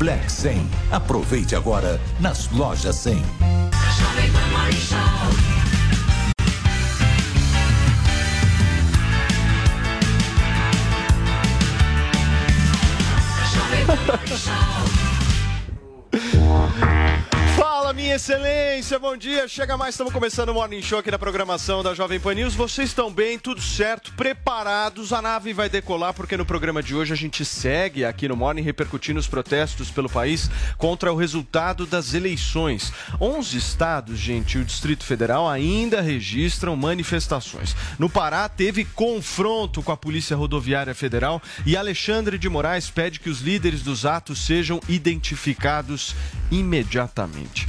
Black 100. Aproveite agora nas lojas 100. Fala, minha excelência, bom dia. Chega mais, estamos começando o Morning Show aqui da programação da Jovem Pan News. Vocês estão bem, tudo certo, preparados? A nave vai decolar porque no programa de hoje a gente segue aqui no Morning repercutindo os protestos pelo país contra o resultado das eleições. 11 estados, gente, e o Distrito Federal ainda registram manifestações. No Pará, teve confronto com a Polícia Rodoviária Federal e Alexandre de Moraes pede que os líderes dos atos sejam identificados imediatamente.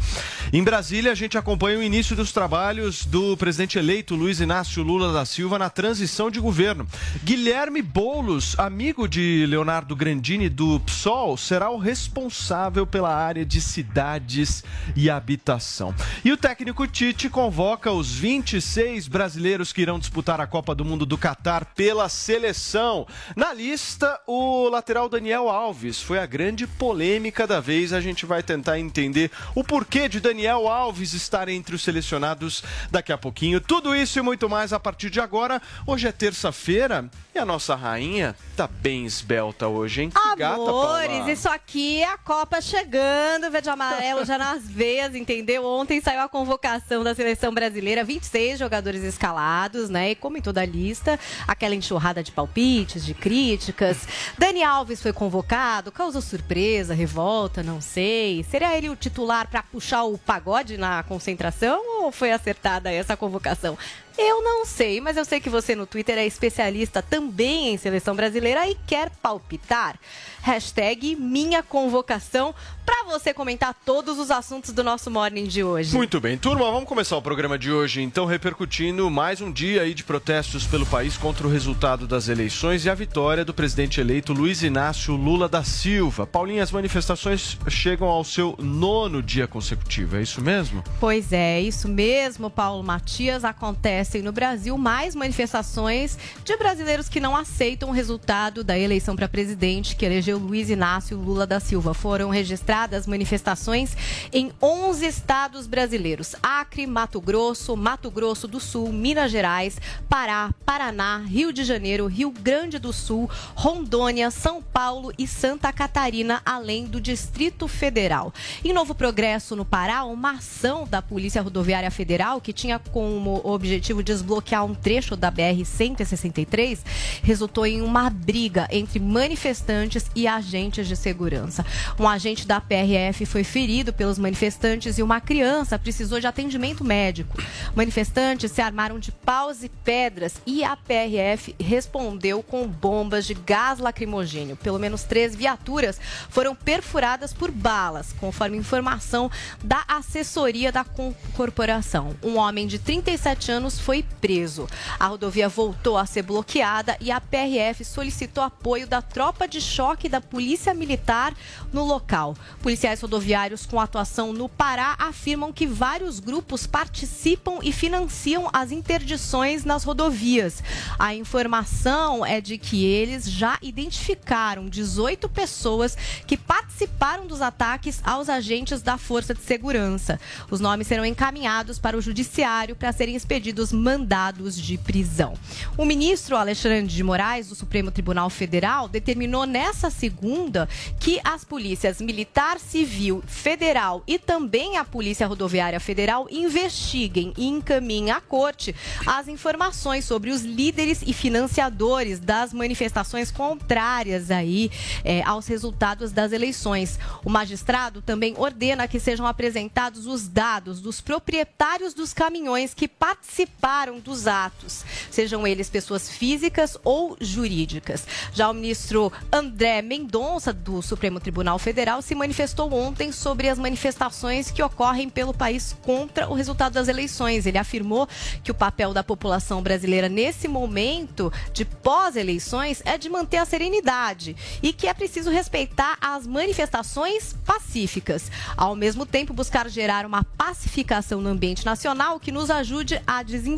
Em Brasília, a gente acompanha o início dos trabalhos do presidente eleito Luiz Inácio Lula da Silva na transição de governo. Guilherme Boulos, amigo de Leonardo Grandini do PSOL, será o responsável pela área de cidades e habitação. E o técnico Tite convoca os 26 brasileiros que irão disputar a Copa do Mundo do Catar pela seleção. Na lista, o lateral Daniel Alves foi a grande polêmica da vez. A gente vai tentar entender o porquê de Daniel Alves estar entre os selecionados daqui a pouquinho. Tudo isso e muito mais a partir de agora. Hoje é terça-feira e a nossa rainha tá bem esbelta hoje, hein? Que gata, Amores, Paula. isso aqui é a Copa chegando, verde amarelo já nas veias, entendeu? Ontem saiu a convocação da seleção brasileira, 26 jogadores escalados, né? E como em toda a lista, aquela enxurrada de palpites, de críticas. Dani Alves foi convocado, causou surpresa, revolta, não sei. Seria ele o titular para puxar o pagode na concentração ou foi acertada essa convocação? Eu não sei, mas eu sei que você no Twitter é especialista também em seleção brasileira e quer palpitar. Hashtag minha convocação para você comentar todos os assuntos do nosso Morning de hoje. Muito bem, turma, vamos começar o programa de hoje, então, repercutindo mais um dia aí de protestos pelo país contra o resultado das eleições e a vitória do presidente eleito Luiz Inácio Lula da Silva. Paulinha, as manifestações chegam ao seu nono dia consecutivo, é isso mesmo? Pois é, isso mesmo, Paulo Matias. Acontecem no Brasil mais manifestações de brasileiros que não aceitam o resultado da eleição para presidente que elegeu Luiz Inácio Lula da Silva. Foram registradas manifestações em 11 estados brasileiros: Acre, Mato Grosso, Mato Grosso do Sul, Minas Gerais, Pará, Paraná, Rio de Janeiro, Rio Grande do Sul, Rondônia, São Paulo e Santa Catarina, além do Distrito Federal. Em Novo Progresso, no Pará, uma ação da Polícia Rodoviária Federal que tinha como objetivo desbloquear um trecho da BR-163 resultou em uma briga entre manifestantes e agentes de segurança. Um agente da PRF foi ferido pelos manifestantes e uma criança precisou de atendimento médico. Manifestantes se armaram de paus e pedras e a PRF respondeu com bombas de gás lacrimogênio. Pelo menos três viaturas foram perfuradas por balas, conforme informação da assessoria da corporação. Um homem de 37 anos foi preso. A rodovia voltou a ser bloqueada e a PRF solicitou apoio da tropa de choque da Polícia Militar no local. Policiais rodoviários com atuação no Pará afirmam que vários grupos participam e financiam as interdições nas rodovias. A informação é de que eles já identificaram 18 pessoas que participaram dos ataques aos agentes da Força de Segurança. Os nomes serão encaminhados para o Judiciário para serem expedidos mandados de prisão. O ministro Alexandre de Moraes, do Supremo Tribunal Federal, determinou nessa segunda que as polícias militar, civil, federal e também a Polícia Rodoviária Federal investiguem e encaminhem à corte as informações sobre os líderes e financiadores das manifestações contrárias aí eh, aos resultados das eleições. O magistrado também ordena que sejam apresentados os dados dos proprietários dos caminhões que participaram dos atos, sejam eles pessoas físicas ou jurídicas. Já o ministro André Mendonça, do Supremo Tribunal Federal, se manifestou ontem sobre as manifestações que ocorrem pelo país contra o resultado das eleições. Ele afirmou que o papel da população brasileira nesse momento de pós-eleições é de manter a serenidade e que é preciso respeitar as manifestações pacíficas. Ao mesmo tempo, buscar gerar uma pacificação no ambiente nacional que nos ajude a desenvolver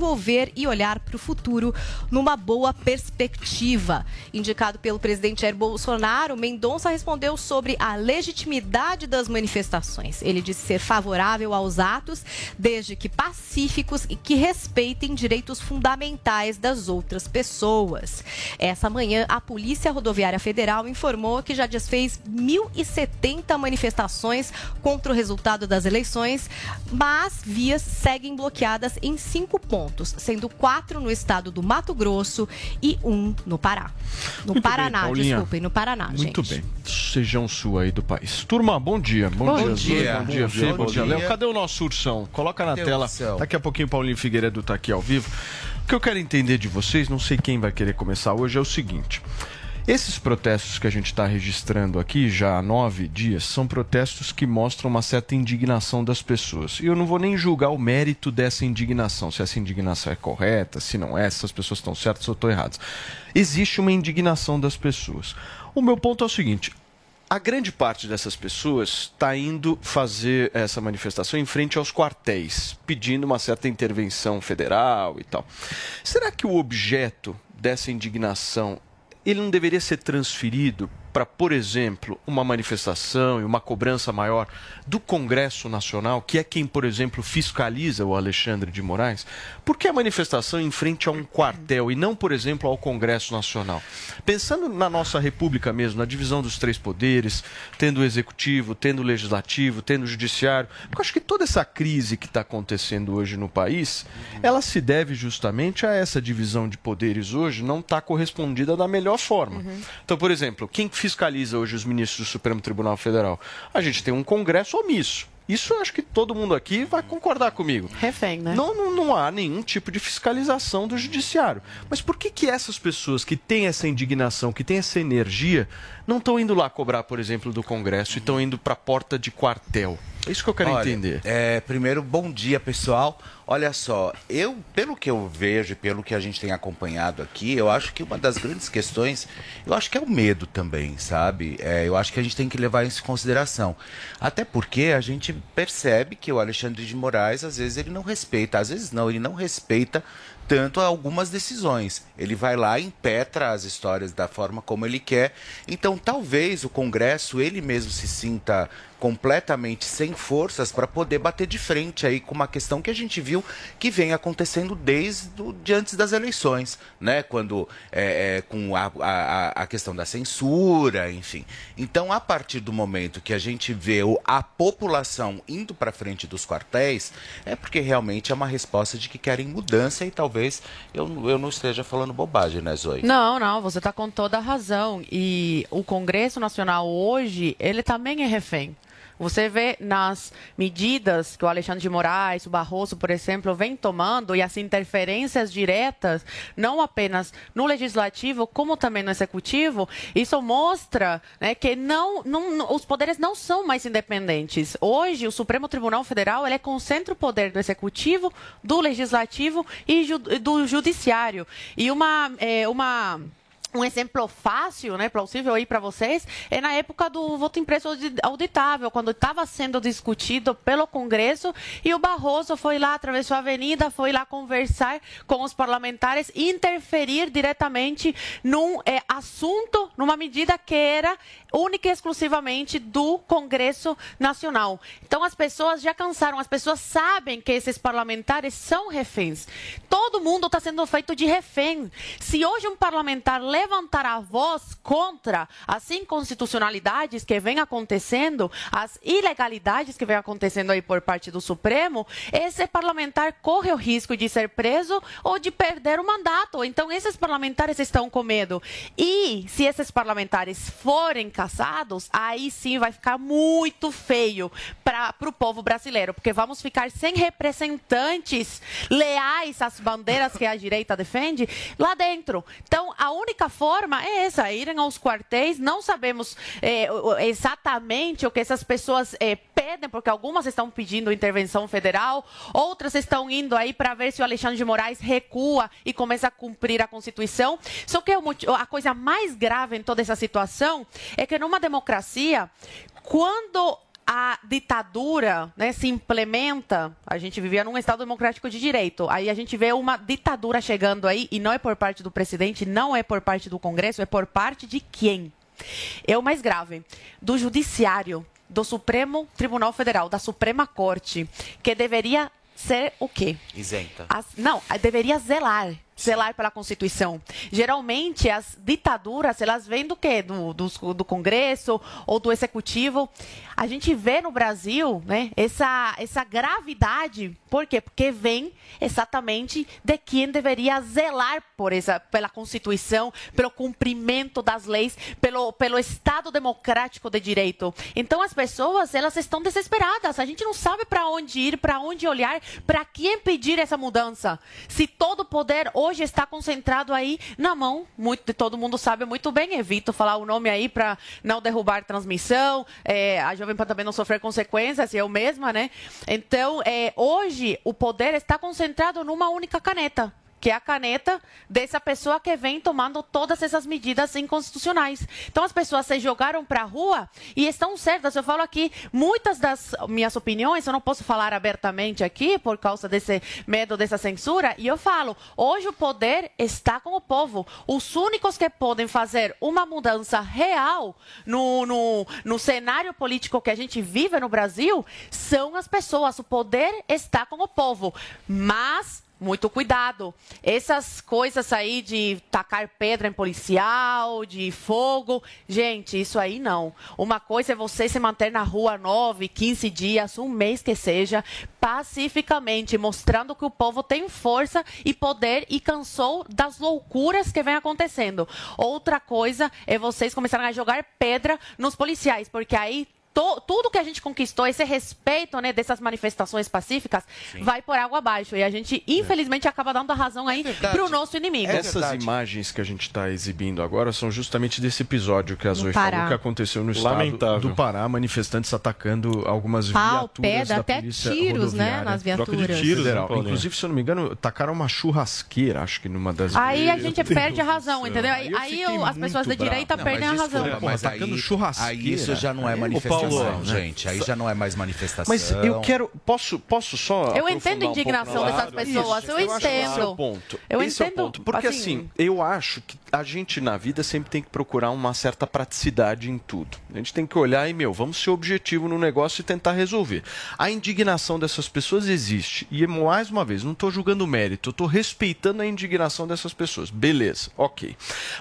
e olhar para o futuro numa boa perspectiva. Indicado pelo presidente Jair Bolsonaro, Mendonça respondeu sobre a legitimidade das manifestações. Ele disse ser favorável aos atos, desde que pacíficos e que respeitem direitos fundamentais das outras pessoas. Essa manhã, a Polícia Rodoviária Federal informou que já desfez 1.070 manifestações contra o resultado das eleições, mas vias seguem bloqueadas em cinco pontos, sendo quatro no estado do Mato Grosso e um no Pará. No Muito Paraná, bem, desculpem, no Paraná, Muito gente. bem. Sejam sul aí do país. Turma, bom dia. Bom, Bom dia, dia. Bom dia, Bom Fê. dia. Bom dia, Bom Léo. dia. Cadê o nosso ursão? Coloca na Cadê tela. Daqui a pouquinho o Paulinho Figueiredo tá aqui ao vivo. O que eu quero entender de vocês, não sei quem vai querer começar hoje, é o seguinte. Esses protestos que a gente está registrando aqui já há nove dias são protestos que mostram uma certa indignação das pessoas. E eu não vou nem julgar o mérito dessa indignação, se essa indignação é correta, se não é, se as pessoas estão certas ou estão erradas. Existe uma indignação das pessoas. O meu ponto é o seguinte: a grande parte dessas pessoas está indo fazer essa manifestação em frente aos quartéis, pedindo uma certa intervenção federal e tal. Será que o objeto dessa indignação ele não deveria ser transferido para, por exemplo, uma manifestação e uma cobrança maior do Congresso Nacional, que é quem, por exemplo, fiscaliza o Alexandre de Moraes? Por que a manifestação em frente a um quartel e não, por exemplo, ao Congresso Nacional? Pensando na nossa República mesmo, na divisão dos três poderes, tendo o Executivo, tendo o Legislativo, tendo o Judiciário, porque eu acho que toda essa crise que está acontecendo hoje no país, ela se deve justamente a essa divisão de poderes hoje não estar correspondida da melhor forma. Então, por exemplo, quem fiscaliza hoje os ministros do Supremo Tribunal Federal? A gente tem um Congresso omisso. Isso eu acho que todo mundo aqui vai concordar comigo. Refém, né? Não, não, não há nenhum tipo de fiscalização do judiciário. Mas por que, que essas pessoas que têm essa indignação, que têm essa energia, não estão indo lá cobrar, por exemplo, do Congresso e estão indo para a porta de quartel? É isso que eu quero Olha, entender. É, primeiro, bom dia, pessoal. Olha só, eu, pelo que eu vejo e pelo que a gente tem acompanhado aqui, eu acho que uma das grandes questões, eu acho que é o medo também, sabe? É, eu acho que a gente tem que levar isso em consideração. Até porque a gente percebe que o Alexandre de Moraes, às vezes, ele não respeita, às vezes não, ele não respeita tanto algumas decisões. Ele vai lá e impetra as histórias da forma como ele quer. Então, talvez o Congresso, ele mesmo se sinta completamente sem forças para poder bater de frente aí com uma questão que a gente viu que vem acontecendo desde o, de antes das eleições, né? Quando é, é, com a, a, a questão da censura, enfim. Então, a partir do momento que a gente vê a população indo para frente dos quartéis, é porque realmente é uma resposta de que querem mudança e talvez eu, eu não esteja falando bobagem, né, Zoe? Não, não, você está com toda a razão. E o Congresso Nacional hoje, ele também é refém. Você vê nas medidas que o Alexandre de Moraes, o Barroso, por exemplo, vem tomando e as interferências diretas, não apenas no legislativo, como também no executivo, isso mostra né, que não, não, os poderes não são mais independentes. Hoje, o Supremo Tribunal Federal ele concentra o poder do executivo, do legislativo e ju- do judiciário. E uma, é, uma um exemplo fácil, né, plausível aí para vocês, é na época do voto impresso audi- auditável, quando estava sendo discutido pelo Congresso e o Barroso foi lá, atravessou a avenida, foi lá conversar com os parlamentares interferir diretamente num eh, assunto, numa medida que era única e exclusivamente do Congresso Nacional. Então as pessoas já cansaram, as pessoas sabem que esses parlamentares são reféns. Todo mundo está sendo feito de refém. Se hoje um parlamentar levantar a voz contra as inconstitucionalidades que vem acontecendo, as ilegalidades que vem acontecendo aí por parte do Supremo, esse parlamentar corre o risco de ser preso ou de perder o mandato. Então esses parlamentares estão com medo. E se esses parlamentares forem caçados, aí sim vai ficar muito feio para o povo brasileiro, porque vamos ficar sem representantes leais às bandeiras que a direita defende lá dentro. Então, a única forma é essa, irem aos quartéis. Não sabemos o- exatamente o que essas pessoas eh, pedem, porque algumas estão pedindo intervenção federal, outras estão indo aí para ver se o Alexandre de Moraes recua e começa a cumprir a Constituição. Só que a coisa mais grave em toda essa situação é que numa democracia, quando a ditadura né, se implementa, a gente vivia num Estado democrático de direito. Aí a gente vê uma ditadura chegando aí, e não é por parte do presidente, não é por parte do Congresso, é por parte de quem? É o mais grave, do Judiciário, do Supremo Tribunal Federal, da Suprema Corte, que deveria ser o quê? Isenta. As, não, deveria zelar zelar pela Constituição. Geralmente, as ditaduras, elas vêm do quê? Do, do, do, Congresso ou do Executivo. A gente vê no Brasil né, essa, essa gravidade. Por quê? Porque vem exatamente de quem deveria zelar por essa, pela Constituição, pelo cumprimento das leis, pelo, pelo Estado democrático de direito. Então, as pessoas, elas estão desesperadas. A gente não sabe para onde ir, para onde olhar, para quem pedir essa mudança. Se todo poder hoje está concentrado aí na mão, muito, todo mundo sabe muito bem, evito falar o nome aí para não derrubar transmissão, é, a Jovem Pan também não sofrer consequências, eu mesma, né? Então, é, hoje o poder está concentrado numa única caneta que é a caneta dessa pessoa que vem tomando todas essas medidas inconstitucionais. Então as pessoas se jogaram para a rua e estão certas. Eu falo aqui, muitas das minhas opiniões, eu não posso falar abertamente aqui por causa desse medo dessa censura, e eu falo, hoje o poder está com o povo. Os únicos que podem fazer uma mudança real no, no, no cenário político que a gente vive no Brasil são as pessoas. O poder está com o povo. Mas muito cuidado. Essas coisas aí de tacar pedra em policial, de fogo, gente, isso aí não. Uma coisa é você se manter na rua nove, quinze dias, um mês que seja, pacificamente, mostrando que o povo tem força e poder e cansou das loucuras que vem acontecendo. Outra coisa é vocês começarem a jogar pedra nos policiais, porque aí to, tudo que a gente conquistou, esse respeito né, dessas manifestações pacíficas, Sim. vai por água abaixo. E a gente, infelizmente, é. acaba dando a razão aí é para o nosso inimigo. É Essas imagens que a gente está exibindo agora são justamente desse episódio que a Zoe falou que aconteceu no estado Lamentável. do Pará, manifestantes atacando algumas Pau, viaturas pedra, da até tiros, né, nas viaturas. De tiros, Federal. Inclusive, se eu não me engano, tacaram uma churrasqueira, acho que numa das Aí a gente perde a razão, entendeu? Aí, aí as pessoas da direita não, perdem a razão. Foi, mas atacando churrasqueira. Aí isso já não é manifestação manifestação, né? gente. Aí já não é mais manifestação. Mas eu quero. Posso, posso só. Eu entendo a indignação um dessas pessoas. Isso, eu, eu entendo. Esse é o ponto. Eu esse entendo. É o ponto. Porque assim, assim, eu acho que a gente na vida sempre tem que procurar uma certa praticidade em tudo. A gente tem que olhar e, meu, vamos ser objetivo no negócio e tentar resolver. A indignação dessas pessoas existe. E, mais uma vez, não estou julgando mérito, estou respeitando a indignação dessas pessoas. Beleza, ok.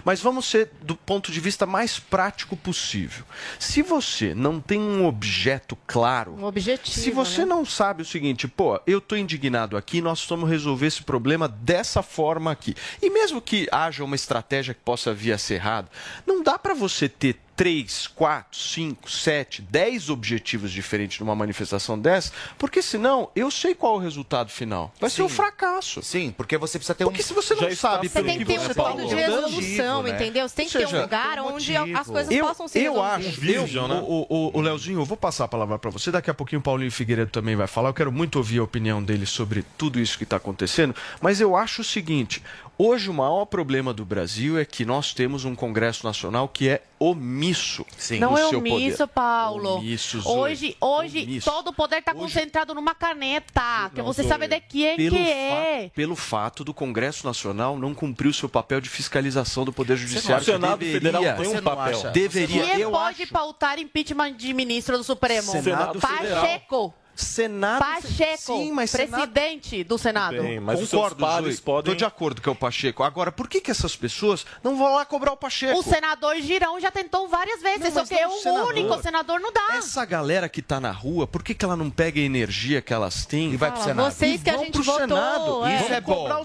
Mas vamos ser do ponto de vista mais prático possível. Se você não tem um objeto claro. Um objetivo. Se você né? não sabe o seguinte, pô, eu estou indignado aqui, nós vamos resolver esse problema dessa forma aqui. E mesmo que haja uma estratégia que possa vir a ser errada, não dá para você ter 3, 4, 5, 7, 10 objetivos diferentes numa manifestação dessa, porque senão eu sei qual é o resultado final. Vai Sim. ser um fracasso. Sim, porque você precisa ter porque um. Porque se você não sabe você tem que ter um ponto de resolução, né? entendeu? Você tem que ter um lugar onde as coisas eu, possam ser Eu acho, eu, né? o, o, o Leozinho, eu vou passar a palavra para você, daqui a pouquinho o Paulinho Figueiredo também vai falar. Eu quero muito ouvir a opinião dele sobre tudo isso que está acontecendo, mas eu acho o seguinte: Hoje, o maior problema do Brasil é que nós temos um Congresso Nacional que é omisso. Sim. Não é omisso, poder. Paulo. Omisso, hoje, hoje omisso. todo o poder está concentrado numa caneta, que você sabe de quem pelo que é. Pelo fato do Congresso Nacional não cumprir o seu papel de fiscalização do Poder Judiciário. O Senado deveria, Federal tem um papel. Deveria. Quem pode acho... pautar impeachment de ministro do Supremo? Senado Pacheco. Federal. Senado. Pacheco, Sim, mas presidente Senado... do Senado. Bem, mas Concordo, os podem... Estou de acordo que é o Pacheco. Agora, por que, que essas pessoas não vão lá cobrar o Pacheco? O senador Girão já tentou várias vezes, não, só que é o senador. único senador não dá. Essa galera que está na rua, por que, que ela não pega a energia que elas têm e vai para o Senado? Vocês e que a gente votou. Senado. É. Isso é bom.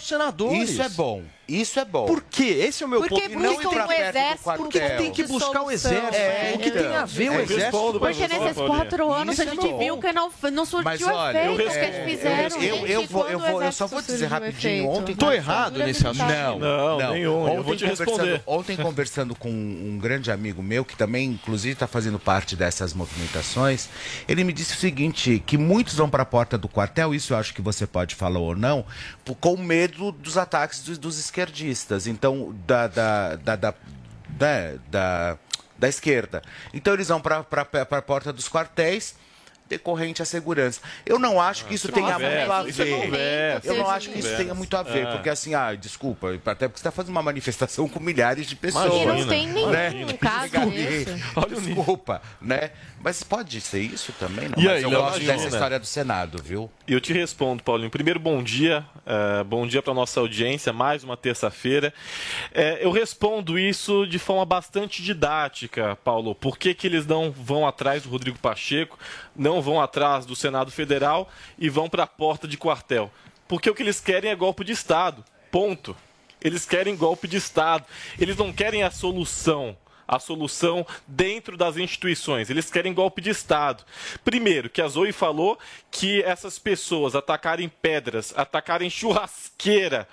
Isso é bom. Isso é bom. Por quê? Esse é o meu porque ponto. Não ir para o exército. Porque tem que buscar o exército. É, o que tem a ver é, o exército? Porque nesses quatro anos Isso a gente é viu que não, não surtiu Mas, olha, efeito o que eles fizeram. Eu, eu, eu, vou, eu, vou, eu só vou dizer rapidinho. Ontem estou errado nesse assunto. Não, não, não. nenhum. Ontem, eu vou te responder. Ontem conversando com um grande amigo meu que também, inclusive, está fazendo parte dessas movimentações, ele me disse o seguinte: que muitos vão para a porta do quartel. Isso eu acho que você pode falar ou não, com medo dos ataques dos, dos esquerdistas então, da, da, da, da, da da esquerda. Então eles vão para a porta dos quartéis decorrente à segurança. Eu não acho que isso, tenha muito a ver. eu não acho que isso tenha muito a ver, porque assim, ah, desculpa, até porque você está fazendo uma manifestação com milhares de pessoas. E não tem nenhum né? caso Desculpa, né? Mas pode ser isso também, não? E aí, eu gosto dessa história do Senado, viu? Eu te respondo, Paulinho. Primeiro, bom dia. Uh, bom dia para nossa audiência, mais uma terça-feira. Uh, eu respondo isso de forma bastante didática, Paulo. Por que, que eles não vão atrás do Rodrigo Pacheco, não vão atrás do Senado Federal e vão para a porta de quartel? Porque o que eles querem é golpe de Estado. Ponto. Eles querem golpe de Estado. Eles não querem a solução a solução dentro das instituições. Eles querem golpe de Estado. Primeiro, que a Zoe falou que essas pessoas atacarem pedras, atacarem churrasqueira,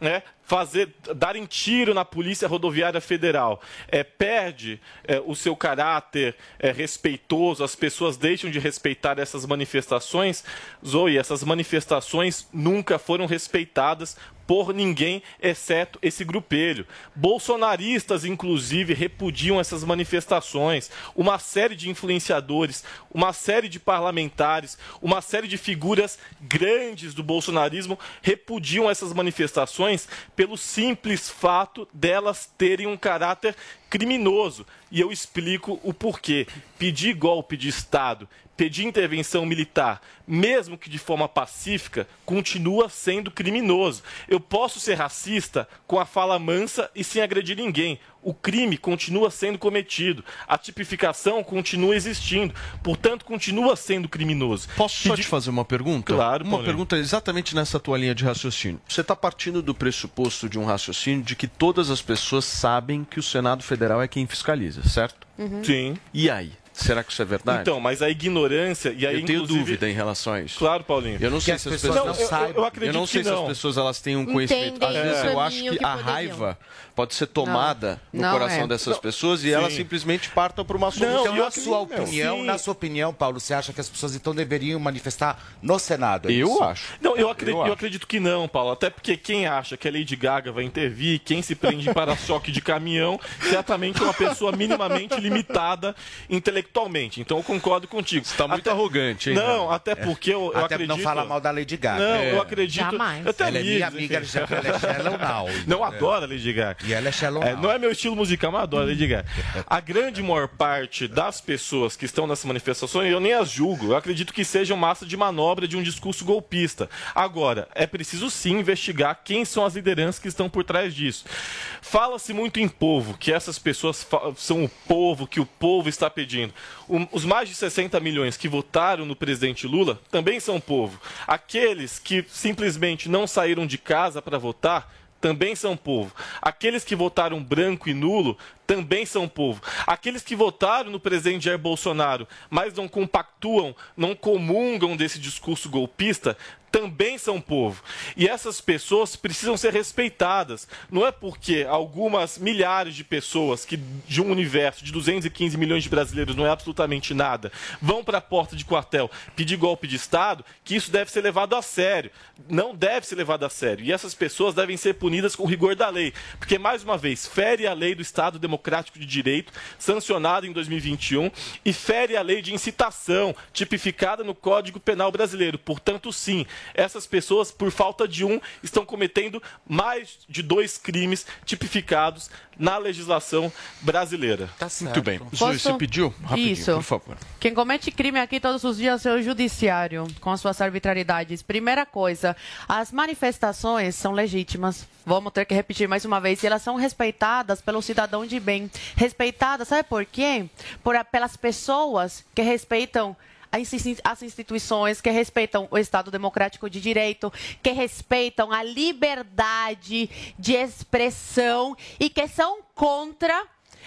né, fazer darem tiro na Polícia Rodoviária Federal é, perde é, o seu caráter é, respeitoso, as pessoas deixam de respeitar essas manifestações. Zoe, essas manifestações nunca foram respeitadas por ninguém, exceto esse grupelho. Bolsonaristas, inclusive, repudiam essas manifestações. Uma série de influenciadores, uma série de parlamentares, uma série de figuras grandes do bolsonarismo repudiam essas manifestações pelo simples fato delas terem um caráter criminoso. E eu explico o porquê. Pedir golpe de Estado, pedir intervenção militar, mesmo que de forma pacífica, continua sendo criminoso. Eu posso ser racista com a fala mansa e sem agredir ninguém. O crime continua sendo cometido. A tipificação continua existindo. Portanto, continua sendo criminoso. Posso só te fazer uma pergunta? Claro. Uma Paulinho. pergunta exatamente nessa tua linha de raciocínio. Você está partindo do pressuposto de um raciocínio de que todas as pessoas sabem que o Senado Federal é quem fiscaliza, certo? Uhum. Sim. E aí? Será que isso é verdade? Então, mas a ignorância e aí Eu tenho dúvida em relação a isso. Claro, Paulinho. Eu não sei se as pessoas, não, saibam. Eu, eu, acredito eu não sei se as pessoas elas têm um conhecimento. Às vezes eu acho que, que a raiva pode ser tomada não. no não coração é. dessas pessoas e Sim. elas simplesmente partam para uma solução. Então, na sua opinião, na sua opinião, Paulo, você acha que as pessoas então deveriam manifestar no Senado? É eu acho. Não, eu acredito, eu, eu acredito que não, Paulo. Até porque quem acha que a Lady Gaga vai intervir, quem se prende para choque de caminhão, certamente é uma pessoa minimamente limitada intelectualmente. Então, concordo contigo. Você está muito até... arrogante, hein? Não, até porque eu, eu até acredito... não fala mal da Lady Gaga. Não, é. eu acredito... Jamais. Eu ela é minha amiga, ela é. Não, adora a Lady Gaga. Ela é é, Não é meu estilo musical, mas adoro Lady. A grande maior parte das pessoas que estão nessas manifestações, eu nem as julgo. Eu acredito que sejam massa de manobra de um discurso golpista. Agora, é preciso sim investigar quem são as lideranças que estão por trás disso. Fala-se muito em povo, que essas pessoas são o povo, que o povo está pedindo. os mais de 60 milhões que votaram no presidente Lula também são povo. Aqueles que simplesmente não saíram de casa para votar também são povo. Aqueles que votaram branco e nulo também são povo. Aqueles que votaram no presidente Jair Bolsonaro, mas não compactuam, não comungam desse discurso golpista, também são povo. E essas pessoas precisam ser respeitadas. Não é porque algumas milhares de pessoas que de um universo de 215 milhões de brasileiros não é absolutamente nada, vão para a porta de quartel pedir golpe de Estado, que isso deve ser levado a sério. Não deve ser levado a sério. E essas pessoas devem ser punidas com rigor da lei. Porque, mais uma vez, fere a lei do Estado Democrático de Direito, sancionada em 2021, e fere a lei de incitação, tipificada no Código Penal Brasileiro. Portanto, sim, essas pessoas, por falta de um, estão cometendo mais de dois crimes tipificados na legislação brasileira. Tá Muito bem. Posso... Você pediu? Rapidinho, Isso. por favor. Quem comete crime aqui todos os dias é o judiciário, com as suas arbitrariedades. Primeira coisa, as manifestações são legítimas. Vamos ter que repetir mais uma vez. E elas são respeitadas pelo cidadão de bem. Respeitadas, sabe por quê? Por, pelas pessoas que respeitam as instituições que respeitam o Estado Democrático de Direito, que respeitam a liberdade de expressão e que são contra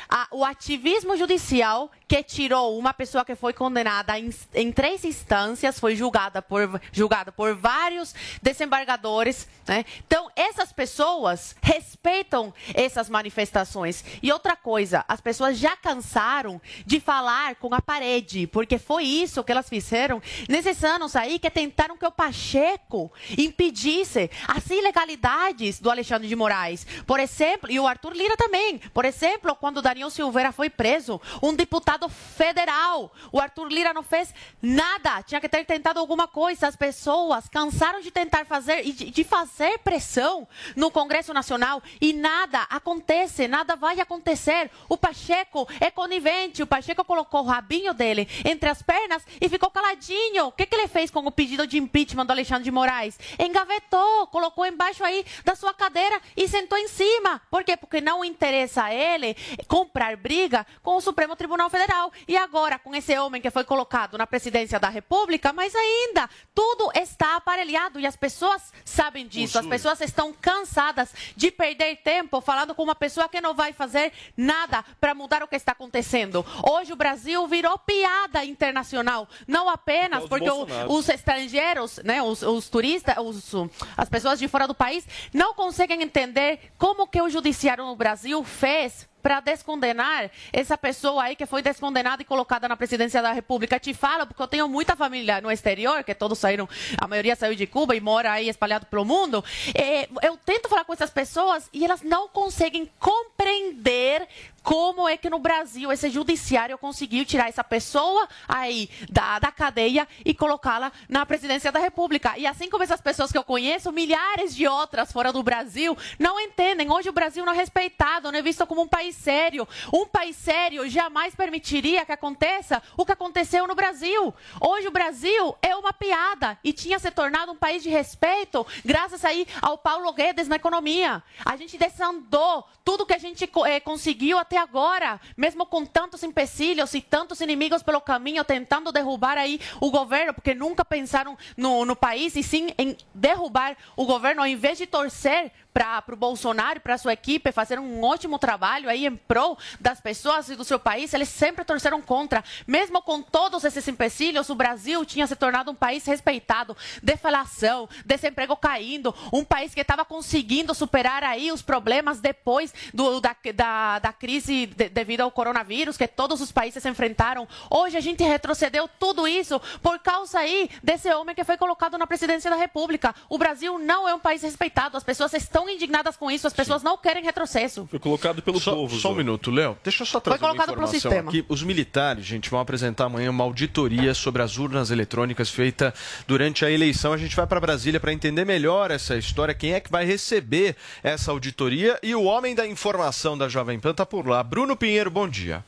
a, o ativismo judicial que tirou uma pessoa que foi condenada em, em, três instâncias, foi julgada por, julgada por vários desembargadores. Né? Então, essas pessoas respeitam essas manifestações. E outra coisa, as pessoas já cansaram de falar com a parede, porque foi isso que elas fizeram nesses anos aí que tentaram que o Pacheco impedisse as ilegalidades do Alexandre de Moraes. Por exemplo, e o Arthur Lira também. Por exemplo, quando Daniel Silveira foi preso, um deputado federal. O Arthur Lira não fez nada. Tinha que ter tentado alguma coisa. As pessoas cansaram de tentar fazer e de fazer pressão no Congresso Nacional e nada acontece, nada vai acontecer. O Pacheco é conivente. O Pacheco colocou o rabinho dele entre as pernas e ficou caladinho. O que, que ele fez com o pedido de impeachment do Alexandre de Moraes? Engavetou, colocou embaixo aí da sua cadeira e sentou em cima. Por quê? Porque não interessa a ele comprar briga com o Supremo Tribunal Federal. E agora, com esse homem que foi colocado na presidência da República, mas ainda tudo está aparelhado e as pessoas sabem disso. As pessoas estão cansadas de perder tempo falando com uma pessoa que não vai fazer nada para mudar o que está acontecendo. Hoje o Brasil virou piada internacional, não apenas porque os estrangeiros, né, os, os turistas, os, as pessoas de fora do país não conseguem entender como que o judiciário no Brasil fez para descondenar essa pessoa aí que foi descondenada e colocada na presidência da República. Te falo, porque eu tenho muita família no exterior, que todos saíram, a maioria saiu de Cuba e mora aí espalhado pelo mundo. É, eu tento falar com essas pessoas e elas não conseguem compreender como é que no Brasil esse judiciário conseguiu tirar essa pessoa aí da, da cadeia e colocá-la na presidência da República. E assim como essas pessoas que eu conheço, milhares de outras fora do Brasil não entendem. Hoje o Brasil não é respeitado, não é visto como um país sério. Um país sério jamais permitiria que aconteça o que aconteceu no Brasil. Hoje o Brasil é uma piada e tinha se tornado um país de respeito graças aí ao Paulo Guedes na economia. A gente desandou tudo que a gente é, conseguiu até agora, mesmo com tantos empecilhos e tantos inimigos pelo caminho, tentando derrubar aí o governo, porque nunca pensaram no, no país e sim em derrubar o governo, ao invés de torcer para o Bolsonaro e para sua equipe fazer um ótimo trabalho aí em prol das pessoas e do seu país, eles sempre torceram contra. Mesmo com todos esses empecilhos, o Brasil tinha se tornado um país respeitado, deflação, desemprego caindo, um país que estava conseguindo superar aí os problemas depois do, da, da, da crise de, devido ao coronavírus que todos os países enfrentaram. Hoje a gente retrocedeu tudo isso por causa aí desse homem que foi colocado na presidência da República. O Brasil não é um país respeitado, as pessoas estão estão indignadas com isso, as pessoas Sim. não querem retrocesso. Foi colocado pelo só, povo. Só um minuto, Léo. Deixa eu só trazer Foi colocado uma informação pelo sistema. aqui. Os militares, gente, vão apresentar amanhã uma auditoria sobre as urnas eletrônicas feita durante a eleição. A gente vai para Brasília para entender melhor essa história, quem é que vai receber essa auditoria e o homem da informação da Jovem Pan tá por lá. Bruno Pinheiro, bom dia.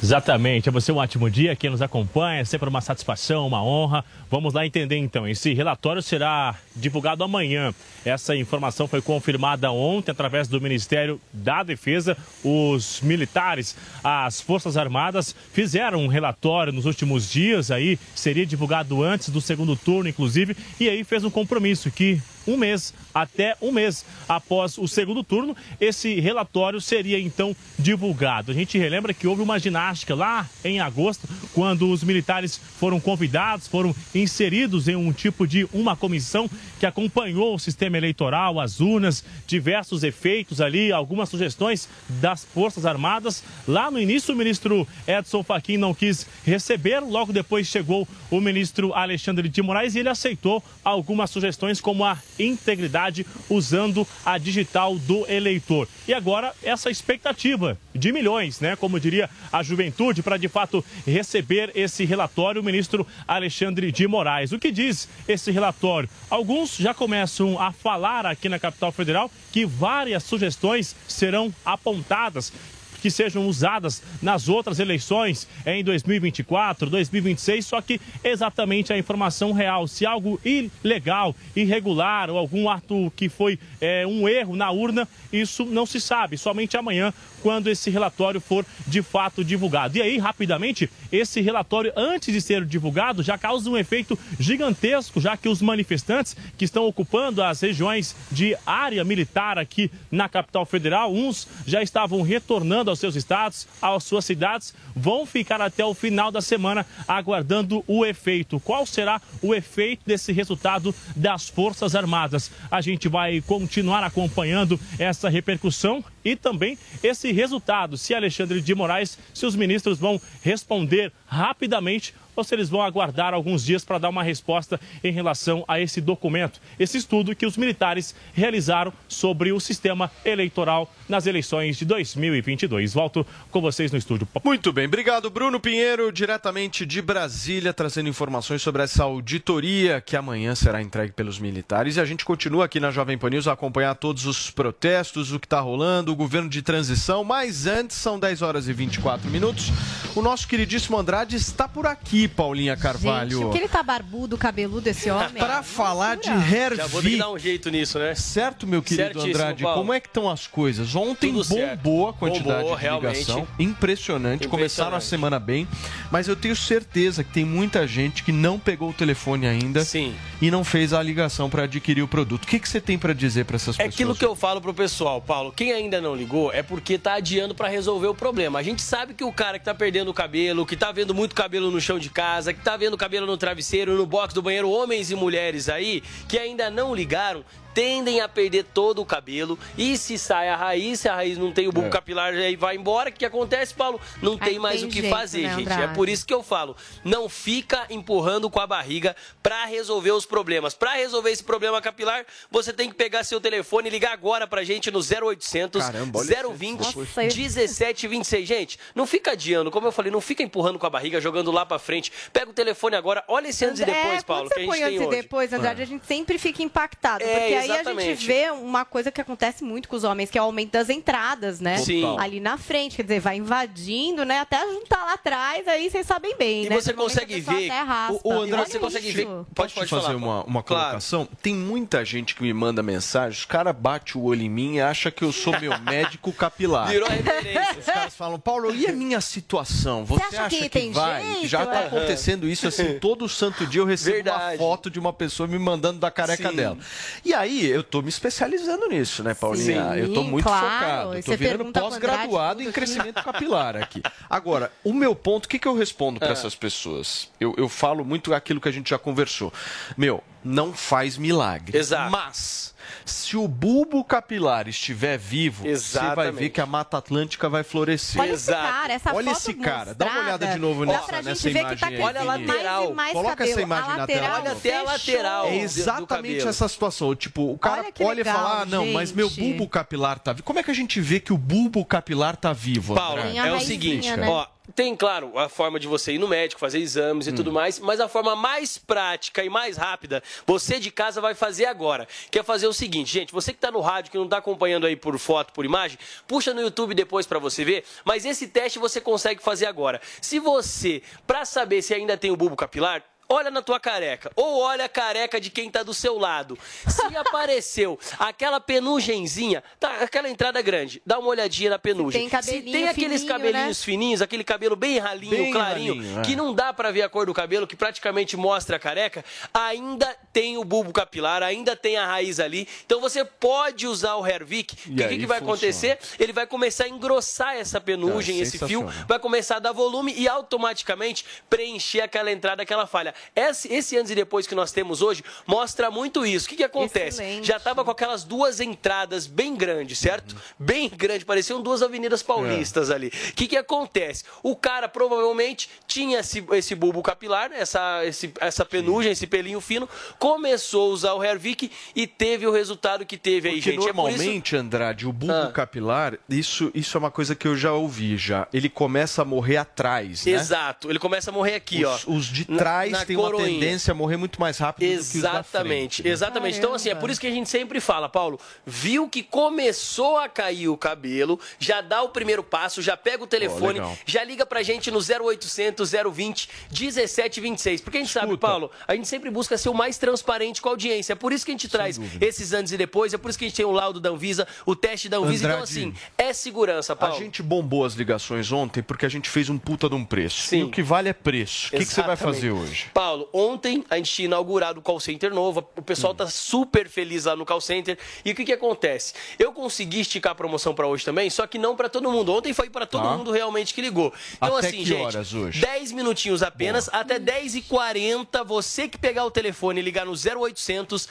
Exatamente, é você um ótimo dia, quem nos acompanha, sempre uma satisfação, uma honra. Vamos lá entender então, esse relatório será divulgado amanhã. Essa informação foi confirmada ontem através do Ministério da Defesa. Os militares, as Forças Armadas fizeram um relatório nos últimos dias aí, seria divulgado antes do segundo turno, inclusive, e aí fez um compromisso que um mês, até um mês após o segundo turno, esse relatório seria então divulgado. A gente relembra que houve uma ginástica lá em agosto, quando os militares foram convidados, foram inseridos em um tipo de uma comissão que acompanhou o sistema eleitoral, as urnas, diversos efeitos ali, algumas sugestões das Forças Armadas. Lá no início, o ministro Edson Fachin não quis receber, logo depois chegou o ministro Alexandre de Moraes e ele aceitou algumas sugestões como a integridade usando a digital do eleitor. E agora essa expectativa de milhões, né, como diria a juventude, para de fato receber esse relatório, o ministro Alexandre de Moraes. O que diz esse relatório? Alguns já começam a falar aqui na capital federal que várias sugestões serão apontadas que sejam usadas nas outras eleições em 2024, 2026, só que exatamente a informação real. Se algo ilegal, irregular ou algum ato que foi é, um erro na urna, isso não se sabe. Somente amanhã quando esse relatório for de fato divulgado. E aí, rapidamente, esse relatório, antes de ser divulgado, já causa um efeito gigantesco, já que os manifestantes que estão ocupando as regiões de área militar aqui na capital federal, uns já estavam retornando aos seus estados, às suas cidades, vão ficar até o final da semana aguardando o efeito. Qual será o efeito desse resultado das Forças Armadas? A gente vai continuar acompanhando essa repercussão e também esse resultado, se Alexandre de Moraes, se os ministros vão responder rapidamente ou se eles vão aguardar alguns dias para dar uma resposta em relação a esse documento, esse estudo que os militares realizaram sobre o sistema eleitoral nas eleições de 2022. Volto com vocês no estúdio. Muito bem, obrigado Bruno Pinheiro, diretamente de Brasília, trazendo informações sobre essa auditoria que amanhã será entregue pelos militares. E a gente continua aqui na Jovem Pan News a acompanhar todos os protestos, o que está rolando, o governo de transição. Mas antes, são 10 horas e 24 minutos. O nosso queridíssimo Andrade está por aqui, Paulinha Carvalho. Gente, o que ele tá barbudo, cabeludo, esse homem? Para falar de Hervik. Já vou ter que dar um jeito nisso, né? Certo, meu querido Certíssimo, Andrade, Paulo. como é que estão as coisas? Ontem Tudo certo. bombou a quantidade Bombou, de realmente. ligação. Impressionante. Começaram a semana bem, mas eu tenho certeza que tem muita gente que não pegou o telefone ainda Sim. e não fez a ligação para adquirir o produto. O que, que você tem para dizer para essas É pessoas? aquilo que eu falo pro pessoal, Paulo. Quem ainda não ligou é porque tá adiando pra resolver o problema. A gente sabe que o cara que tá perdendo o cabelo, que tá vendo muito cabelo no chão de casa, que tá vendo cabelo no travesseiro, no box do banheiro, homens e mulheres aí, que ainda não ligaram, tendem a perder todo o cabelo. E se sai a raiz, se a raiz não tem o bulbo É. capilar, aí vai embora. O que acontece, Paulo? Não Aí tem mais tem o que jeito, fazer, né, gente. É por isso que eu falo, não fica empurrando com a barriga pra resolver os problemas. Pra resolver esse problema capilar, você tem que pegar seu telefone e ligar agora pra gente no 0800 Caramba, olha 020 Nossa, eu- 1726. Gente, não fica adiando, como eu falei, não fica empurrando com a barriga, jogando lá pra frente. Pega o telefone agora, olha esse antes e depois, é, Paulo, que a você gente põe tem antes e hoje. depois, Andrade, a gente sempre fica impactado. É, porque aí a exatamente. gente vê uma coisa que acontece muito com os homens, que é o aumento das entradas, né? Sim. Ali na frente, quer dizer, vai invadindo, né? Até juntar lá atrás, aí vocês sabem bem, E né? você a consegue ver, até raspa. o- o André- você consegue ver- Pode, Posso pode te fazer falar, uma, uma Claro. colocação? Tem muita gente que me manda mensagem, os caras batem o olho em mim e acham que eu sou meu médico capilar. Virou referência. Os caras falam, Paulo, e a minha situação? Você, Você acha acha que que, tem vai? jeito? Já tá É. acontecendo isso assim, todo santo dia eu recebo Verdade. uma foto de uma pessoa me mandando da careca Sim. dela. E aí, eu tô me especializando nisso, né, Paulinha? Sim, eu tô muito claro. focado. Eu tô você virando pós-graduado em crescimento capilar aqui. Agora, o meu ponto, o que, que eu respondo É. para essas pessoas? Eu, eu falo muito aquilo que a gente já conversou. Meu, não faz milagre. Exato. Mas, se o bulbo capilar estiver vivo, você vai ver Exatamente. que a Mata Atlântica vai florescer. Olha esse cara, essa Olha foto esse cara, dá uma olhada de novo nessa- pra nessa gente que imagem tá aí, Olha a mais lateral. e mais Coloca cabelo. essa imagem na lateral tela. Olha até a lateral. É exatamente essa situação. Tipo, o cara Olha olha e fala: legal, ah, não, mas meu gente. bulbo capilar tá vivo. Como é que a gente vê que o bulbo capilar tá vivo? Paulo, é o seguinte, né? ó, tem, claro, a forma de você ir no médico, fazer exames e tudo mais, mas a forma mais prática e mais rápida, você de casa vai fazer agora. Que é fazer o seguinte, gente, você que tá no rádio, que não tá acompanhando aí por foto, por imagem, puxa no YouTube depois pra você ver, mas esse teste você consegue fazer agora. Se você, pra saber se ainda tem o bulbo capilar, Olha na tua careca, ou olha a careca de quem tá do seu lado. Se apareceu aquela penugenzinha, tá, aquela entrada grande, dá uma olhadinha na penugem. tem cabelinho Se tem aqueles fininho, cabelinhos né? fininhos, aquele cabelo bem ralinho, Bem clarinho, ralinho, é. que não dá pra ver a cor do cabelo, que praticamente mostra a careca, ainda tem o bulbo capilar, ainda tem a raiz ali. Então você pode usar o Hervik. O que, que vai funciona. acontecer? Ele vai começar a engrossar essa penugem, É, esse fio, vai começar a dar volume e automaticamente preencher aquela entrada, aquela falha. Esse, esse antes e depois que nós temos hoje mostra muito isso. O que, que acontece? Excelente. Já estava com aquelas duas entradas bem grandes, certo? Bem grande, pareciam duas avenidas paulistas ali. O que, que acontece? O cara provavelmente tinha esse, esse bulbo capilar, essa, esse, essa penugem, esse pelinho fino, começou a usar o Hervik e teve o resultado que teve aí, Porque gente. É por isso- normalmente, Andrade, o bulbo Ah. capilar, isso, isso é uma coisa que eu já ouvi já. Ele começa a morrer atrás, né? Exato, ele começa a morrer aqui, Os, ó. os de trás na uma coroinha. tendência a morrer muito mais rápido Exatamente, frente, né? exatamente. Então, assim, é por isso que a gente sempre fala, Paulo, viu que começou a cair o cabelo, já dá o primeiro passo, já pega o telefone, legal. já liga pra gente no 0800 020 1726. Porque a gente sabe, Escuta. Paulo, a gente sempre busca ser o mais transparente com a audiência. É por isso que a gente traz esses antes e depois, é por isso que a gente tem o laudo da Anvisa, o teste da Anvisa. Então, Andrade, assim, é segurança, A Paulo. gente bombou as ligações ontem porque a gente fez um puta de um preço. Sim. E o que vale é preço. O que, que você vai fazer hoje? Paulo, ontem a gente tinha inaugurado o call center novo, o pessoal tá super feliz lá no call center. E o que que acontece? Eu consegui esticar a promoção para hoje também, só que não para todo mundo. Ontem foi para todo Tá. mundo realmente que ligou. Então Até assim, que gente, horas hoje? 10 minutinhos apenas, até 10h40, você que pegar o telefone e ligar no 0800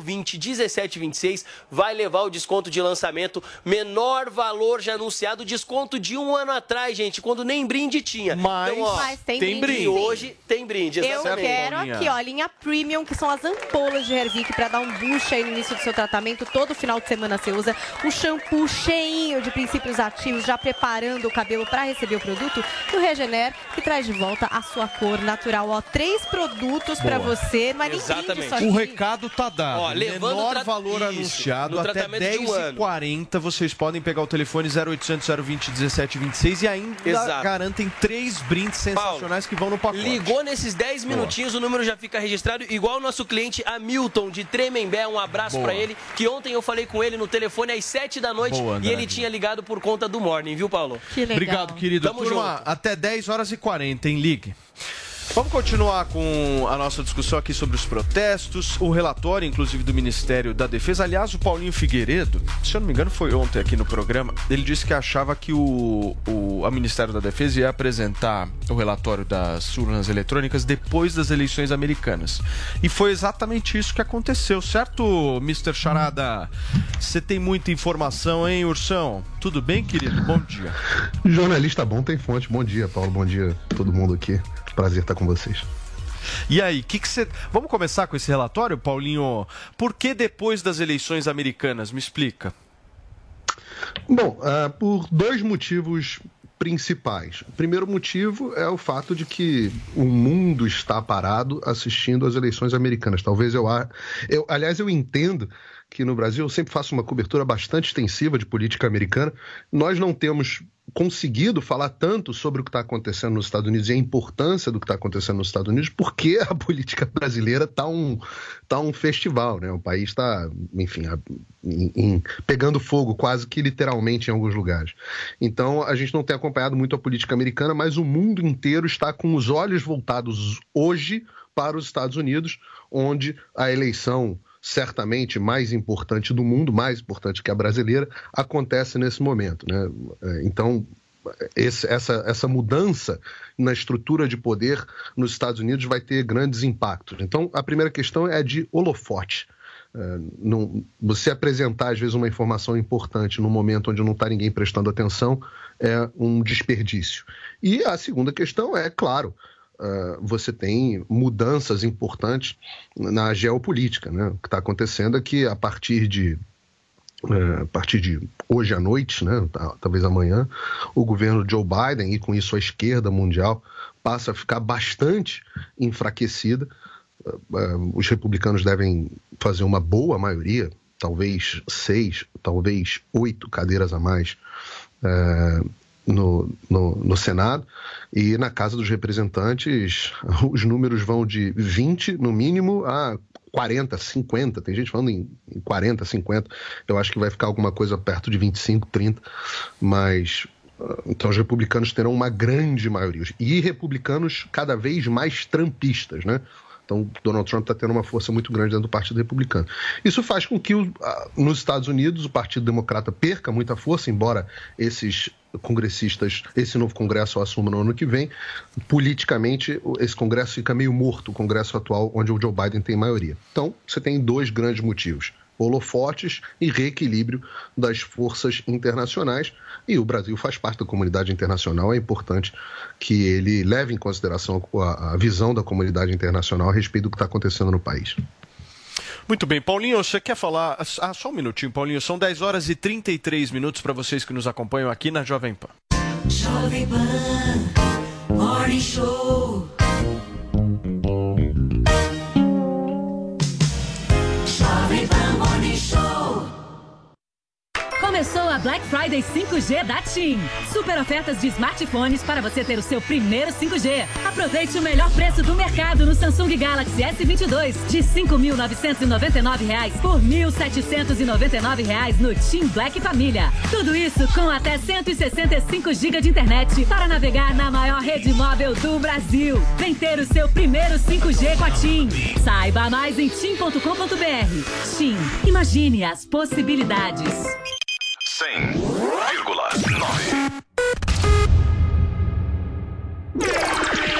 020 1726, vai levar o desconto de lançamento, menor valor já anunciado, desconto de um ano atrás, gente, quando nem brinde tinha. Mas- então, ó, Mas tem, Tem brinde. e hoje tem brinde, Eu exatamente. quero Paulinha? aqui, ó, a linha Premium, que são as ampolas de Hervic para dar um boost aí no início do seu tratamento. Todo final de semana você usa o shampoo cheinho de princípios ativos, já preparando o cabelo para receber o produto. E o Regener, que traz de volta a sua cor natural. Ó, três produtos para você. É nem Exatamente. brinde isso aqui. O recado tá dado. Ó, Menor tra- valor Isso, anunciado até tratamento de um ano. 10h40. Vocês podem pegar o telefone 0800 020 1726 e ainda Exato. garantem três brindes sensacionais que vão no pacote. Ligou nesses 10 minutinhos, o número já fica registrado, igual o nosso cliente Hamilton de Tremembé. Um abraço Boa. pra ele, que ontem eu falei com ele no telefone às 7 da noite Boa, e ele tinha ligado por conta do morning, viu, Paulo? Que legal. Obrigado, querido. Tamo Turma, junto. até 10 horas e 40, hein? Ligue. Vamos continuar com a nossa discussão aqui sobre os protestos, o relatório, inclusive, do Ministério da Defesa. Aliás, o Paulinho Figueiredo, se eu não me engano, foi ontem aqui no programa, ele disse que achava que o, o a Ministério da Defesa ia apresentar o relatório das urnas eletrônicas depois das eleições americanas. E foi exatamente isso que aconteceu, certo, Mr. Charada? Você tem muita informação, hein, Ursão? Tudo bem, querido? Bom dia. Jornalista bom tem fonte. Bom dia, Paulo. Bom dia, todo mundo aqui. Prazer estar com vocês. E aí, que que você. Vamos começar com esse relatório, Paulinho? Por que depois das eleições americanas? Me explica. Bom, ah, por dois motivos principais. O primeiro motivo é o fato de que o mundo está parado assistindo às eleições americanas. Talvez eu, a- eu aliás, eu entendo que no Brasil eu sempre faço uma cobertura bastante extensiva de política americana. Nós não temos conseguido falar tanto sobre o que está acontecendo nos Estados Unidos e a importância do que está acontecendo nos Estados Unidos, porque a política brasileira está um, tá um festival, né? O país está, enfim, a- pegando fogo quase que literalmente em alguns lugares. Então a gente não tem acompanhado muito a política americana, mas o mundo inteiro está com os olhos voltados hoje para os Estados Unidos, onde a eleição certamente mais importante do mundo, mais importante que a brasileira, acontece nesse momento. Né? É, Então, esse- essa, essa mudança na estrutura de poder nos Estados Unidos vai ter grandes impactos. Então, a primeira questão é de holofote. É, não- você apresentar, às vezes, uma informação importante num momento onde não está ninguém prestando atenção é um desperdício. E a segunda questão é, claro, ah, você tem mudanças importantes na geopolítica. Né? O que está acontecendo é que, a partir de é, a partir de hoje à noite, né, tá- talvez amanhã, o governo Joe Biden, e com isso a esquerda mundial, passa a ficar bastante enfraquecida. É, é, Os republicanos devem fazer uma boa maioria, talvez seis, talvez oito cadeiras a mais é, no, no, no Senado. E na Casa dos Representantes, os números vão de 20, no mínimo, a 40, 50. Tem gente falando em, em 40, 50. Eu acho que vai ficar alguma coisa perto de 25, 30. Mas. ah, Então, os republicanos terão uma grande maioria. E republicanos cada vez mais trampistas, né? Então, Donald Trump está tendo uma força muito grande dentro do Partido Republicano. Isso faz com que, ah, nos Estados Unidos, o Partido Democrata perca muita força, embora esses congressistas, esse novo Congresso assuma no ano que vem. Politicamente, esse Congresso fica meio morto, o Congresso atual, onde o Joe Biden tem maioria. Então, você tem dois grandes motivos. Holofotes e reequilíbrio das forças internacionais. E o Brasil faz parte da comunidade internacional. É importante que ele leve em consideração a visão da comunidade internacional a respeito do que está acontecendo no país. Muito bem, Paulinho, você quer falar. Ah, só um minutinho, Paulinho. São 10 horas e 33 minutos para vocês que nos acompanham aqui na Jovem Pan. Jovem Pan Morning Show. Começou a Black Friday 5G da TIM. Super ofertas de smartphones para você ter o seu primeiro 5G. Aproveite o melhor preço do mercado no Samsung Galaxy S22 de 5.999 reais por 1.799 reais no TIM Black Família. Tudo isso com até 165 GB de internet para navegar na maior rede móvel do Brasil. Vem ter o seu primeiro 5G com a TIM. Saiba mais em tim.com.br. TIM, imagine as possibilidades. 100,9.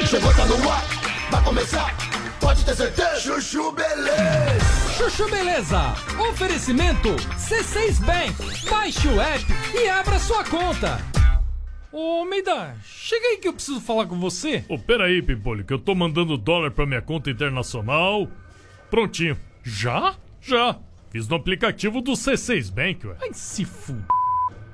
Chegou, tá no ar, vai começar, pode ter certeza. Chuchu Beleza. Chuchu Beleza. Oferecimento C6 Bank. Baixe o app e abra sua conta. Ô, Meida, chega aí que eu preciso falar com você. Ô, pera aí, Pimpolho, que eu tô mandando dólar pra minha conta internacional. Prontinho. Já? Já. Fiz no aplicativo do C6 Bank, ué. Ai, se f...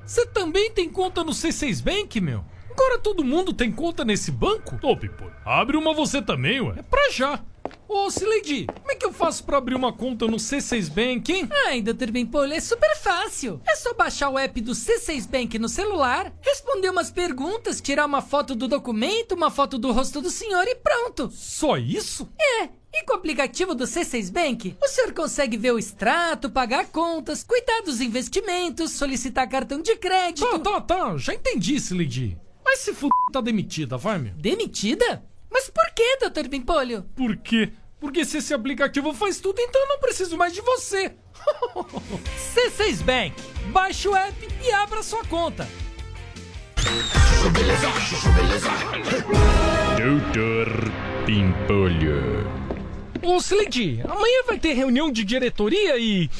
Você também tem conta no C6 Bank, meu? Agora todo mundo tem conta nesse banco? Ô, Pimpolho, abre uma você também, ué. É pra já. Ô, Sileidi, como é que eu faço pra abrir uma conta no C6 Bank, hein? Ai, Dr. Bimpolho, é super fácil. É só baixar o app do C6 Bank no celular, responder umas perguntas, tirar uma foto do documento, uma foto do rosto do senhor e pronto. Só isso? É. E com o aplicativo do C6 Bank, o senhor consegue ver o extrato, pagar contas, cuidar dos investimentos, solicitar cartão de crédito. Tá, tá, tá. Já entendi, Sileidi. Mas se f... tá demitida, vai, meu. Demitida? Mas por que, Dr. Bimpolho? Por quê? Porque se esse aplicativo faz tudo, então eu não preciso mais de você. C6 Bank. Baixe o app e abra sua conta. Doutor Pimpolho. Ô, Slade, amanhã vai ter reunião de diretoria e.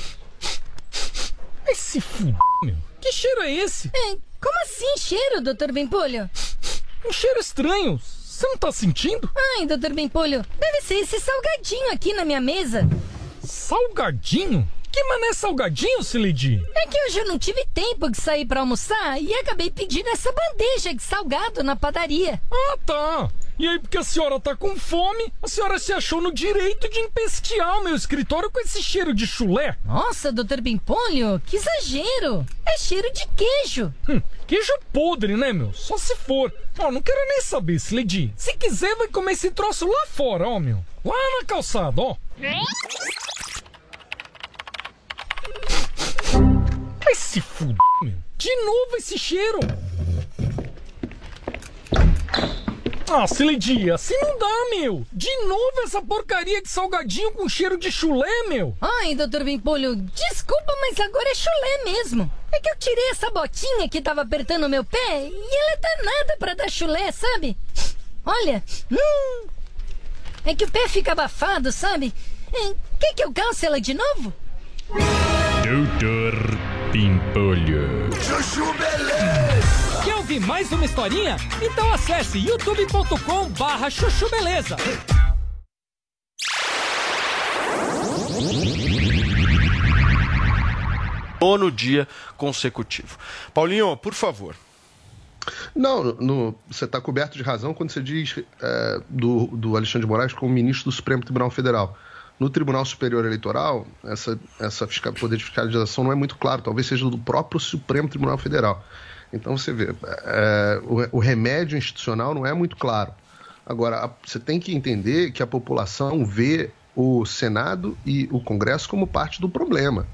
Esse f... meu. Que cheiro é esse? É, como assim cheiro, Dr. Bimpolho? Um cheiro estranho. Você não tá sentindo? Ai, Dr. Bimpolho, deve ser esse salgadinho aqui na minha mesa. Salgadinho? Que mané salgadinho, Slade? É que hoje eu não tive tempo de sair pra almoçar e acabei pedindo essa bandeja de salgado na padaria. Ah, tá. E aí, porque a senhora tá com fome, a senhora se achou no direito de empestear o meu escritório com esse cheiro de chulé? Nossa, doutor Bimpolho, que exagero! É cheiro de queijo. Hum, queijo podre, né, meu? Só se for. Ó, não quero nem saber, Slade. Se quiser, vai comer esse troço lá fora, ó, meu. Lá na calçada, ó. Vai se fuder, meu. De novo esse cheiro. Ah, Siledia, assim não dá, meu. De novo essa porcaria de salgadinho com cheiro de chulé, meu. Ai, doutor Bimpolho, desculpa, mas agora é chulé mesmo. É que eu tirei essa botinha que tava apertando o meu pé e ela é danada pra dar chulé, sabe? Olha, hum, é que o pé fica abafado, sabe? É, Quer que eu calce ela de novo? Doutor Pimpolho. Chuchu Beleza. Ouvir mais uma historinha? Então acesse youtube.com barra chuchu beleza. Nono dia consecutivo. Paulinho, por favor. Não, no- você está coberto de razão quando você diz é, do, do Alexandre de Moraes como ministro do Supremo Tribunal Federal. No Tribunal Superior Eleitoral, essa, essa fiscal- poder de fiscalização não é muito claro, talvez seja do próprio Supremo Tribunal Federal. Então você vê, é, o, o remédio institucional não é muito claro. Agora, você tem que entender que a população vê o Senado e o Congresso como parte do problema.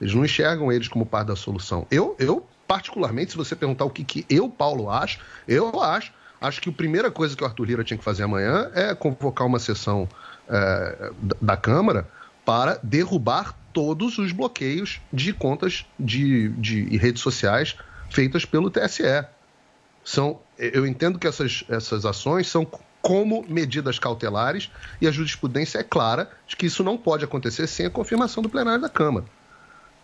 Eles não enxergam eles como parte da solução. Eu, eu particularmente, se você perguntar o que, que eu, Paulo, acho, eu acho. Acho que a primeira coisa que o Arthur Lira tinha que fazer amanhã é convocar uma sessão é, da- Câmara para derrubar todos os bloqueios de contas de, de e redes sociais feitas pelo TSE. São, eu entendo que essas, essas ações são como medidas cautelares e a jurisprudência é clara de que isso não pode acontecer sem a confirmação do plenário da Câmara.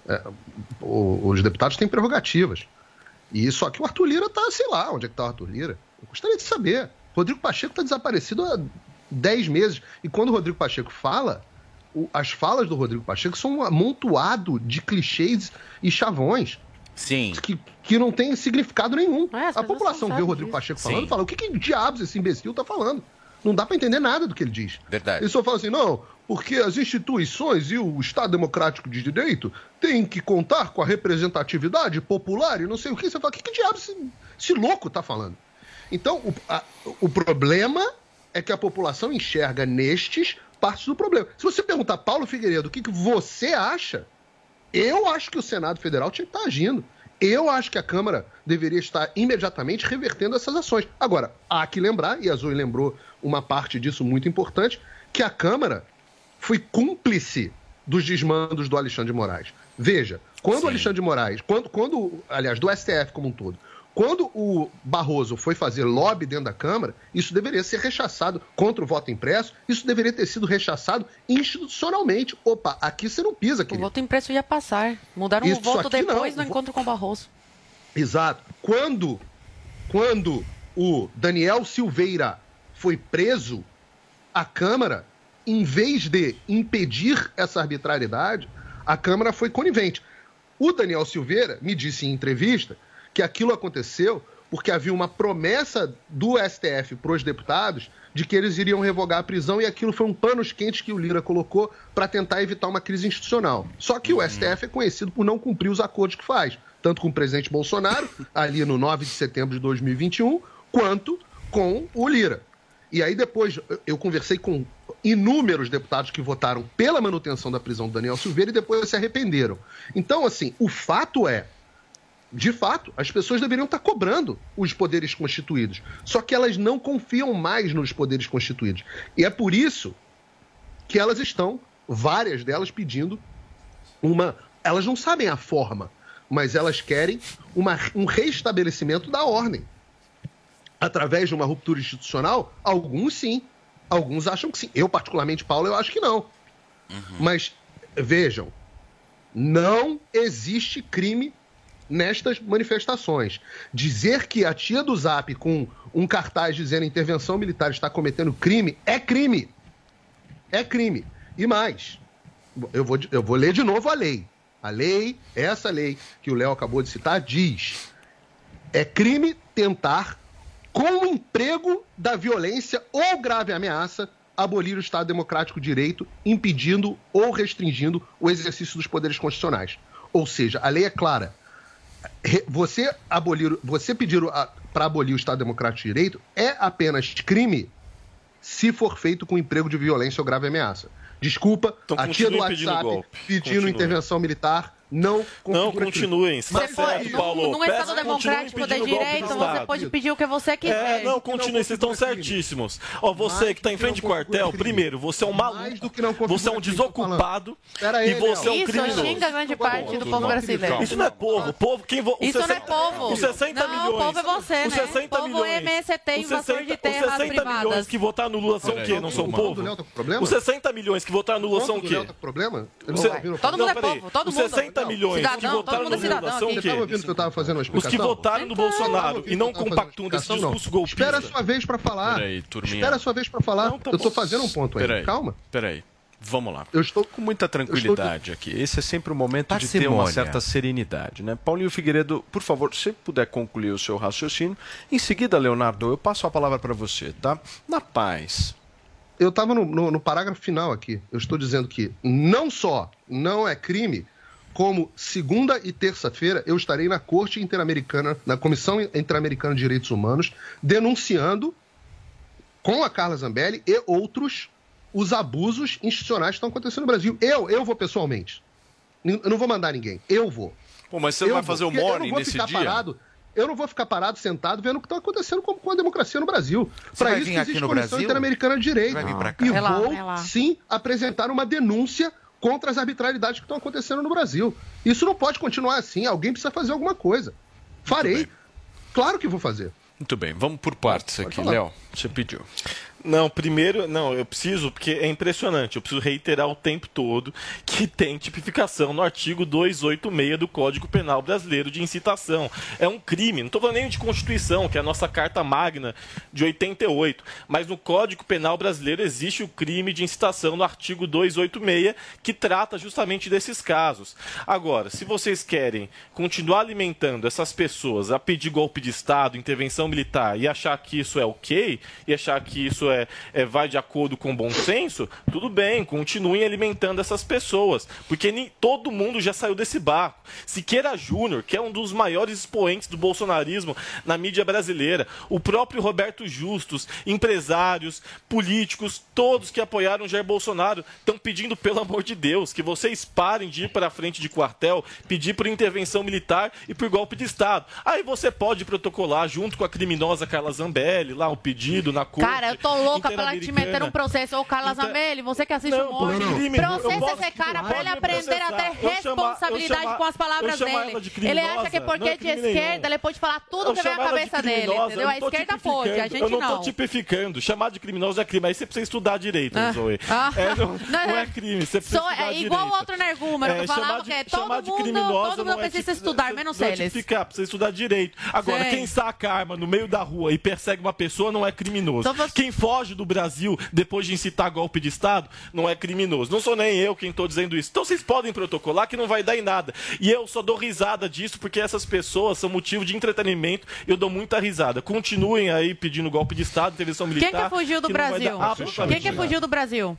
É, os deputados têm prerrogativas. E só que o Arthur Lira tá, sei lá, onde é que tá o Arthur Lira? Eu gostaria de saber. Rodrigo Pacheco está desaparecido há 10 meses. E quando o Rodrigo Pacheco fala, as falas do Rodrigo Pacheco são um amontoado de clichês e chavões. Sim. Que, que não tem significado nenhum. É, a população vê o Rodrigo disso. Pacheco falando e fala: o que, que diabos esse imbecil tá falando? Não dá para entender nada do que ele diz. Verdade. Ele só fala assim: não, porque as instituições e o Estado Democrático de Direito têm que contar com a representatividade popular e não sei o que. Você fala, que, que diabo esse, esse louco está falando? Então, o, a, o problema é que a população enxerga nestes partes do problema. Se você perguntar, Paulo Figueiredo, o que, que você acha? Eu acho que o Senado Federal tinha que estar agindo. Eu acho que a Câmara deveria estar imediatamente revertendo essas ações. Agora, há que lembrar, e a Zoe lembrou uma parte disso muito importante, que a Câmara foi cúmplice dos desmandos do Alexandre de Moraes. Veja, quando o Alexandre de Moraes, quando, quando, aliás, do STF como um todo, quando o Barroso foi fazer lobby dentro da Câmara, isso deveria ser rechaçado contra o voto impresso, isso deveria ter sido rechaçado institucionalmente. Opa, aqui você não pisa, O querido. voto impresso ia passar. Mudaram Isso o voto aqui não. depois no encontro com o Barroso. Exato. Quando, quando o Daniel Silveira foi preso, a Câmara, em vez de impedir essa arbitrariedade, a Câmara foi conivente. O Daniel Silveira me disse em entrevista que aquilo aconteceu porque havia uma promessa do STF para os deputados de que eles iriam revogar a prisão e aquilo foi um panos quentes que o Lira colocou para tentar evitar uma crise institucional. Só que o STF é conhecido por não cumprir os acordos que faz, tanto com o presidente Bolsonaro, ali no 9 de setembro de 2021, quanto com o Lira. E aí depois eu- eu conversei com inúmeros deputados que votaram pela manutenção da prisão do Daniel Silveira e depois se arrependeram. Então, assim, o fato é, de fato, as pessoas deveriam estar cobrando os poderes constituídos. Só que elas não confiam mais nos poderes constituídos. E é por isso que elas estão, várias delas, pedindo uma. Elas não sabem a forma, mas elas querem uma- um reestabelecimento da ordem. Através de uma ruptura institucional, alguns sim. Alguns acham que sim. Eu, particularmente, Paulo, eu acho que não. Mas vejam, não existe crime nestas manifestações. Dizer que a tia do Zap com um cartaz dizendo intervenção militar está cometendo crime é crime. É crime. E mais, eu vou, eu vou ler de novo a lei. A lei, essa lei que o Léo acabou de citar, diz: é crime tentar, com o emprego da violência ou grave ameaça, abolir o Estado Democrático de Direito, impedindo ou restringindo o exercício dos poderes constitucionais. Ou seja, a lei é clara. Você abolir, você pedir para abolir o Estado Democrático de Direito é apenas crime se for feito com emprego de violência ou grave ameaça. Desculpa, Então é a tia do continue pedindo WhatsApp golpe. pedindo Continue. intervenção militar não continuem. Não é continuem. Está certo, Paulo. Num Peça, estado democrático da direita, você pode pedir o que você é, quiser. É, não, continuem, vocês estão certíssimos. Ó, você que está em frente ao quartel, primeiro, você é um maluco, você é um desocupado e você é um criminoso. Isso xinga grande parte do povo brasileiro. Isso não é povo. povo quem vo... Isso não é povo. Os 60 milhões. Não, o povo é você, né? Os 60 milhões. O MST invasor de terras privadas. Os 60 milhões que votaram no Lula são o quê? Não são povo? Os 60 milhões que votaram no Lula são o quê? Todo mundo é povo, todo mundo. é povo milhões cidadão, que votaram que eu fazendo uma explicação? Os que votaram no Bolsonaro e não compactuam desse discurso golpista. Espera a sua vez para falar. Peraí, turminha. Espera a sua vez para falar. Tá eu estou fazendo um ponto aí. Calma. Peraí. Vamos lá. Eu estou com muita tranquilidade estou... aqui. Esse é sempre o momento Parcimônia. de ter uma certa serenidade, né? Paulinho Figueiredo, por favor, se puder concluir o seu raciocínio. Em seguida, Leonardo, eu passo a palavra para você, tá? Na paz. Eu estava no, no, no parágrafo final aqui. Eu estou dizendo que não só não é crime, como segunda e terça-feira eu estarei na Corte Interamericana, na Comissão Interamericana de Direitos Humanos, denunciando com a Carla Zambelli e outros os abusos institucionais que estão acontecendo no Brasil. Eu, eu vou pessoalmente. Eu não vou mandar ninguém. Eu vou. Pô, mas você Eu não vai vou, fazer o porque eu não morning vou nesse ficar dia? Parado, eu não vou ficar parado, sentado, vendo o que está acontecendo com, com a democracia no Brasil. Para isso vir que aqui existe no a Comissão Brasil? Interamericana de Direito. Vai vir pra cá? E Vai lá, vou, lá. sim, apresentar uma denúncia contra as arbitrariedades que estão acontecendo no Brasil. Isso não pode continuar assim. Alguém precisa fazer alguma coisa. Farei. Claro que vou fazer. Muito bem, vamos por partes aqui. Léo, você pediu. Não, primeiro, não, eu preciso, porque é impressionante, eu preciso reiterar o tempo todo que tem tipificação no artigo 286 do Código Penal Brasileiro de incitação. É um crime, não estou falando nem de Constituição, que é a nossa Carta Magna de 88, mas no Código Penal Brasileiro existe o crime de incitação no artigo 286, que trata justamente desses casos. Agora, se vocês querem continuar alimentando essas pessoas a pedir golpe de Estado, intervenção militar e achar que isso é ok, e achar que isso é, é vai de acordo com o bom senso, tudo bem, continuem alimentando essas pessoas, porque nem, todo mundo já saiu desse barco. Siqueira Júnior, que é um dos maiores expoentes do bolsonarismo na mídia brasileira, o próprio Roberto Justus, empresários, políticos, todos que apoiaram Jair Bolsonaro, estão pedindo, pelo amor de Deus, que vocês parem de ir para a frente de quartel, pedir por intervenção militar e por golpe de Estado. Aí você pode protocolar junto com a criminosa Carla Zambelli, lá o pedido na corte. Cara, eu tô louca pra ela te meter um processo. Ô, Carla Então- Zambelli, você que assiste Não, não, não. Crime, eu Processa esse cara pra ele aprender a ter. Eu responsabilidade eu chamar- com as palavras eu dele. de Ele acha que porque não é é de esquerda, ele pode falar tudo Eu que vem na de cabeça dele, entendeu? eu A não esquerda pode, a gente Eu não não. tô tipificando. Chamar de criminoso é crime. Aí você precisa estudar direito, Ah. Zoe. Ah. É, não, Não, não é crime. Você precisa Sou- é igual o outro energúmeno que É, falava que é todo mundo, todo mundo não é precisa estudar, menos não é eles. tipificar, precisa estudar direito. Agora, quem saca arma no meio da rua e persegue uma pessoa não é criminoso. Quem foge do Brasil depois de incitar golpe de Estado não é criminoso. Não sou nem eu quem estou dizendo isso. Então vocês podem protocolar que não vai dar em nada. E eu só dou risada disso porque essas pessoas são motivo de entretenimento eu dou muita risada. Continuem aí pedindo golpe de Estado, intervenção militar. Quem que fugiu do que Brasil? dar Quem que fugiu do Brasil?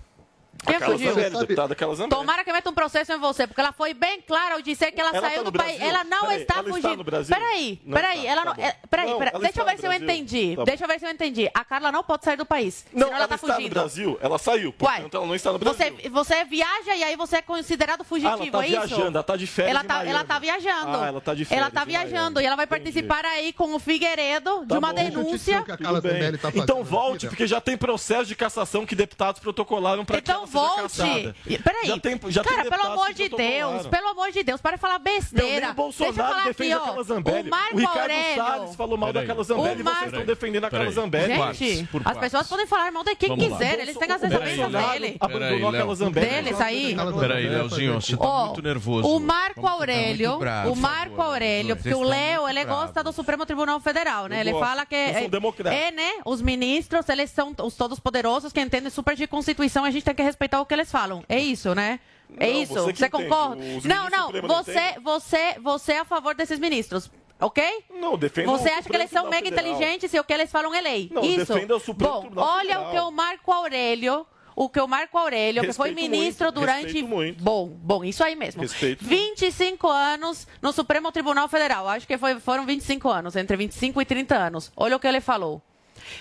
Quem fugiu? Zambelli, deputada Zambelli. Tomara que meta um processo em você, porque ela foi bem clara ao dizer que ela, Ela saiu tá no do país. Brasil? Ela não Peraí, está ela está fugindo. no Brasil? Peraí, Não peraí, está, ela tá não. bom. é, peraí, Não, peraí, ela deixa eu está ver no se eu entendi. Tá deixa eu ver se eu entendi. A Carla não pode sair do país. Não, senão ela, ela, tá está no fugindo. Brasil. Ela saiu. Portanto, ela não está no Brasil. Você, você viaja e aí você é considerado fugitivo, Ah, ela tá é isso? viajando, ela tá de férias Ela tá, Miami. ela tá viajando. Ah, ela tá de férias Ela tá viajando e ela vai participar aí com o Figueiredo de Tá uma denúncia. Tá então volte, porque já tem processo de cassação que deputados protocolaram para que Então ela seja volte. Peraí. Já tem, já tem Cara, pelo deputados amor de. Deus, pelo amor de Deus, para de falar Meu, besteira. nem o Bolsonaro Deixa eu falar defende aqui, ó. aquela Zambelli. O Marco Ricardo Aurélio. Salles falou mal Peraí. daquela Zambelli O e vocês estão defendendo aquela Peraí. Zambelli. Gente, as partes. pessoas podem falar mal de quem Vamos lá. quiser, eles têm à Bolsonaro dele. abandonou Peraí, aquela. Zambelli. Deles aí. Peraí, Leozinho, você tá muito nervoso. O Marco Aurélio, o Marco favor, Aurélio, porque o Léo, ele gosta do Supremo Tribunal Federal, né? Ele fala que um democrata. é, né? Os ministros, eles são os todos poderosos que entendem super de Constituição, a gente tem que respeitar o que eles falam. É isso, né? É Não, isso. você Você concorda? Não, não. Você, você, você é a favor desses ministros. Ok? Não, defenda Você acha que eles são mega Federal. inteligentes e o que eles falam é lei? Não, Isso. defenda o Supremo Bom, Tribunal olha Federal. o que o Marco Aurélio, o que o Marco Aurélio, que foi Respeito ministro muito, durante respeito muito. Bom, bom, isso aí mesmo. Respeito. 25 anos no Supremo Tribunal Federal. Acho que foi- foram 25 anos, entre 25 e 30 anos. Olha o que ele falou.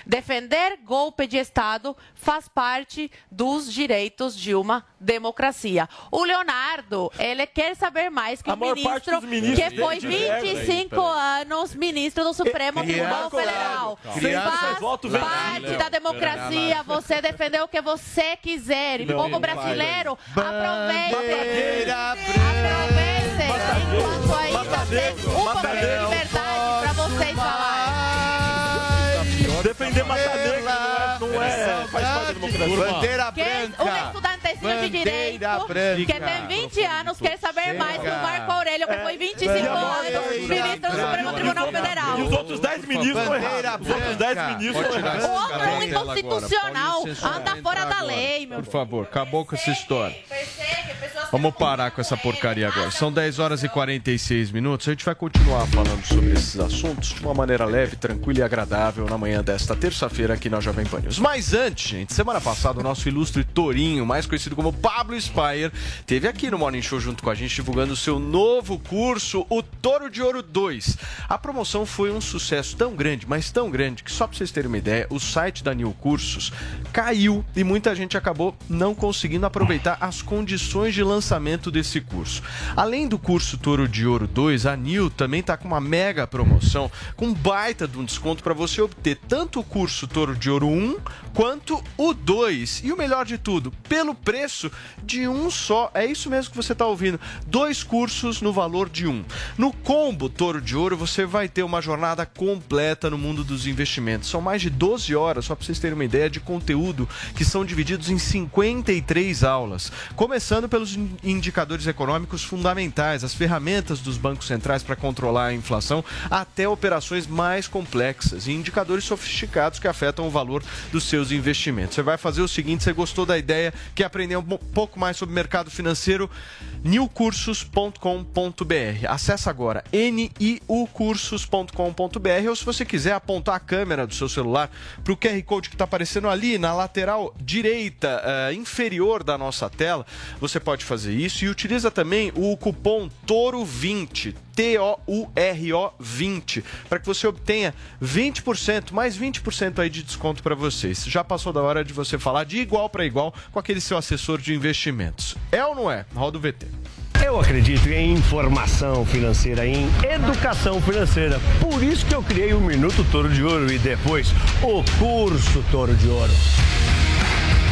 Defender golpe de Estado faz parte dos direitos de uma democracia. O Leonardo, ele quer saber mais que A o ministro que foi dele divergem. 25 Peraí, anos ministro do Supremo Tribunal Federal. Faz parte da democracia você defender o que você quiser. E povo brasileiro, aproveite. Bandeira Aproveitem enquanto ainda tem um de Matadeus. liberdade pra vocês falarem. Defender Mata Negra não é, não é faz parte da democracia. Bandeira Que um branca. de direito Bandeira que branca. tem 20 anos quer saber mais que o Marco Aurélio, que foi 25 Bandeira anos ministro do Supremo Tribunal Federal. E os outros 10 ministros Bandeira errados. Os outros 10 branca. ministros errados. O outro é um inconstitucional, anda fora da lei, meu Por favor, acabou com essa história. Vamos parar com essa porcaria agora. São 10 horas e 46 minutos. A gente vai continuar falando sobre esses assuntos de uma maneira leve, tranquila e agradável na manhã desta terça-feira aqui na Jovem Pan News. Mas antes, gente, semana passada o nosso ilustre Torinho, mais conhecido como Pablo Spire, teve aqui no Morning Show junto com a gente divulgando o seu novo curso, o Toro de Ouro 2. A promoção foi um sucesso tão grande, mas tão grande, que só pra vocês terem uma ideia, o site da New Cursos caiu e muita gente acabou não conseguindo aproveitar as condições de lançamento desse curso. Além do curso Toro de Ouro 2, a New também está com uma mega promoção, com baita de um desconto para você obter tanto o curso Toro de Ouro 1 quanto o 2. E o melhor de tudo, pelo preço de um só. É isso mesmo que você está ouvindo. Dois cursos no valor de um. No combo Toro de Ouro, você vai ter uma jornada completa no mundo dos investimentos. São mais de 12 horas, só para vocês terem uma ideia, de conteúdo que são divididos em 53 aulas. Começando pelos in- indicadores econômicos fundamentais, as ferramentas dos bancos centrais para controlar a inflação, até operações mais complexas e indicadores sofisticados que afetam o valor dos seus investimentos. Você vai fazer o seguinte: você gostou da ideia, quer um pouco mais sobre o mercado financeiro? newcursos.com.br. Acesse agora niucursos.com.br ou se você quiser apontar a câmera do seu celular para o QR Code que está aparecendo ali na lateral direita eh, inferior da nossa tela, você pode fazer isso e utiliza também o cupom TORO20, T-O-U-R-O 20, para que você obtenha 20%, mais 20% aí de desconto para vocês. Já passou da hora de você falar de igual para igual com aquele seu assessor de investimentos. É ou não é? Roda o VT. Eu acredito em informação financeira, em educação financeira. Por isso que eu criei o Minuto Toro de Ouro e depois o curso Toro de Ouro.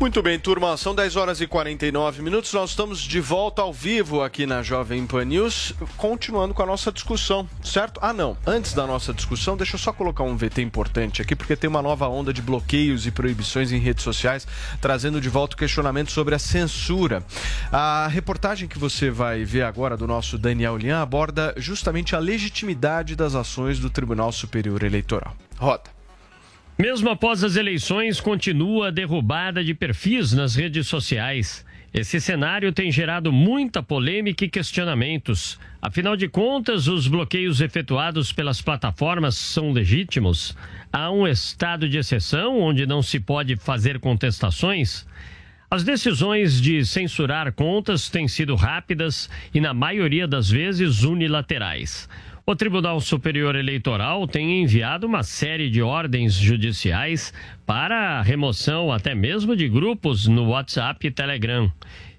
Muito bem, turma, são 10 horas e 49 minutos. Nós estamos de volta ao vivo aqui na Jovem Pan News, continuando com a nossa discussão, certo? Ah, não. Antes da nossa discussão, deixa eu só colocar um VT importante aqui, porque tem uma nova onda de bloqueios e proibições em redes sociais, trazendo de volta o questionamento sobre a censura. A reportagem que você vai ver agora do nosso Daniel Lian aborda justamente a legitimidade das ações do Tribunal Superior Eleitoral. Roda. Mesmo após as eleições, continua a derrubada de perfis nas redes sociais. Esse cenário tem gerado muita polêmica e questionamentos. Afinal de contas, os bloqueios efetuados pelas plataformas são legítimos? Há um estado de exceção onde não se pode fazer contestações? As decisões de censurar contas têm sido rápidas e, na maioria das vezes, unilaterais. O Tribunal Superior Eleitoral tem enviado uma série de ordens judiciais para remoção até mesmo de grupos no WhatsApp e Telegram.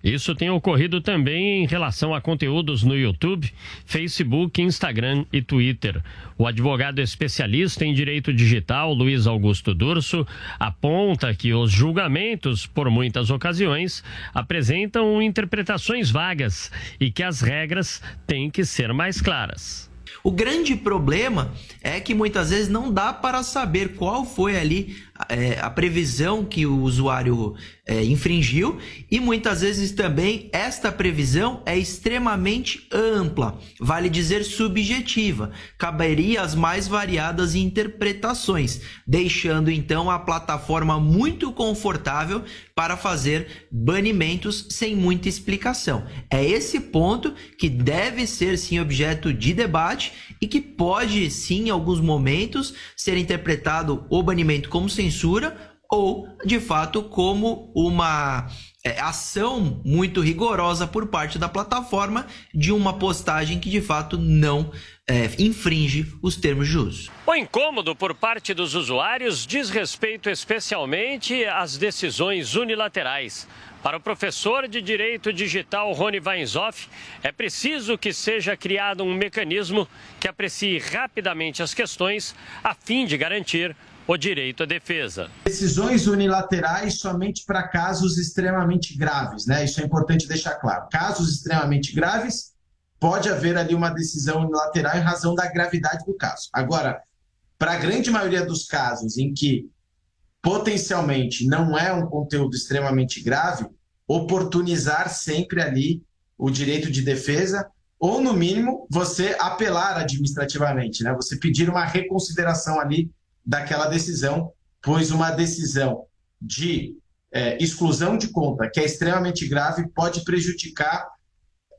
Isso tem ocorrido também em relação a conteúdos no YouTube, Facebook, Instagram e Twitter. O advogado especialista em direito digital, Luiz Augusto Durso, aponta que os julgamentos, por muitas ocasiões, apresentam interpretações vagas e que as regras têm que ser mais claras. O grande problema é que muitas vezes não dá para saber qual foi ali é, a previsão que o usuário é, infringiu e muitas vezes também esta previsão é extremamente ampla, vale dizer subjetiva, caberia as mais variadas interpretações, deixando então a plataforma muito confortável para fazer banimentos sem muita explicação. É esse ponto que deve ser sim objeto de debate e que pode sim em alguns momentos ser interpretado o banimento como censura ou de fato como uma é, ação muito rigorosa por parte da plataforma de uma postagem que de fato não é, infringe os termos de uso. O incômodo por parte dos usuários diz respeito especialmente às decisões unilaterais. Para o professor de Direito Digital Rony Weinzoff, é preciso que seja criado um mecanismo que aprecie rapidamente as questões a fim de garantir o direito à defesa. Decisões unilaterais somente para casos extremamente graves, né? Isso é importante deixar claro. Casos extremamente graves, pode haver ali uma decisão unilateral em razão da gravidade do caso. Agora, para a grande maioria dos casos em que potencialmente não é um conteúdo extremamente grave, oportunizar sempre ali o direito de defesa ou no mínimo você apelar administrativamente, né? Você pedir uma reconsideração ali daquela decisão, pois uma decisão de é, exclusão de conta que é extremamente grave pode prejudicar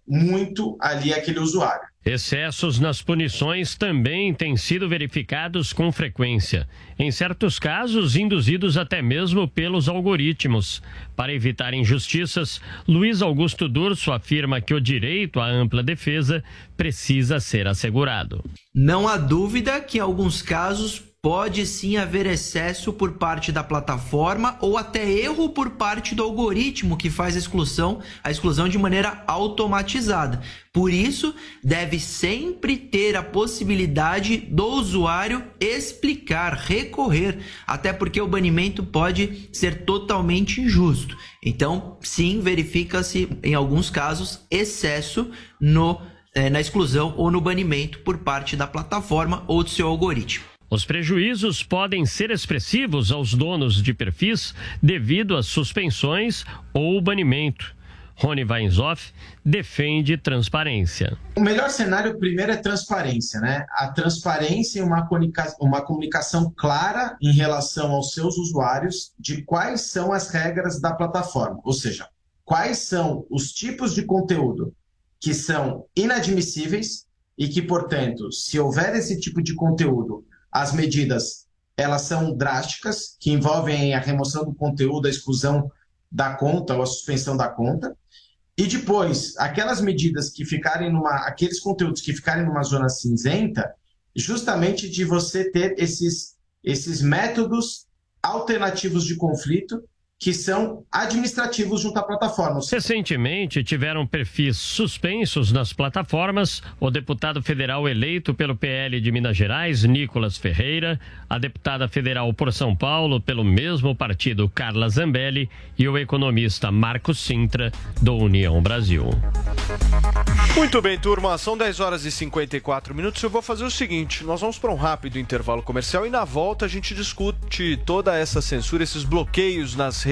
muito ali aquele usuário. Excessos nas punições também têm sido verificados com frequência, em certos casos induzidos até mesmo pelos algoritmos. Para evitar injustiças, Luiz Augusto Durso afirma que o direito à ampla defesa precisa ser assegurado. Não há dúvida que em alguns casos pode sim haver excesso por parte da plataforma ou até erro por parte do algoritmo que faz a exclusão, a exclusão de maneira automatizada. Por isso, deve sempre ter a possibilidade do usuário explicar, recorrer, até porque o banimento pode ser totalmente injusto. Então, sim, verifica-se em alguns casos excesso no eh, na exclusão ou no banimento por parte da plataforma ou do seu algoritmo. Os prejuízos podem ser expressivos aos donos de perfis devido às suspensões ou banimento. Rony Weinzoff defende transparência. O melhor cenário, primeiro, é transparência, né? A transparência e uma, comunica uma comunicação clara em relação aos seus usuários de quais são as regras da plataforma, ou seja, quais são os tipos de conteúdo que são inadmissíveis e que, portanto, se houver esse tipo de conteúdo, as medidas elas são drásticas, que envolvem a remoção do conteúdo, a exclusão da conta ou a suspensão da conta. E depois, aquelas medidas que ficarem numa, aqueles conteúdos que ficarem numa zona cinzenta, justamente de você ter esses, esses métodos alternativos de conflito que são administrativos junto à plataforma. Recentemente tiveram perfis suspensos nas plataformas o deputado federal eleito pelo PL de Minas Gerais, Nicolas Ferreira, a deputada federal por São Paulo pelo mesmo partido, Carla Zambelli, e o economista Marcos Sintra, do União Brasil. Muito bem, turma, são 10 horas e 54 minutos. Eu vou fazer o seguinte: nós vamos para um rápido intervalo comercial e na volta a gente discute toda essa censura, esses bloqueios nas redes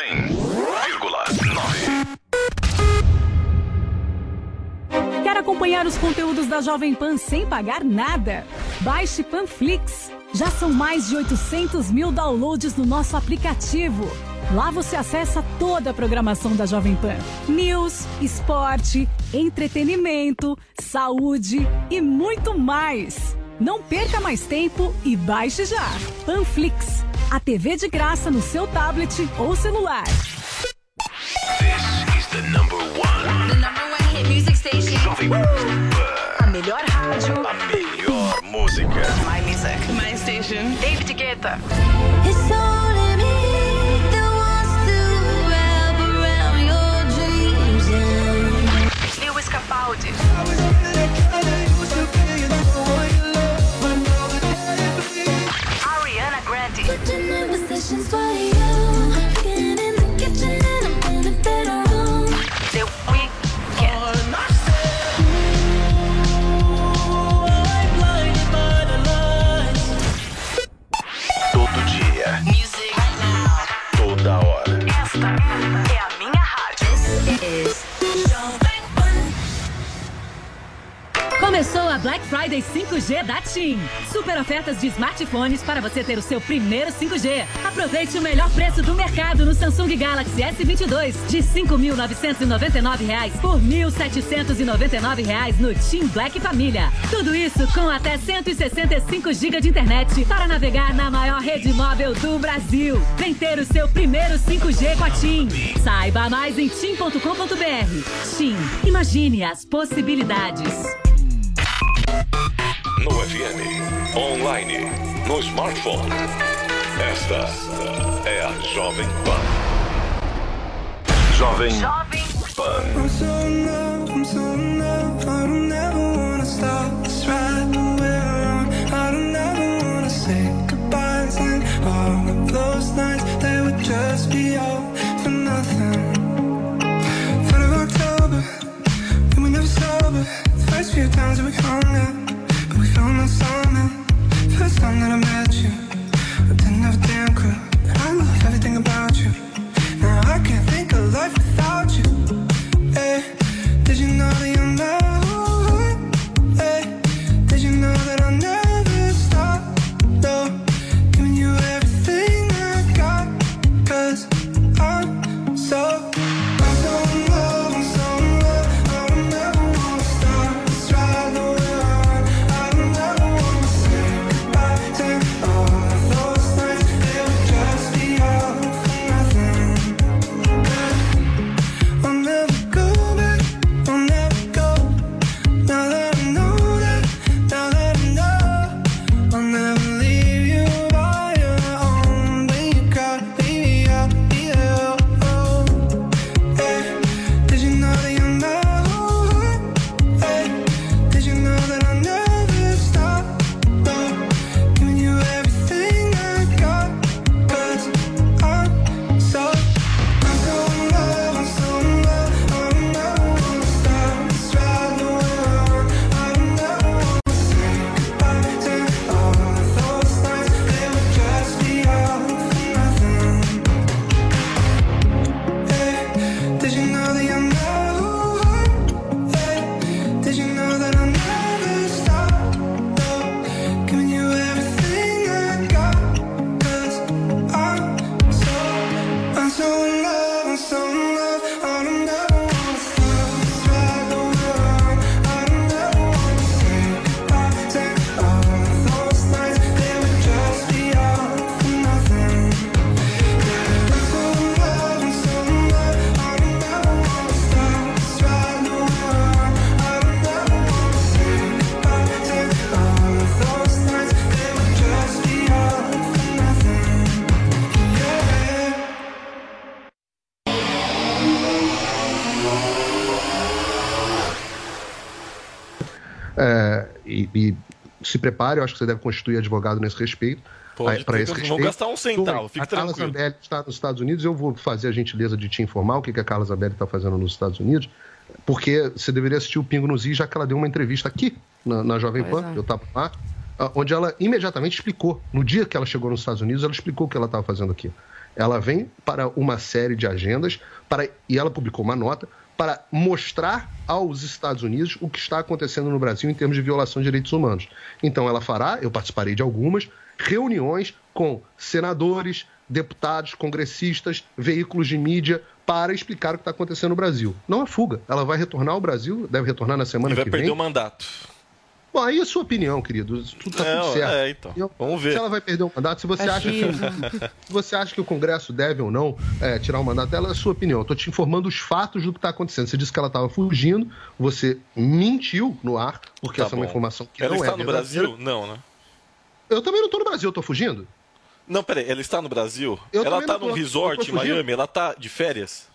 100,9. Quer acompanhar os conteúdos da Jovem Pan sem pagar nada? Baixe Panflix. Já são mais de 800 mil downloads no nosso aplicativo. Lá você acessa toda a programação da Jovem Pan: news, esporte, entretenimento, saúde e muito mais. Não perca mais tempo e baixe já. Panflix, a TV de graça no seu tablet ou celular. This is the number one. The number one hit music station. Jovem Pan. A melhor rádio. A melhor música. My music. My station. David Guetta. Começou a Black Friday 5G da TIM. Super ofertas de smartphones para você ter o seu primeiro 5G. Aproveite o melhor preço do mercado no Samsung Galaxy S22 de 5.999 reais por 1.799 reais no TIM Black Família. Tudo isso com até 165 GB de internet para navegar na maior rede móvel do Brasil. Vem ter o seu primeiro 5G com a TIM. Saiba mais em tim.com.br. TIM. Imagine as possibilidades. No FM, online, no smartphone. Esta é a Jovem Pan. Jovem Pan. I'm so in love, I'm so in love. I don't ever wanna stop this ride. I don't ever wanna say all of those they would just be all for nothing. Of October, we never few times we hung out, First time that I met you, I didn't have a damn clue. I love everything about you. Now I can't think of life without se prepare, eu acho que você deve constituir advogado nesse respeito. Pode, para esse não respeito. vou gastar um centavo, fique a Carla tranquilo. Zambelli está nos Estados Unidos, eu vou fazer a gentileza de te informar o que, que a Carla Zambelli está fazendo nos Estados Unidos, porque você deveria assistir o Pingo nos Is, já que ela deu uma entrevista aqui na, na Jovem Pois Pan, é. eu estava lá, ah, onde ela imediatamente explicou, no dia que ela chegou nos Estados Unidos, ela explicou o que ela estava fazendo aqui. Ela vem para uma série de agendas para, e ela publicou uma nota para mostrar aos Estados Unidos o que está acontecendo no Brasil em termos de violação de direitos humanos. Então ela fará, eu participarei de algumas, reuniões com senadores, deputados, congressistas, veículos de mídia para explicar o que está acontecendo no Brasil. Não é fuga. Ela vai retornar ao Brasil, deve retornar na semana E vai que perder vem. o mandato. Bom, aí é a sua opinião, querido. Tudo tá Não, tudo certo. é, então. Vamos ver. Se ela vai perder o mandato, se você, acha que, se você acha que o Congresso deve ou não é, tirar o mandato dela, é a sua opinião. Eu tô te informando os fatos do que está acontecendo. Você disse que ela estava fugindo, você mentiu no ar, porque Tá essa é uma bom. informação que Ela não está é no verdadeira. Brasil? Não, né? Eu também não estou no Brasil, eu tô fugindo? Não, peraí, ela está no Brasil? Eu ela está tô- num resort tô em. Miami? Ela está de férias?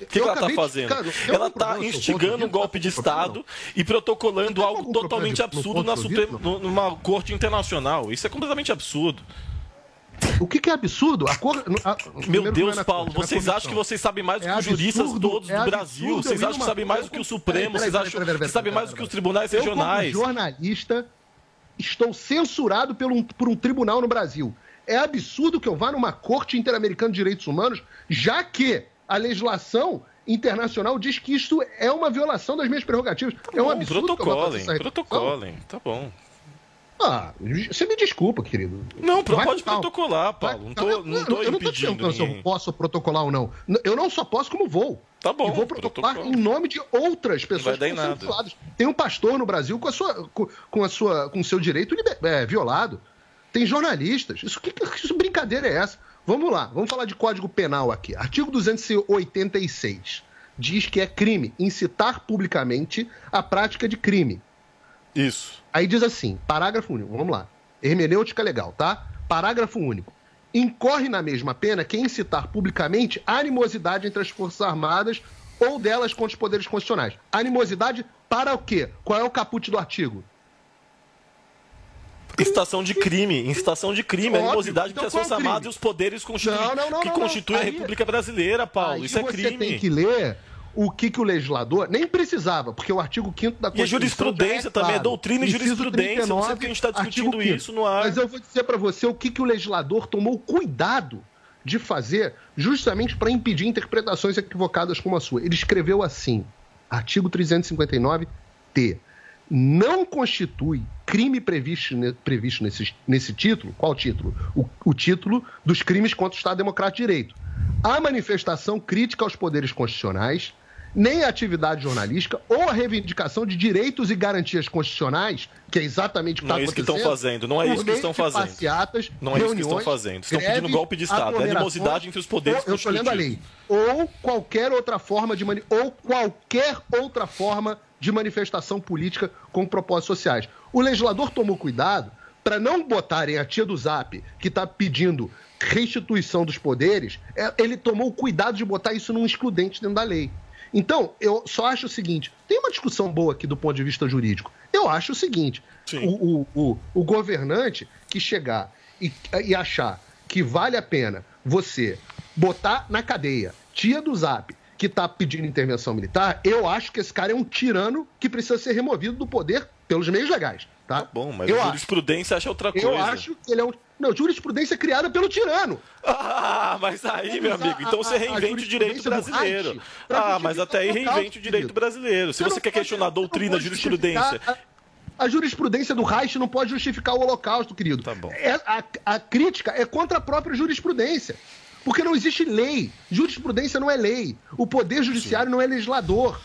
O que, que Eu ela está acabei de- fazendo? cara, ela está instigando um de golpe de Estado e protocolando algo algum totalmente absurdo na de Suprema- numa corte internacional. Isso é completamente absurdo. O que, que é absurdo? A cor... a- Meu não Deus, é Paulo, corte, é vocês acham que vocês sabem mais do É que os juristas absurdo, todos é do Brasil? Vocês eu acham que sabem mais do que o Supremo? Vocês acham que sabem mais do que os tribunais Eu, regionais? como jornalista, estou censurado pelo, um- por um tribunal no Brasil. É absurdo que eu vá numa corte interamericana de direitos humanos, já que a legislação internacional diz que isso é uma violação das minhas prerrogativas. é um Bom, absurdo. protocolem, protocolem, tá bom. Ah, você me desculpa, querido. Não, Vai pode protocolar, Paulo. Não tô, eu, não tô eu não tô impedindo perguntando se eu ninguém. posso protocolar ou não. Eu não só posso, como vou. Tá bom, E vou protocolar protocola. em nome de outras pessoas que estão violadas. Tem um pastor no Brasil com a sua, com, com a sua, com o seu direito é, violado. Tem jornalistas. Isso que, que isso brincadeira é essa? Vamos lá, vamos falar de Código Penal aqui. Artigo 286 diz que é crime incitar publicamente a prática de crime. Isso. Aí diz assim, parágrafo único, vamos lá. Hermenêutica legal, tá? Parágrafo único. Incorre na mesma pena quem incitar publicamente animosidade entre as Forças Armadas ou delas contra os poderes constitucionais. Animosidade para o quê? Qual é o caput do artigo? Incitação de crime, incitação de crime, Óbvio. animosidade Então entre as qual Forças? Armadas e os poderes constitu... Não, não, não, que constituem a República Brasileira, Paulo. Isso é você crime. tem que ler o que, que o legislador... Nem precisava, porque o artigo 5 da E a Constituição... jurisprudência é também, é claro. doutrina e jurisprudência. Não sei porque a gente está discutindo 5º. isso no ar. Mas eu vou dizer para você o que, que o legislador tomou cuidado de fazer justamente para impedir interpretações equivocadas como a sua. Ele escreveu assim, artigo 359-T. Não constitui crime previsto, ne- previsto nesse, nesse título. Qual título? O, o título dos crimes contra o Estado Democrático de Direito. A manifestação crítica aos poderes constitucionais, nem a atividade jornalística ou a reivindicação de direitos e garantias constitucionais, que é exatamente o que Não está é isso que estão acontecendo, fazendo, não é isso que estão fazendo. passeatas, Não é isso que estão fazendo. Estão pedindo golpe de Estado. É animosidade entre os poderes ou- Eu estou lendo a lei. Ou qualquer outra forma de mani- ou qualquer outra forma de manifestação política com propósitos sociais. O legislador tomou cuidado para não botarem a tia do Zap, que está pedindo restituição dos poderes, é, ele tomou o cuidado de botar isso num excludente dentro da lei. Então, eu só acho o seguinte: tem uma discussão boa aqui do ponto de vista jurídico. Eu acho o seguinte: o, o, o, o governante que chegar e, e achar que vale a pena você botar na cadeia tia do Zap que está pedindo intervenção militar, eu acho que esse cara é um tirano que precisa ser removido do poder pelos meios legais. Tá, Bom, mas eu a acho. jurisprudência acha outra coisa. Eu acho que ele é um. Não, jurisprudência criada pelo tirano. Ah, mas aí, meu amigo, então você reinvente o direito brasileiro. Ah, mas até aí reinvente o direito brasileiro. Se Você quer questionar a doutrina, a jurisprudência. A, jurisprudência do Reich não pode justificar o Holocausto, querido. Tá bom. a, a crítica é contra a própria jurisprudência. Porque não existe lei. Jurisprudência não é lei. O poder judiciário não é legislador.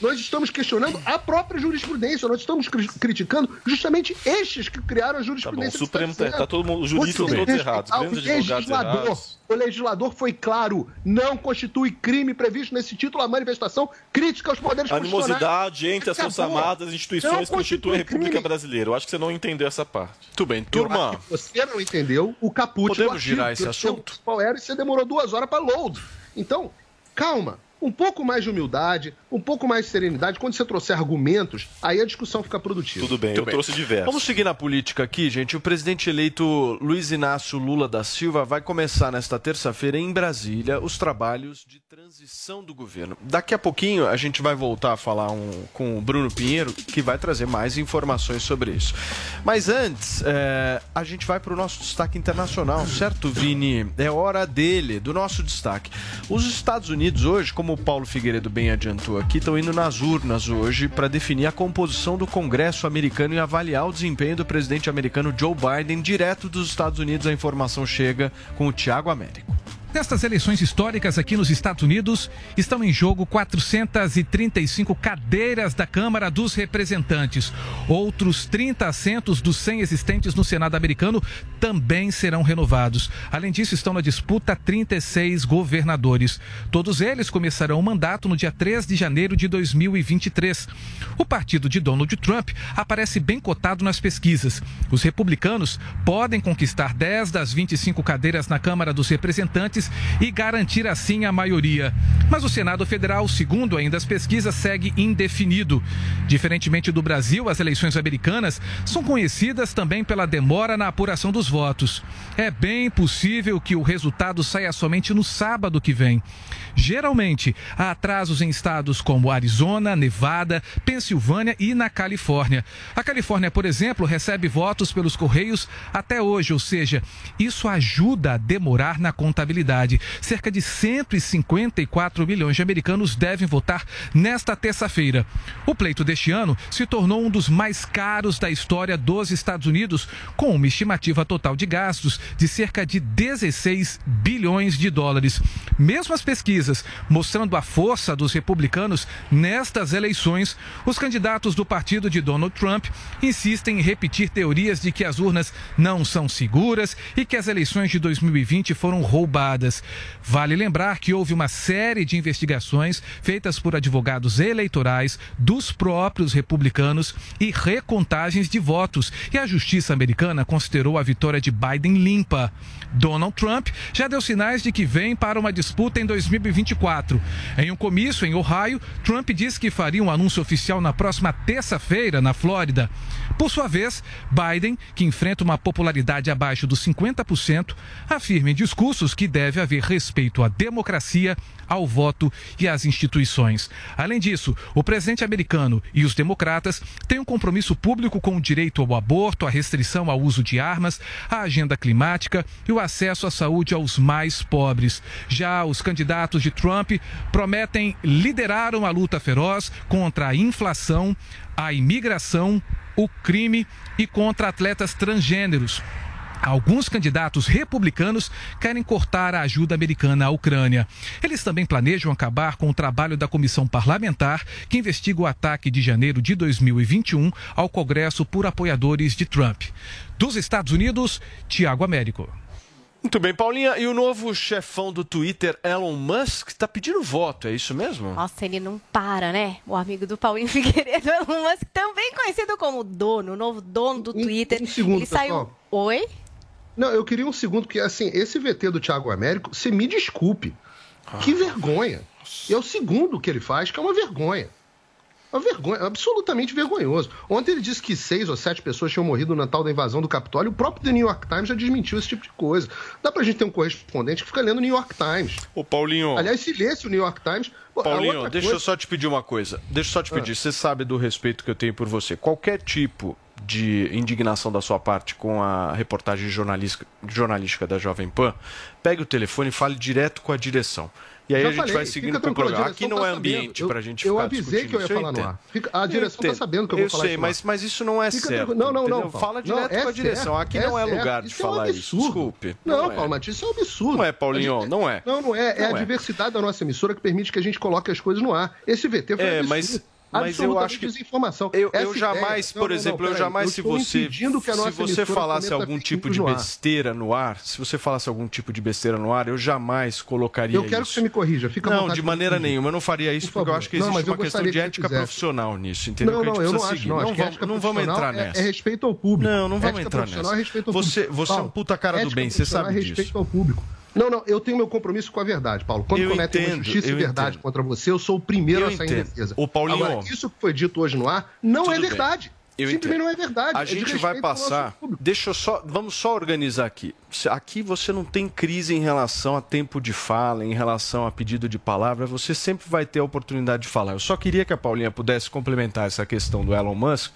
Nós estamos questionando a própria jurisprudência. Nós estamos cri- criticando justamente estes que criaram a Tá bom, jurisprudência. o Supremo que está tá, todo mundo, os juristas Você todos que errados, o legislador. errados. O legislador foi claro, não constitui crime previsto nesse título a manifestação crítica aos poderes. Animosidade entre as Forças. Armadas e as instituições Não constituem a República crime. Brasileira. Eu acho que você não entendeu essa parte. Tudo bem, que Você não entendeu o caput Podemos do artigo, girar esse que assunto? Qual era e você demorou duas horas para load. Então, calma. Um pouco mais de humildade, um pouco mais de serenidade. Quando você trouxer argumentos, aí a discussão fica produtiva. Tudo bem, eu trouxe diversos. Vamos seguir na política aqui, gente. O presidente eleito Luiz Inácio Lula da Silva vai começar nesta terça-feira em Brasília os trabalhos de transição do governo. Daqui a pouquinho a gente vai voltar a falar um- com o Bruno Pinheiro, que vai trazer mais informações sobre isso. Mas antes, é, a gente vai para o nosso destaque internacional, certo, Vini? É hora dele, do nosso destaque. Os Estados Unidos hoje, como o Paulo Figueiredo bem adiantou aqui, estão indo nas urnas hoje para definir a composição do Congresso americano e avaliar o desempenho do presidente americano Joe Biden direto dos Estados Unidos. A informação chega com o Tiago Américo. Nestas eleições históricas aqui nos Estados Unidos, estão em jogo 435 cadeiras da Câmara dos Representantes. Outros 30 assentos dos 100 existentes no Senado americano também serão renovados. Além disso, estão na disputa 36 governadores. Todos eles começarão o mandato no dia 3 de janeiro de 2023. O partido de Donald Trump aparece bem cotado nas pesquisas. Os republicanos podem conquistar 10 das 25 cadeiras na Câmara dos Representantes e garantir assim a maioria. Mas o Senado Federal, segundo ainda as pesquisas, segue indefinido. Diferentemente do Brasil, as eleições americanas são conhecidas também pela demora na apuração dos votos. É bem possível que o resultado saia somente no sábado que vem. Geralmente, há atrasos em estados como Arizona, Nevada, Pensilvânia e na Califórnia. A Califórnia, por exemplo, recebe votos pelos correios até hoje, ou seja, isso ajuda a demorar na contabilidade. Elegibilidade. Cerca de 154 milhões de americanos devem votar nesta terça-feira. O pleito deste ano se tornou um dos mais caros da história dos Estados Unidos, com uma estimativa total de gastos de cerca de 16 bilhões de dólares. Mesmo as pesquisas mostrando a força dos republicanos nestas eleições, os candidatos do partido de Donald Trump insistem em repetir teorias de que as urnas não são seguras e que as eleições de 2020 foram roubadas. Vale lembrar que houve uma série de investigações feitas por advogados eleitorais dos próprios republicanos e recontagens de votos, e a justiça americana considerou a vitória de Biden limpa. Donald Trump já deu sinais de que vem para uma disputa em 2024. Em um comício em Ohio, Trump disse que faria um anúncio oficial na próxima terça-feira na Flórida. Por sua vez, Biden, que enfrenta uma popularidade abaixo dos 50%, afirma em discursos que deve haver respeito à democracia, ao voto e às instituições. Além disso, o presidente americano e os democratas têm um compromisso público com o direito ao aborto, a restrição ao uso de armas, a agenda climática e o acesso à saúde aos mais pobres. Já os candidatos de Trump prometem liderar uma luta feroz contra a inflação, a imigração, o crime e contra atletas transgêneros. Alguns candidatos republicanos querem cortar a ajuda americana à Ucrânia. Eles também planejam acabar com o trabalho da comissão parlamentar que investiga o ataque de janeiro de 2021 ao Congresso por apoiadores de Trump. Dos Estados Unidos, Tiago Américo. Muito bem, Paulinha. E o novo chefão do Twitter, Elon Musk, está pedindo voto, é isso mesmo? Nossa, ele não para, né? O amigo do Paulinho Figueiredo, Elon Musk, também conhecido como dono, o novo dono do Twitter. um segundo, ele saiu. pessoal. Oi? Não, eu queria um segundo, porque assim, esse VT do Thiago Américo, você me desculpe. Que vergonha. E é o segundo que ele faz, que é uma vergonha. Uma vergonha, absolutamente vergonhoso. Ontem ele disse que seis ou sete pessoas tinham morrido na tal da invasão do Capitólio. O próprio The New York Times já desmentiu esse tipo de coisa. Dá pra gente ter um correspondente que fica lendo o New York Times. Ô, Paulinho. Aliás, se lesse o New York Times. a Paulinho, deixa eu coisa- só te pedir uma coisa. Deixa eu só te pedir. Ah. Você sabe do respeito que eu tenho por você. Qualquer tipo de indignação da sua parte com a reportagem jornalística, jornalística da Jovem Pan, pegue o telefone e fale direto com a direção. E aí Já a gente falei, vai seguindo com o tranquilo, a programa. Aqui não tá é ambiente Eu- pra gente eu ficar avisei que eu ia falar isso, no ar. entendo. Fica- a direção tá entendo. sabendo que eu vou falar sei, isso ar. mas, mas isso não é Fica certo. Não, não, não. Fala Não, direto é com a direção. certo, Aqui não é certo. lugar de Isso é um falar isso. absurdo. Desculpe. Não, é. Paulo Matias, isso é um absurdo. Não é, Paulinho, não é. Não, não é. É Não a é. diversidade da nossa emissora que permite que a gente coloque as coisas no ar. Esse VT foi É, um mas- absurdo. Mas eu acho que- desinformação. Eu, eu jamais, ideia- por Não, não, exemplo, não, eu peraí. jamais, Eu se você, se você falasse algum tipo de no besteira no ar, se você falasse algum tipo de besteira no ar, eu jamais colocaria Eu quero isso. que você me corrija. Fica não, de maneira nenhuma. Eu não faria isso Por porque eu favor. acho que Não, existe eu uma questão de que ética fizesse. profissional nisso, entendeu? Não, que não, eu não acho. seguir. Não, não, vamos, não vamos entrar é- nessa. É respeito ao público. Não, não vamos entrar nessa. é Você- você é um puta cara do bem, você sabe é disso. respeito ao público. Não, não, eu tenho meu compromisso com a verdade, Paulo. Quando Eu cometem uma entendo, injustiça e verdade entendo. contra você, eu sou o primeiro Eu a sair em entendo. defesa. Ô, Paulinho, Agora, isso que foi dito hoje no ar não Tudo é bem. verdade. Eu Simplesmente não é verdade. A É gente vai passar. Deixa eu só. Vamos só organizar aqui. Aqui você não tem crise em relação a tempo de fala, em relação a pedido de palavra. Você sempre vai ter a oportunidade de falar. Eu só queria que a Paulinha pudesse complementar essa questão do Elon Musk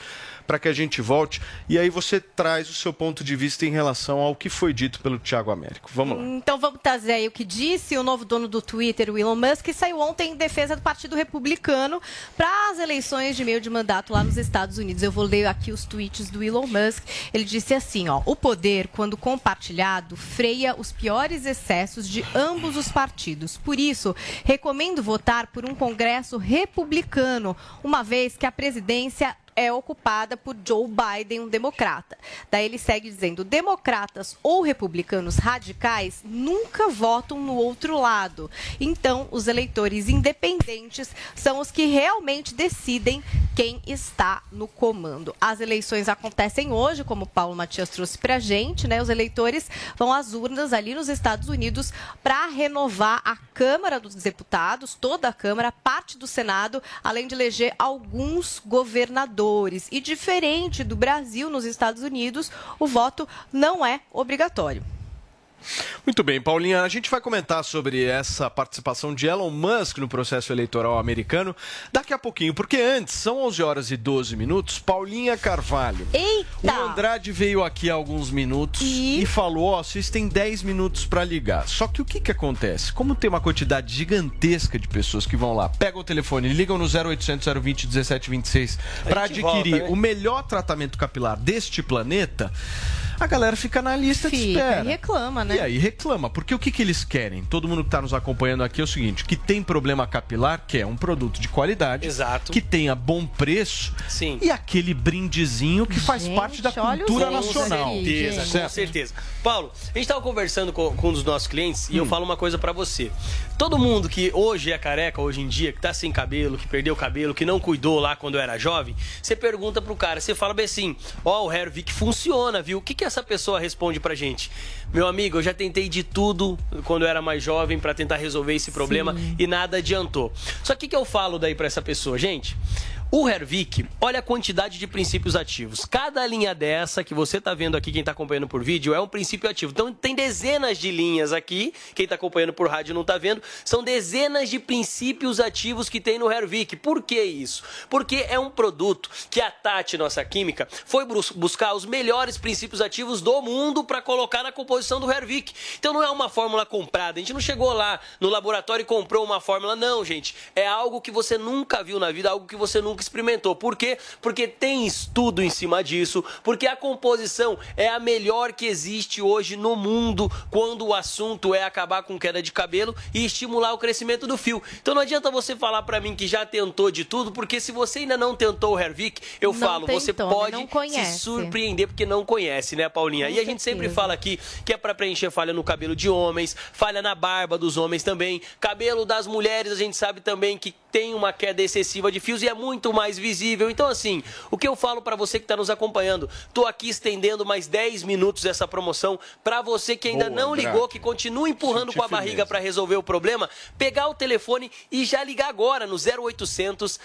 para que a gente volte e aí você traz o seu ponto de vista em relação ao que foi dito pelo Thiago Américo. Vamos lá. Então vamos trazer aí o que disse o novo dono do Twitter, o Elon Musk, que saiu ontem em defesa do Partido Republicano para as eleições de meio de mandato lá nos Estados Unidos. Eu vou ler aqui os tweets do Elon Musk. Ele disse assim, ó: "O poder, quando compartilhado, freia os piores excessos de ambos os partidos. Por isso, recomendo votar por um Congresso republicano, uma vez que a presidência é ocupada por Joe Biden, um democrata. Daí ele segue dizendo: democratas ou republicanos radicais nunca votam no outro lado. Então, os eleitores independentes são os que realmente decidem quem está no comando. As eleições acontecem hoje, como Paulo Matias trouxe pra gente, né? Os eleitores vão às urnas ali nos Estados Unidos para renovar a Câmara dos Deputados, toda a Câmara, parte do Senado, além de eleger alguns governadores. E diferente do Brasil, nos Estados Unidos, o voto não é obrigatório. Muito bem, Paulinha, a gente vai comentar sobre essa participação de Elon Musk no processo eleitoral americano daqui a pouquinho, porque antes, são 11 horas e 12 minutos, Paulinha Carvalho. Eita! O Andrade veio aqui há alguns minutos e, falou, ó, vocês têm 10 minutos para ligar. Só que o que que acontece? Como tem uma quantidade gigantesca de pessoas que vão lá, pegam o telefone, ligam no 0800 020 1726 para adquirir volta, né? o melhor tratamento capilar deste planeta, a galera fica na lista de Fica espera. e reclama, né? E aí reclama, porque o que, que eles querem? Todo mundo que está nos acompanhando aqui é o seguinte: que tem problema capilar, que é um produto de qualidade, Exato. que tenha bom preço Sim. e aquele brindezinho que faz parte da cultura nacional. aqui, certeza, com certeza. Paulo, a gente estava conversando com, com um dos nossos clientes Hum. e eu falo uma coisa pra você. Todo mundo que hoje é careca, hoje em dia, que tá sem cabelo, que perdeu o cabelo, que não cuidou lá quando era jovem, você pergunta pro cara, você fala bem assim: Ó, o Hervik funciona, viu? O que, que essa pessoa responde pra gente? Meu amigo, eu já tentei de tudo quando eu era mais jovem pra tentar resolver esse problema e nada adiantou. Só que o que eu falo daí pra essa pessoa, gente? O Hervik, olha a quantidade de princípios ativos. Cada linha dessa que você está vendo aqui, quem está acompanhando por vídeo, é um princípio ativo. Então tem dezenas de linhas aqui, quem está acompanhando por rádio não está vendo, são dezenas de princípios ativos que tem no Hervik. Por que isso? Porque é um produto que a Tati, nossa química, foi bus- buscar os melhores princípios ativos do mundo para colocar na composição do Hervik. Então não é uma fórmula comprada. A gente não chegou lá no laboratório e comprou uma fórmula, não, gente. É algo que você nunca viu na vida, algo que você nunca experimentou. Por quê? Porque tem estudo em cima disso, porque a composição é a melhor que existe hoje no mundo quando o assunto é acabar com queda de cabelo e estimular o crescimento do fio. Então não adianta você falar pra mim que já tentou de tudo, porque se você ainda não tentou o Hervik, eu Não falo, você tentou, né? pode se surpreender porque não conhece, né, Paulinha? Com e a gente sempre certeza. fala aqui que é pra preencher falha no cabelo de homens, falha na barba dos homens também, cabelo das mulheres, a gente sabe também que tem uma queda excessiva de fios e é muito mais visível. Então, assim, o que eu falo pra você que tá nos acompanhando, tô aqui estendendo mais 10 minutos essa promoção pra você que ainda Boa, não ligou, que continua empurrando Senti com a barriga pra resolver o problema, pegar o telefone e já ligar agora no 0800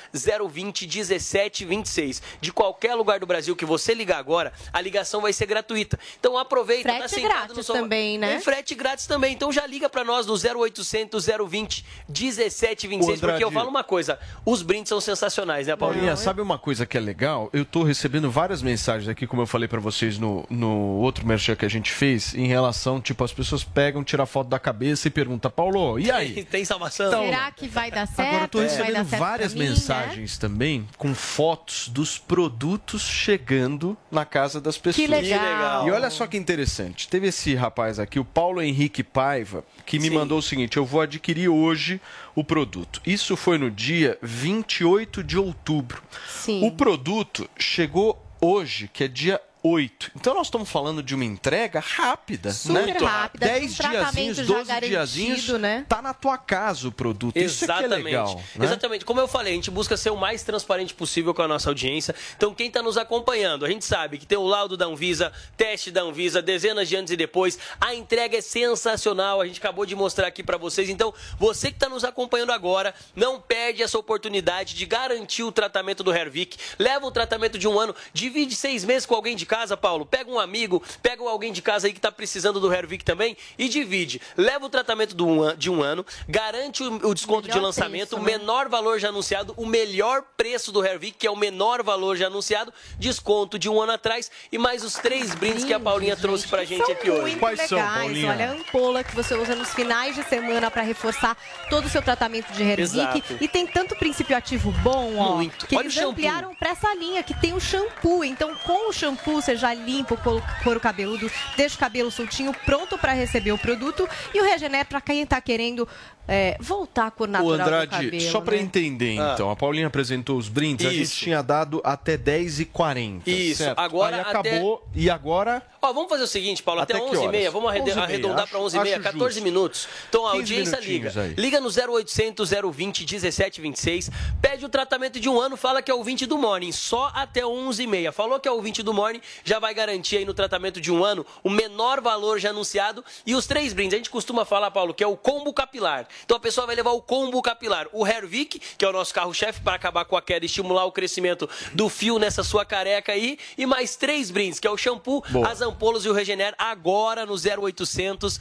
020 1726. De qualquer lugar do Brasil que você ligar agora, a ligação vai ser gratuita. Então aproveita, Frete tá sentado grátis no sofá. também, né? É frete grátis também. Então já liga pra nós no 0800 020 1726, Ô, porque eu falo uma coisa, os brindes são sensacionais, né, Paulinha? Sabe uma coisa que é legal? Eu tô recebendo várias mensagens aqui, como eu falei pra vocês no, no outro merchan que a gente fez, em relação, tipo, as pessoas pegam, tiram a foto da cabeça e perguntam, Paulo, e aí? Tem salvação? Será que vai dar certo? Agora eu tô recebendo várias mim, né? mensagens também com fotos dos produtos chegando na casa das pessoas. Que legal. Que legal. E olha só que interessante. Teve esse rapaz aqui, o Paulo Henrique Paiva, que me Sim. mandou o seguinte: eu vou adquirir hoje o produto. Isso foi no dia 28 de outubro. Sim. O produto chegou hoje, que é dia 8. Então nós estamos falando de uma entrega rápida, Super né? rápida, 10 com tratamento diazinhos, já 12 garantido, diazinhos, né? tá na tua casa o produto. Isso é que é Exatamente. legal. né? Exatamente. Como eu falei, a gente busca ser o mais transparente possível com a nossa audiência. Então, quem está nos acompanhando, a gente sabe que tem o laudo da Anvisa, teste da Anvisa, dezenas de antes e depois. A entrega é sensacional. A gente acabou de mostrar aqui para vocês. Então, você que está nos acompanhando agora, não perde essa oportunidade de garantir o tratamento do Hervik. Leva o tratamento de um ano, divide seis meses com alguém de casa, Paulo. Pega um amigo, pega alguém de casa aí que está precisando do Hervik também e divide. Leva o tratamento do um de um ano, garante o, o desconto de lançamento, preço, o né? menor valor já anunciado, o melhor preço do Hervik, que é o menor valor já anunciado, desconto de um ano atrás e mais os três brindes que a Paulinha trouxe pra gente aqui hoje. Muito legais. Olha, a ampola que você usa nos finais de semana para reforçar todo o seu tratamento de Hervik. Exato. E tem tanto princípio ativo bom, ó, Muito. que Olha eles ampliaram para essa linha que tem o shampoo. Então, com o shampoo, você já limpa o couro- couro cabeludo, deixa o cabelo soltinho, pronto para receber o produto. E o Regener, para quem tá querendo é, voltar cor Ô, natural Andrade, do cabelo. só pra né? entender, Ah. então, a Paulinha apresentou os brindes, a gente Isso. tinha dado até 10h40. Isso, certo? agora Aí até- acabou, e agora... Ó, vamos fazer o seguinte, Paulo, até, Até que 11h30, horas? vamos arrede- 11h30, arredondar para 11h30, acho 14 justo. minutos. Então a 15 audiência liga. aí. Liga no 0800 020 1726, pede o tratamento de um ano, fala que é o 20 do Morning, só até 11h30. Falou que é o 20 do Morning, já vai garantir aí no tratamento de um ano o menor valor já anunciado e os três brindes. A gente costuma falar, Paulo, que é o combo capilar. Então a pessoa vai levar o combo capilar, o Hervik, que é o nosso carro-chefe para acabar com a queda e estimular o crescimento do fio nessa sua careca aí, e mais três brindes, que é o shampoo, Boa. as ampolas e o Regener agora no 0800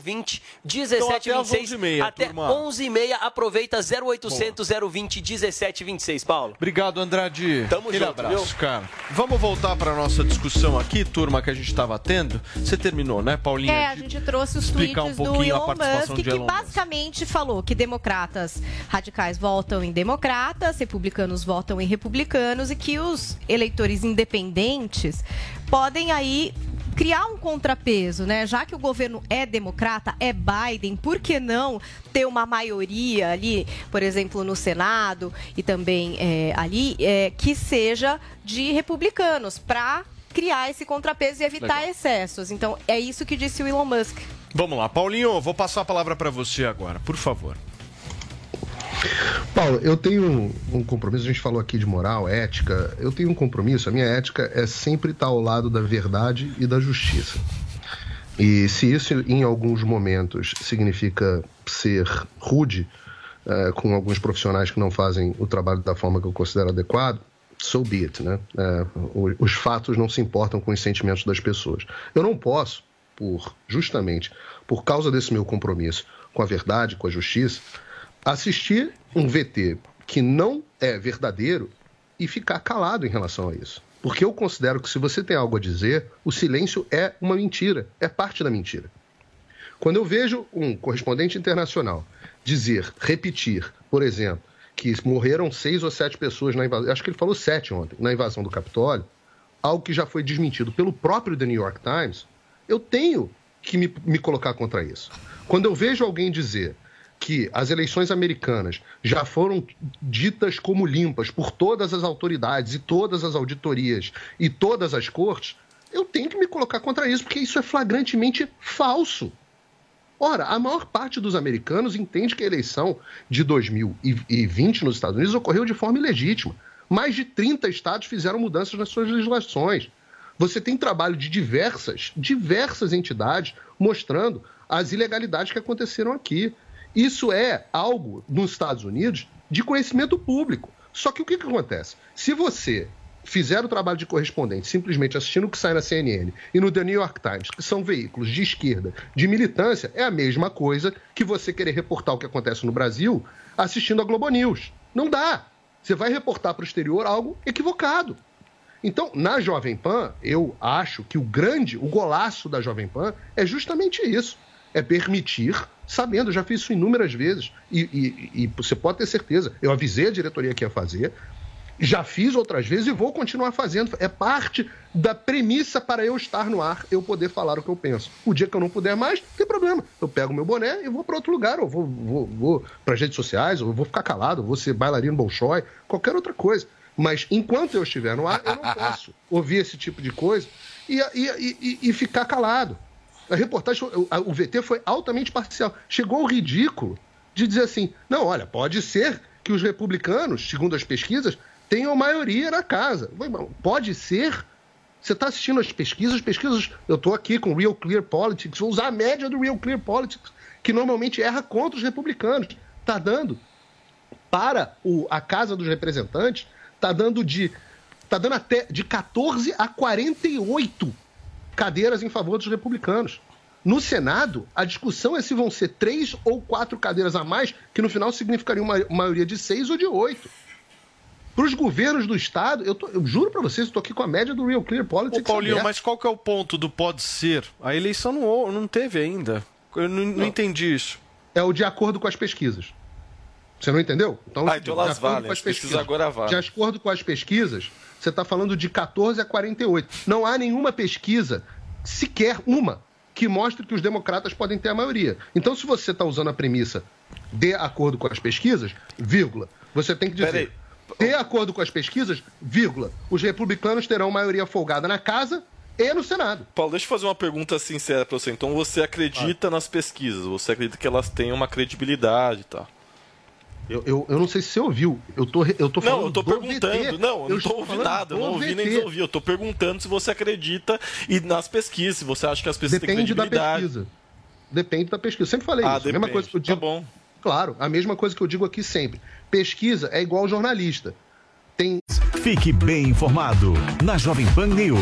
020 Então, até às 1726 11h30, até turma. 11h30 aproveita 0800 020 1726, Paulo. Obrigado, Andrade. Tamo Aquele junto, abraço, viu? cara. Vamos voltar para nossa discussão aqui, turma, que a gente estava tendo. Você terminou, né, Paulinha? É, a gente trouxe os explicar tweets um do pouquinho a Elon participação Musk, de que Elon basicamente falou que democratas radicais votam em democratas, republicanos votam em republicanos e que os eleitores independentes podem aí criar um contrapeso, né? Já que o governo é democrata, é Biden, por que não ter uma maioria ali, por exemplo, no Senado e também é, ali, é, que seja de republicanos, para criar esse contrapeso e evitar Legal. excessos. Então, é isso que disse o Elon Musk. Vamos lá, Paulinho, vou passar a palavra para você agora, por favor. Paulo, eu tenho um, compromisso, a gente falou aqui de moral, ética. Eu tenho um compromisso, a minha ética é sempre estar ao lado da verdade e da justiça. E se isso em alguns momentos significa ser rude eh, com alguns profissionais que não fazem o trabalho da forma que eu considero adequado, so be it, né? Eh, os fatos não se importam com os sentimentos das pessoas. Eu não posso, por justamente por causa desse meu compromisso com a verdade, com a justiça, assistir um VT que não é verdadeiro e ficar calado em relação a isso. Porque eu considero que se você tem algo a dizer, o silêncio é uma mentira, é parte da mentira. Quando eu vejo um correspondente internacional dizer, repetir, por exemplo, que morreram seis ou sete pessoas na invasão, acho que ele falou sete ontem, na invasão do Capitólio, algo que já foi desmentido pelo próprio The New York Times, eu tenho que me, me colocar contra isso. Quando eu vejo alguém dizer que as eleições americanas já foram ditas como limpas por todas as autoridades e todas as auditorias e todas as cortes, eu tenho que me colocar contra isso, porque isso é flagrantemente falso. Ora, a maior parte dos americanos entende que a eleição de 2020 nos Estados Unidos ocorreu de forma ilegítima. Mais de 30 estados fizeram mudanças nas suas legislações. Você tem trabalho de diversas, diversas entidades mostrando as ilegalidades que aconteceram aqui. Isso é algo nos Estados Unidos de conhecimento público. Só que o que, que acontece? Se você fizer o trabalho de correspondente simplesmente assistindo o que sai na CNN e no The New York Times, que são veículos de esquerda, de militância, é a mesma coisa que você querer reportar o que acontece no Brasil assistindo a Globo News. Não dá. Você vai reportar para o exterior algo equivocado. Então, na Jovem Pan, eu acho que o grande, o golaço da Jovem Pan é justamente isso. É permitir, sabendo, já fiz isso inúmeras vezes, e, e- e você pode ter certeza, eu avisei a diretoria que ia fazer, já fiz outras vezes e vou continuar fazendo. É parte da premissa para eu estar no ar, eu poder falar o que eu penso. O dia que eu não puder mais, não tem problema. Eu pego meu boné e vou para outro lugar, ou vou, vou, vou para as redes sociais, ou vou ficar calado, ou vou ser bailarino bolshoi, qualquer outra coisa. Mas enquanto eu estiver no ar, eu não posso ouvir esse tipo de coisa e, e, e, e ficar calado. A reportagem, o, VT foi altamente parcial. Chegou ao ridículo de dizer assim: não, olha, pode ser que os republicanos, segundo as pesquisas, tenham maioria na casa. Pode ser. Você está assistindo as pesquisas, as pesquisas. Eu estou aqui com o Real Clear Politics, vou usar a média do Real Clear Politics, que normalmente erra contra os republicanos. Está dando para o- a Casa dos Representantes, está dando de. Está dando até de 14 a 48 cadeiras em favor dos republicanos. No Senado, a discussão é se vão ser três ou quatro cadeiras a mais, que no final significaria uma maioria de seis ou de oito. Para os governos do Estado, eu, tô- eu juro para vocês, estou aqui com a média do Real Clear Politics. Ô, Paulinho, mas qual que é o ponto do pode ser? A eleição não, não teve ainda. Eu não, não entendi isso. É o de acordo com as pesquisas. Você não entendeu? Então, Ah, então de elas acordo valem, com as pesquisas agora valem. De acordo com as pesquisas, você está falando de 14 a 48. Não há nenhuma pesquisa, sequer uma, que mostre que os democratas podem ter a maioria. Então, se você está usando a premissa de acordo com as pesquisas, vírgula, você tem que dizer. De acordo com as pesquisas, vírgula, os republicanos terão maioria folgada na casa e no Senado. Paulo, deixa eu fazer uma pergunta sincera pra você. Então você acredita nas pesquisas? Você acredita que elas têm uma credibilidade e tal? Eu, eu, eu não sei se você ouviu. Eu tô, eu tô falando Não, eu tô do perguntando. VT. Não, eu não tô estou ouvindo nada. Não ouvi nem VT. desouvi. Eu tô perguntando se você acredita e nas pesquisas, se você acha que as pesquisas têm Depende da credibilidade. pesquisa. Depende da pesquisa. Eu sempre falei Ah, isso. A mesma depende. coisa que eu digo. Tá bom. Claro, a mesma coisa que eu digo aqui sempre. Pesquisa é igual jornalista. Tem Fique bem informado na Jovem Pan News.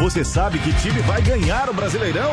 Você sabe que time vai ganhar o Brasileirão?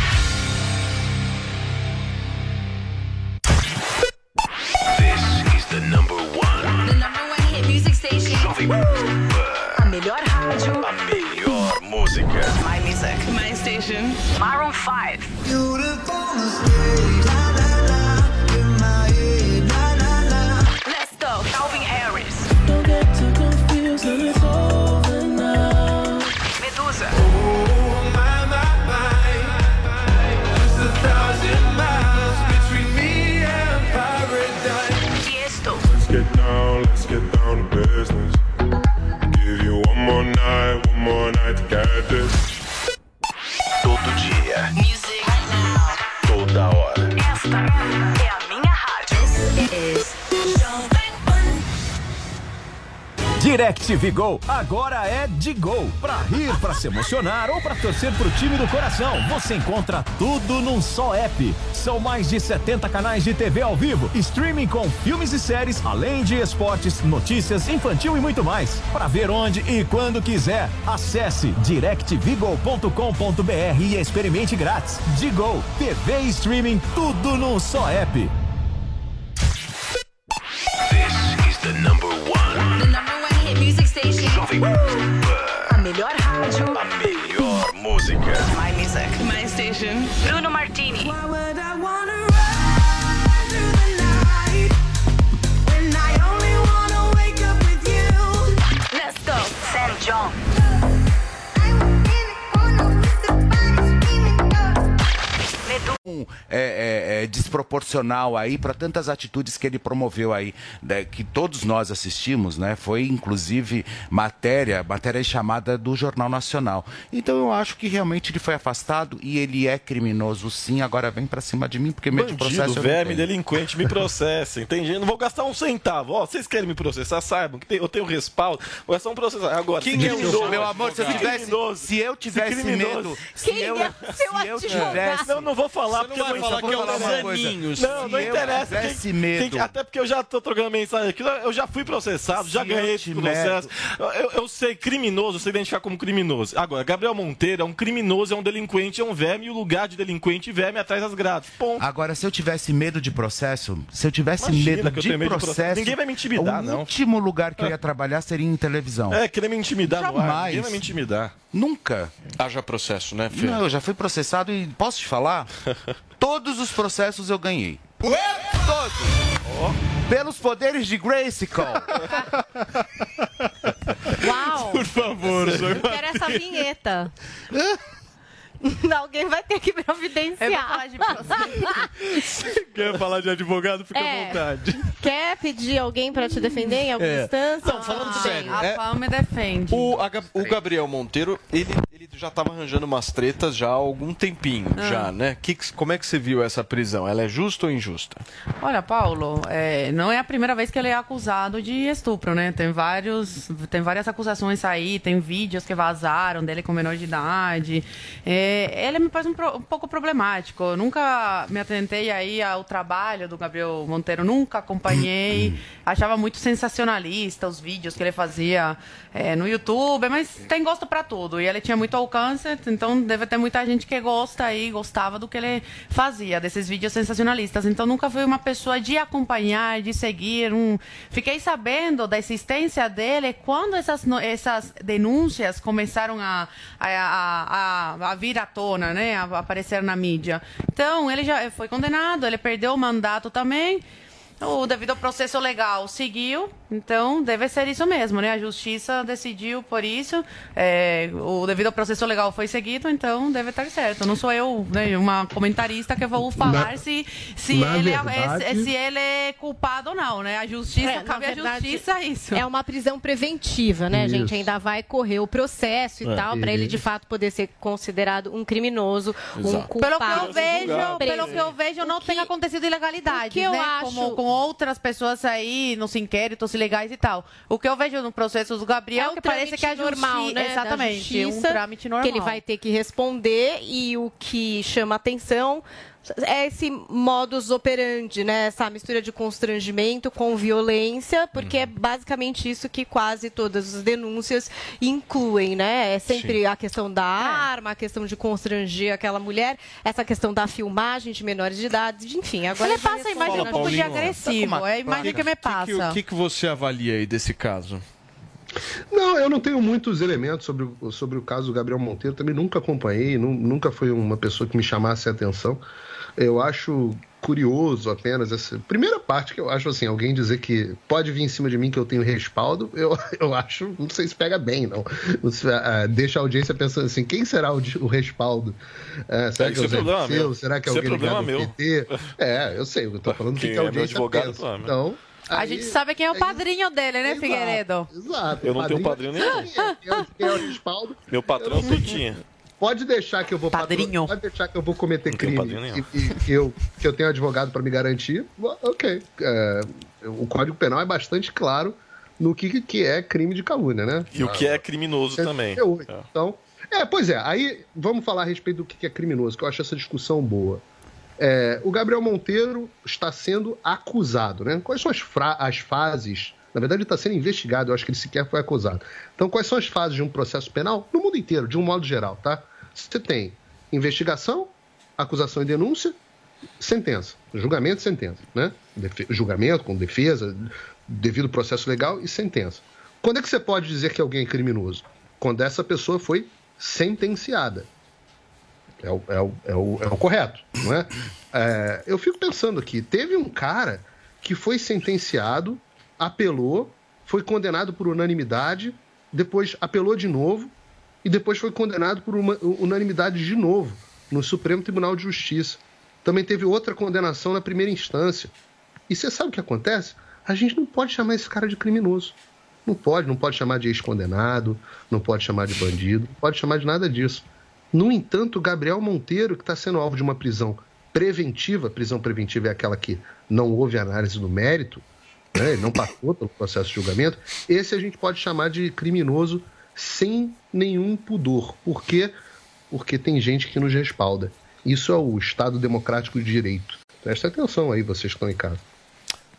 Station. Maroon 5. Direct Vigol agora é de Gol. Pra rir, pra se emocionar ou pra torcer pro time do coração, você encontra tudo num só app. São mais de 70 canais de TV ao vivo, streaming com filmes e séries, além de esportes, notícias, infantil e muito mais. Pra ver onde e quando quiser, acesse directvigol.com.br e experimente grátis. Digol, TV e streaming, tudo num só app. Music. My station. Bruno Martini. É, é, é, desproporcional aí para tantas atitudes que ele promoveu aí, né, que todos nós assistimos, né? Foi inclusive matéria, matéria chamada do Jornal Nacional. Então eu acho que realmente ele foi afastado e ele é criminoso sim. Agora vem para cima de mim porque meio de processo eu verme, delinquente, me processem. Eu não vou gastar um centavo. Ó, vocês querem me processar, saibam que tem- eu tenho respaldo. Vou gastar um processar. Agora, Quem é o meu amor, se eu se tivesse- criminoso- se eu tivesse medo, se Quem eu- é o seu se eu advogado? tivesse- Não, não vou falar porque vai não falar vou que é o uma coisa. Zaninhos. Não, não eu interessa. tivesse Quem- medo. quem- até porque eu já tô trocando mensagem aqui. Eu já fui processado, já Se ganhei eu esse processo. Eu, eu sei, criminoso, eu sei identificar como criminoso. Agora, Gabriel Monteiro é um criminoso, é um delinquente, é um verme, e o lugar de delinquente e verme é atrás das grades. Ponto. Agora, se eu tivesse medo de processo, se eu tivesse Imagina medo que eu de tenho medo de processo. processo, Ninguém vai me intimidar, o não. último lugar que eu ia trabalhar seria em televisão. É, querer me intimidar no ar. Jamais. Ninguém vai me intimidar. Nunca. Haja processo, né, Fê? Não, eu já fui processado e posso te falar? Todos os processos eu ganhei. Todos. Pelos poderes de Grayskull. Uau! Por favor, Eu quero essa vinheta. Alguém vai ter que providenciar. Quer falar de advogado? Fica É. à vontade. Quer pedir alguém pra te defender em alguma É. instância? Não, falando Tudo sério, bem. é- A me defende. O, a o Gabriel Monteiro, ele, ele já estava arranjando umas tretas já há algum tempinho, Ah. já, né? Que- como é que você viu essa prisão? Ela é justa ou injusta? Olha, Paulo, é, não é a primeira vez que ele é acusado de estupro, né? Tem vários, tem várias acusações aí, tem vídeos que vazaram dele com menor de idade. É, ele me parece um, um pouco problemático. Eu nunca me atentei aí ao trabalho do Gabriel Monteiro, nunca acompanhei. Achava muito sensacionalista os vídeos que ele fazia é, no YouTube, mas tem gosto pra tudo. E ele tinha muito alcance, então deve ter muita gente que gosta aí, gostava do que ele fazia, desses vídeos sensacionalistas. Então nunca fui uma pessoa de acompanhar, de seguir. Um... Fiquei sabendo da existência dele quando essas, essas denúncias começaram a, a, a, a- a vir à tona, né? A aparecer na mídia. Então, ele já foi condenado, ele perdeu o mandato também. O devido ao processo legal seguiu, então deve ser isso mesmo, né? A justiça decidiu por isso, é, o devido ao processo legal foi seguido, então deve estar certo. Não sou eu, né, uma comentarista que vou falar Na- se, se, na ele é, verdade- é- se ele é culpado ou não, né? A justiça, É, cabe à justiça isso. É uma prisão preventiva, né, Isso. gente? Ainda vai correr o processo e É. tal, para ele de fato poder ser considerado um criminoso, um Pelo culpado. que eu vejo, pelo que eu vejo, não tem acontecido ilegalidade, o que eu né? acho- Como com outras pessoas aí nos inquéritos ilegais e tal. O que eu vejo no processo do Gabriel É um que parece que é normal, justi- né? Exatamente, um justiça, trâmite normal. Que ele vai ter que responder e o que chama atenção é esse modus operandi, né? Essa mistura de constrangimento com violência, porque Uhum. é basicamente isso que quase todas as denúncias incluem, né? É sempre Sim. a questão da arma, a questão de constranger aquela mulher, essa questão da filmagem de menores de idade, enfim. Agora Ele passa a imagem um pouco de agressivo, é a imagem que me passa. O que, que você avalia aí desse caso? Não, eu não tenho muitos elementos sobre, o- sobre o caso do Gabriel Monteiro, também nunca acompanhei, nu- nunca foi uma pessoa que me chamasse a atenção. Eu acho curioso apenas essa primeira parte que eu acho assim, alguém dizer que pode vir em cima de mim que eu tenho respaldo, eu, eu acho, não sei se pega bem, não. Sei, ah, deixa a audiência pensando assim, quem será o, o respaldo? Ah, será É, que é isso o é problema Dirceu? meu. Será que é é alguém ligado problema ao meu. PT? É, eu sei, eu tô falando Quem que a é meu audiência advogado, pensa. Então, A gente sabe quem é o padrinho dele, né, Figueiredo? Exato. Eu não tenho padrinho nenhum. Quem é, quem é o respaldo? Meu patrão é o Tutinha. Pode deixar que eu vou Padrinho. Pode deixar que eu vou cometer crime e, e que, eu, que eu tenho advogado para me garantir. Ok. É, o Código Penal é bastante claro no que, que é crime de calúnia, né? E o que é criminoso também. 138. Então, é, pois é. Aí vamos falar a respeito do que é criminoso, que eu acho essa discussão boa. É, o Gabriel Monteiro está sendo acusado, né? Quais são as, fra- as fases? Na verdade, ele está sendo investigado, eu acho que ele sequer foi acusado. Então, quais são as fases de um processo penal? No mundo inteiro, de um modo geral, tá? Você tem investigação, acusação e denúncia, sentença. Julgamento e sentença, né? Defe- julgamento com defesa, devido processo legal e sentença. Quando é que você pode dizer que alguém é criminoso? Quando essa pessoa foi sentenciada. É o, é o, é o, é o correto, não é? É, Eu fico pensando aqui, teve um cara que foi sentenciado, apelou, foi condenado por unanimidade, depois apelou de novo e depois foi condenado por uma, unanimidade de novo no Supremo Tribunal de Justiça. Também teve outra condenação na primeira instância. E você sabe o que acontece? A gente não pode chamar esse cara de criminoso. Não pode, não pode chamar de ex-condenado, não pode chamar de bandido, não pode chamar de nada disso. No entanto, Gabriel Monteiro, que está sendo alvo de uma prisão preventiva, prisão preventiva é aquela que não houve análise do mérito, né, não passou pelo processo de julgamento, esse a gente pode chamar de criminoso sem nenhum pudor. Por quê? Porque tem gente que nos respalda. Isso é o Estado Democrático de Direito. Presta atenção aí, vocês que estão em casa.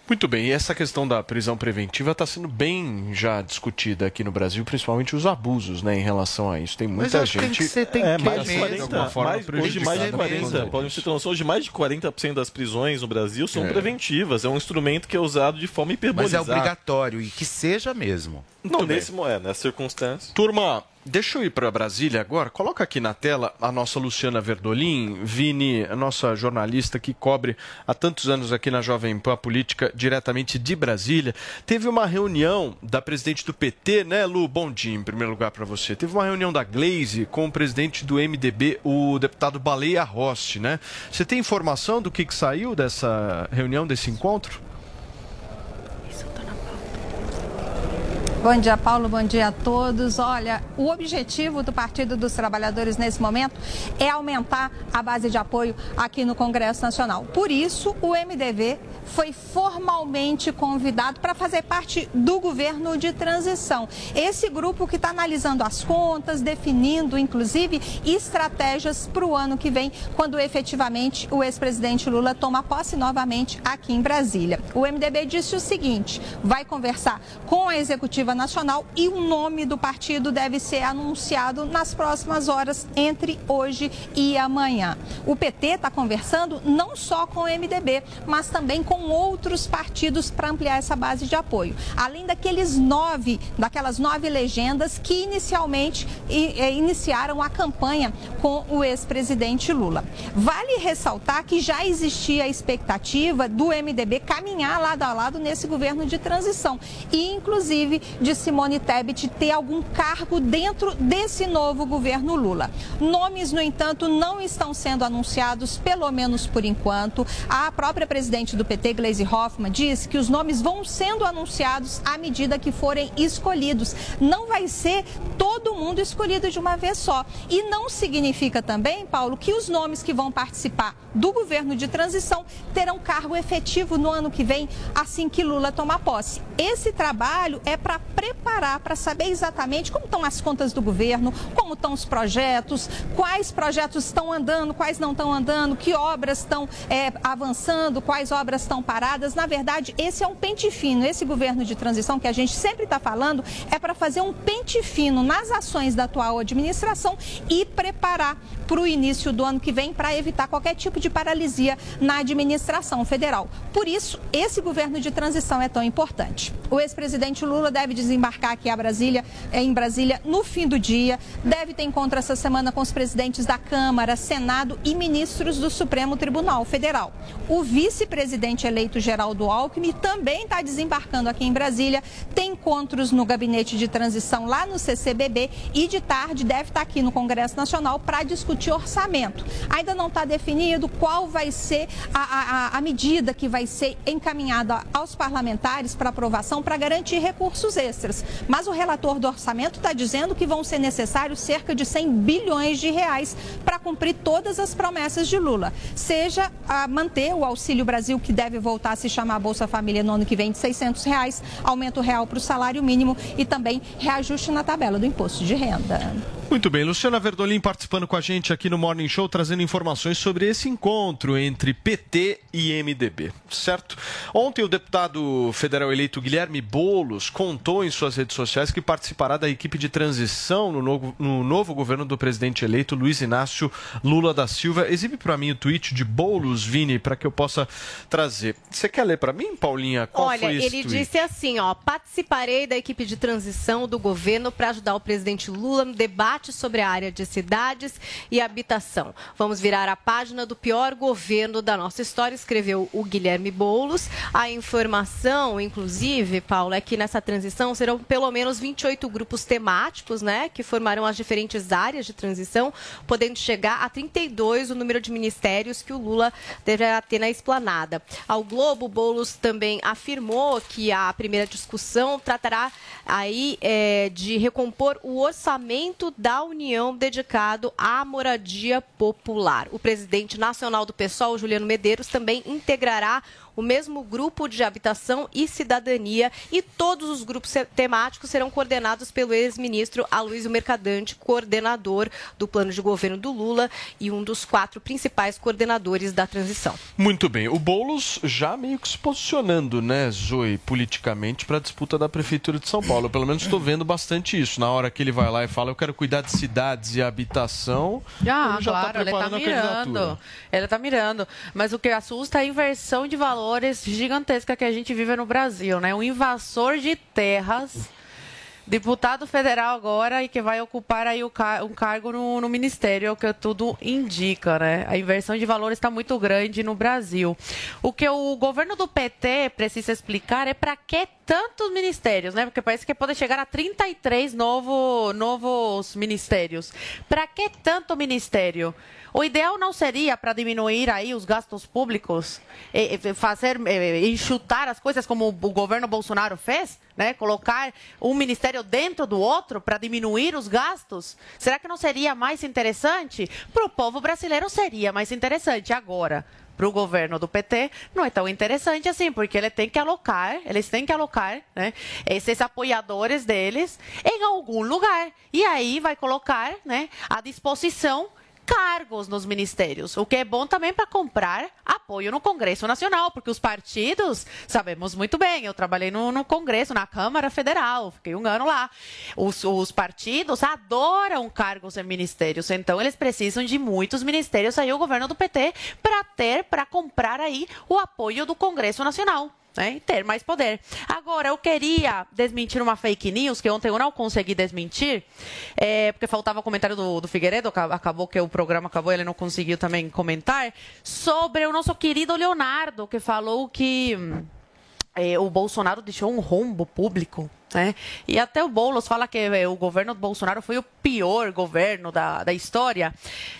Muito bem, e essa questão da prisão preventiva está sendo bem já discutida aqui no Brasil, principalmente os abusos né, em relação a isso. Tem muita gente. é, mais de de 40, alguma forma mais, hoje mais de prejudicada 40, por conta podem disso. ter noção, hoje mais de 40% das prisões no Brasil são É. preventivas. É um instrumento que é usado de forma Mas hiperbolizada. é obrigatório e que seja mesmo. Não, nesse, é, nessa circunstância. Turma, deixa eu ir para Brasília agora. Coloca aqui na tela a nossa Luciana Verdolim, Vini, a nossa jornalista que cobre há tantos anos aqui na Jovem Pan a política diretamente de Brasília. Teve uma reunião da presidente do PT, né, Lu? Bom dia, em primeiro lugar para você. Teve uma reunião da Glaze com o presidente do MDB, o deputado Baleia Rossi, né? Você tem informação do que, que saiu dessa reunião, desse encontro? Bom dia, Paulo. Bom dia a todos. Olha, o objetivo do Partido dos Trabalhadores nesse momento é aumentar a base de apoio aqui no Congresso Nacional. Por isso, o MDB foi formalmente convidado para fazer parte do governo de transição. Esse grupo que está analisando as contas, definindo, inclusive, estratégias para o ano que vem, quando efetivamente o ex-presidente Lula toma posse novamente aqui em Brasília. O MDB disse o seguinte: vai conversar com a executiva Nacional e o nome do partido deve ser anunciado nas próximas horas, entre hoje e amanhã. O PT está conversando não só com o MDB, mas também com outros partidos para ampliar essa base de apoio. Além daqueles nove, daquelas nove legendas que inicialmente eh, iniciaram a campanha com o ex-presidente Lula. Vale ressaltar que já existia a expectativa do MDB caminhar lado a lado nesse governo de transição e, inclusive, de Simone Tebet ter algum cargo dentro desse novo governo Lula. Nomes, no entanto, não estão sendo anunciados, pelo menos por enquanto. A própria presidente do PT, Gleisi Hoffmann, disse que os nomes vão sendo anunciados à medida que forem escolhidos. Não vai ser todo mundo escolhido de uma vez só. E não significa também, Paulo, que os nomes que vão participar do governo de transição terão cargo efetivo no ano que vem, assim que Lula tomar posse. Esse trabalho é para preparar, para saber exatamente como estão as contas do governo, como estão os projetos, quais projetos estão andando, quais não estão andando, que obras estão é, avançando, quais obras estão paradas. Na verdade, esse é um pente fino. Esse governo de transição que a gente sempre está falando é para fazer um pente fino nas ações da atual administração e preparar para o início do ano que vem para evitar qualquer tipo de paralisia na administração federal. Por isso, esse governo de transição é tão importante. O ex-presidente Lula deve desembarcar aqui a Brasília, eh, em Brasília no fim do dia, deve ter encontro essa semana com os presidentes da Câmara, Senado e ministros do Supremo Tribunal Federal. O vice-presidente eleito Geraldo Alckmin também está desembarcando aqui em Brasília, tem encontros no gabinete de transição lá no CCBB e de tarde deve estar aqui no Congresso Nacional para discutir orçamento. Ainda não está definido qual vai ser a, a- a medida que vai ser encaminhada aos parlamentares para aprovação para garantir recursos extras. Mas o relator do orçamento está dizendo que vão ser necessários cerca de 100 bilhões de reais para cumprir todas as promessas de Lula. Seja a manter o Auxílio Brasil, que deve voltar a se chamar Bolsa Família no ano que vem de 600 reais, aumento real para o salário mínimo e também reajuste na tabela do imposto de renda. Muito bem, Luciana Verdolim participando com a gente aqui no Morning Show, trazendo informações sobre esse encontro entre PT e MDB, certo? Ontem o deputado federal eleito Guilherme Boulos contou em suas redes sociais que participará da equipe de transição no novo, no novo governo do presidente eleito Luiz Inácio Lula da Silva. Exibe para mim o tweet de Boulos, Vini, para que eu possa trazer. Você quer ler para mim, Paulinha? Qual Olha, foi esse ele tweet? disse assim, ó, participarei da equipe de transição do governo para ajudar o presidente Lula no debate sobre a área de cidades e habitação. Vamos virar a página do pior governo da nossa história, escreveu o Guilherme Boulos. A informação, inclusive, Paulo, é que nessa transição serão pelo menos 28 grupos temáticos, né, que formarão as diferentes áreas de transição, podendo chegar a 32 o número de ministérios que o Lula deverá ter na esplanada. Ao Globo, Boulos também afirmou que a primeira discussão tratará aí eh, de recompor o orçamento da União dedicado à moradia popular. O presidente nacional do PSOL, Juliano Medeiros, também integrará o mesmo grupo de habitação e cidadania e todos os grupos temáticos serão coordenados pelo ex-ministro Aloysio Mercadante, coordenador do plano de governo do Lula e um dos quatro principais coordenadores da transição. Muito bem. O Boulos já meio que se posicionando, né, Zoe, politicamente para a disputa da Prefeitura de São Paulo. Eu, pelo menos estou vendo bastante isso. Na hora que ele vai lá e fala, eu quero cuidar de cidades e habitação, Ah, ele já claro, está ele tá a candidatura. mirando. Ele tá mirando. Mas o que assusta é a inversão de valores gigantesca que a gente vive no Brasil, né? Um invasor de terras. Deputado federal agora e que vai ocupar aí o ca- um cargo no, no ministério, é o que tudo indica, né? A inversão de valores está muito grande no Brasil. O que o governo do PT precisa explicar é para que tantos ministérios, né? Porque parece que pode chegar a 33 novo, novos ministérios. Para que tanto ministério? O ideal não seria para diminuir aí os gastos públicos, fazer enxutar as coisas como o governo Bolsonaro fez, né? Colocar um ministério dentro do outro para diminuir os gastos? Será que não seria mais interessante? Para o povo brasileiro seria mais interessante agora. Para o governo do PT não é tão interessante assim, porque ele tem que alocar, eles têm que alocar, né, esses apoiadores deles em algum lugar. E aí vai colocar, né, à disposição cargos nos ministérios, o que é bom também para comprar apoio no Congresso Nacional, porque os partidos, sabemos muito bem, eu trabalhei no, no Congresso, na Câmara Federal, fiquei um ano lá. Os, os partidos adoram cargos em ministérios, então eles precisam de muitos ministérios aí, o governo do PT, para ter, para comprar aí o apoio do Congresso Nacional né, e ter mais poder. Agora, eu queria desmentir uma fake news que ontem eu não consegui desmentir, é, porque faltava o comentário do, do Figueiredo, aca- acabou que o programa acabou, ele não conseguiu também comentar, sobre o nosso querido Leonardo, que falou que hum, é, o Bolsonaro deixou um rombo público. Né? E até o Boulos fala que é, o governo do Bolsonaro foi o pior governo da, da história.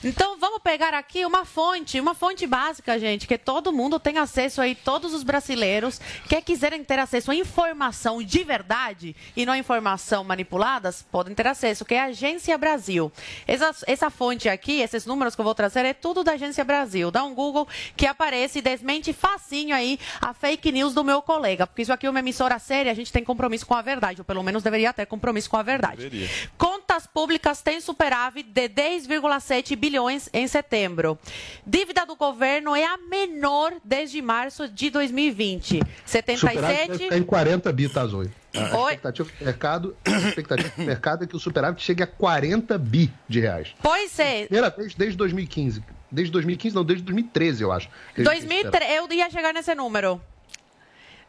Então vamos pegar aqui uma fonte, uma fonte básica, gente, que todo mundo tem acesso aí, todos os brasileiros que quiserem ter acesso à informação de verdade e não a informação manipuladas, podem ter acesso, que é a Agência Brasil. Essa, essa fonte aqui, esses números que eu vou trazer, é tudo da Agência Brasil. Dá um Google que aparece e desmente facinho aí a fake news do meu colega, porque isso aqui é uma emissora séria, a gente tem compromisso com a verdade, ou pelo menos deveria ter compromisso com a verdade. Contas públicas têm superávit de 10,7 bilhões em setembro. Dívida do governo é a menor desde março de 2020. Superávit vai 77 ficar em 40 bi, tá, Zoe? A Oi? expectativa do mercado, a expectativa do mercado é que o superávit chegue a 40 bi de reais. Pois é. Primeira vez desde 2015. Desde 2015, não, desde 2013, eu acho. que a gente 2003, eu ia chegar nesse número.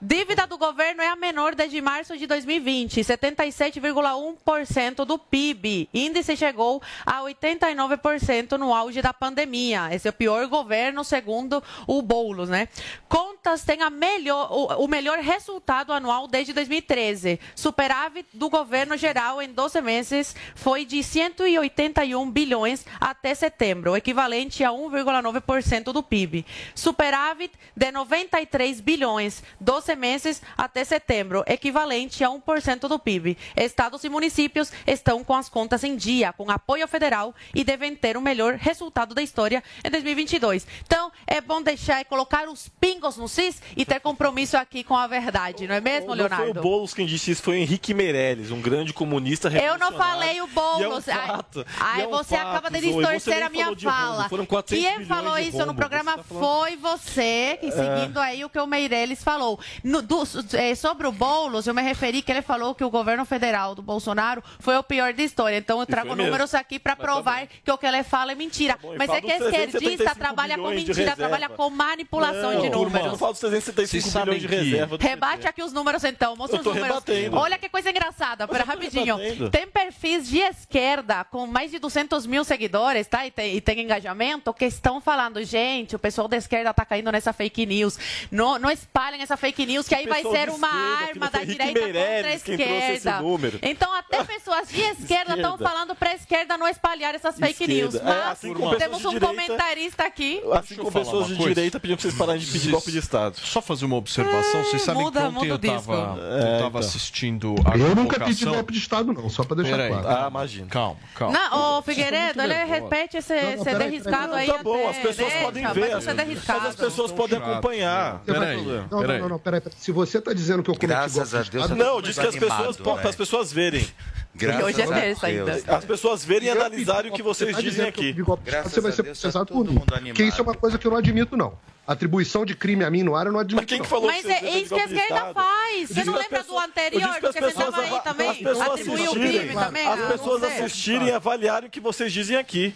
Dívida do governo é a menor desde março de 2020, 77,1% do PIB. Índice chegou a 89% no auge da pandemia. Esse é o pior governo, segundo o Boulos, né? Contas têm melhor, o, o melhor resultado anual desde 2013. Superávit do governo geral em 12 meses foi de 181 bilhões até setembro, equivalente a 1,9% do PIB. Superávit de 93 bilhões, 12 meses até setembro, equivalente a 1% do PIB. Estados e municípios estão com as contas em dia, com apoio federal e devem ter o melhor resultado da história em 2022. Então, é bom deixar e colocar os pingos no cis e ter compromisso aqui com a verdade, não é mesmo, Não foi o Leonardo? Boulos quem disse isso, foi o Henrique Meirelles, um grande comunista Eu não falei o Boulos. É um fato. ai, é um você fato, acaba de distorcer a minha fala. rombo, foram 400 Quem falou isso no programa tá falando- foi você, É. seguindo aí o que o Meirelles falou. No- do- eh, sobre o Boulos, eu me referi que ele falou que o governo federal do Bolsonaro foi o pior da história. Então eu trago números aqui para tá provar que o que ele fala é mentira. bom, e Mas é que a dos 375 esquerdista trabalha com mentira, trabalha com manipulação Não, de números. Não fala dos 375 Vocês bilhões de reserva do Rebate aqui os números então, mostra os números. rebatendo. Olha que coisa engraçada, pera, rapidinho. rebatendo. Tem perfis de esquerda com mais de 200 mil seguidores, tá? E tem, e tem engajamento, que estão falando, gente, o pessoal da esquerda tá caindo nessa fake news. Não, não espalhem essa fake news, que aí vai ser uma arma da direita contra a esquerda. Então até pessoas de esquerda estão falando pra esquerda não espalhar essas fake Esquerda. news. É, Mas assim como temos um direita- comentarista aqui. Assim como pessoas de coisa. direita pediam pra vocês pararem de pedir golpe de Estado. Só fazer uma observação. Vocês sabem muda- que ontem eu o disco. tava, É, então. assistindo a Eu nunca pedi golpe de Estado, não, só pra deixar Peraí, claro. Ah, imagina. calma, calma. Não, ô Figueiredo, ele repete esse, Não, não, esse peraí, derriscado peraí. aí. Tá bom, as pessoas podem ver. Mas as pessoas podem acompanhar. Vai- Peraí, Não, não, peraí. não, não, peraí, peraí. Se você tá dizendo que eu cometi Graças golpe a de Deus, Estado, Não, diz que as animado, pessoas, para é. as pessoas verem. Graças Hoje é a terça Deus. ainda. As pessoas verem e analisarem o que vocês tá dizem aqui. golpe você vai ser Deus, tá processado todo por mim. mundo Porque isso é uma coisa que eu não admito, não. Atribuição de crime a mim no ar eu não admito. Mas quem que falou Mas que é isso que a esquerda faz. Você não lembra do pessoas- eu anterior, disse que as que você estava aí também? Atribuiu o crime também? As pessoas assistirem e avaliarem o que vocês dizem aqui.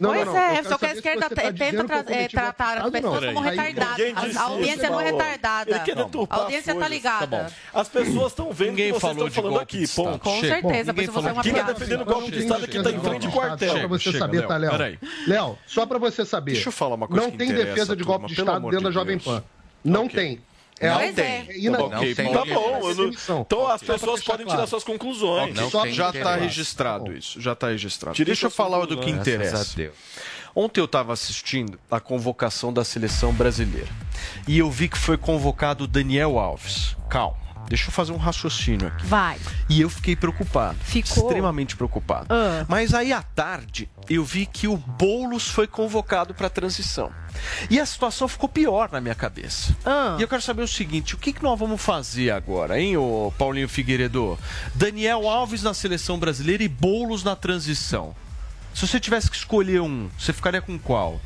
Não, Pois não, não. é, Eu quero só que a esquerda você tá tenta tra- cometi eh, golpe de tratar as pessoas não. como Aí- retardadas. A audiência não é retardada. A audiência tá coisas. ligada. Tá. As pessoas estão vendo Ninguém o que vocês falou estão de falando golpe aqui, de Estado. ponto. Com Chega. certeza, por isso você é uma Quem tá piada. defendendo o Não golpe de tem Estado é quem tá em defesa frente de golpe de Estado, quartel. Só pra você saber, Léo, tá, Léo? Léo, só pra você saber. Deixa eu falar uma coisa Não tem defesa de golpe de Estado dentro da Jovem. Pan. Não tem. É, Não é tem. inadmissível. Não tem. Tá bom, não- então as Só pra pessoas deixar podem claro. tirar suas conclusões. Não Só Já está registrado isso, já está registrado. Tirei Deixa eu falar do que interessa. Ontem eu estava assistindo a convocação da seleção brasileira e eu vi que foi convocado o Daniel Alves. Calma, deixa eu fazer um raciocínio aqui. Vai. E eu fiquei preocupado. Ficou? Extremamente preocupado. Ah. Mas aí à tarde eu vi que o Boulos foi convocado para a transição. E a situação ficou pior na minha cabeça. Ah. E eu quero saber o seguinte: o que, que nós vamos fazer agora, hein, ô Paulinho Figueiredo? Daniel Alves na seleção brasileira e Boulos na transição. Se você tivesse que escolher um, você ficaria com qual?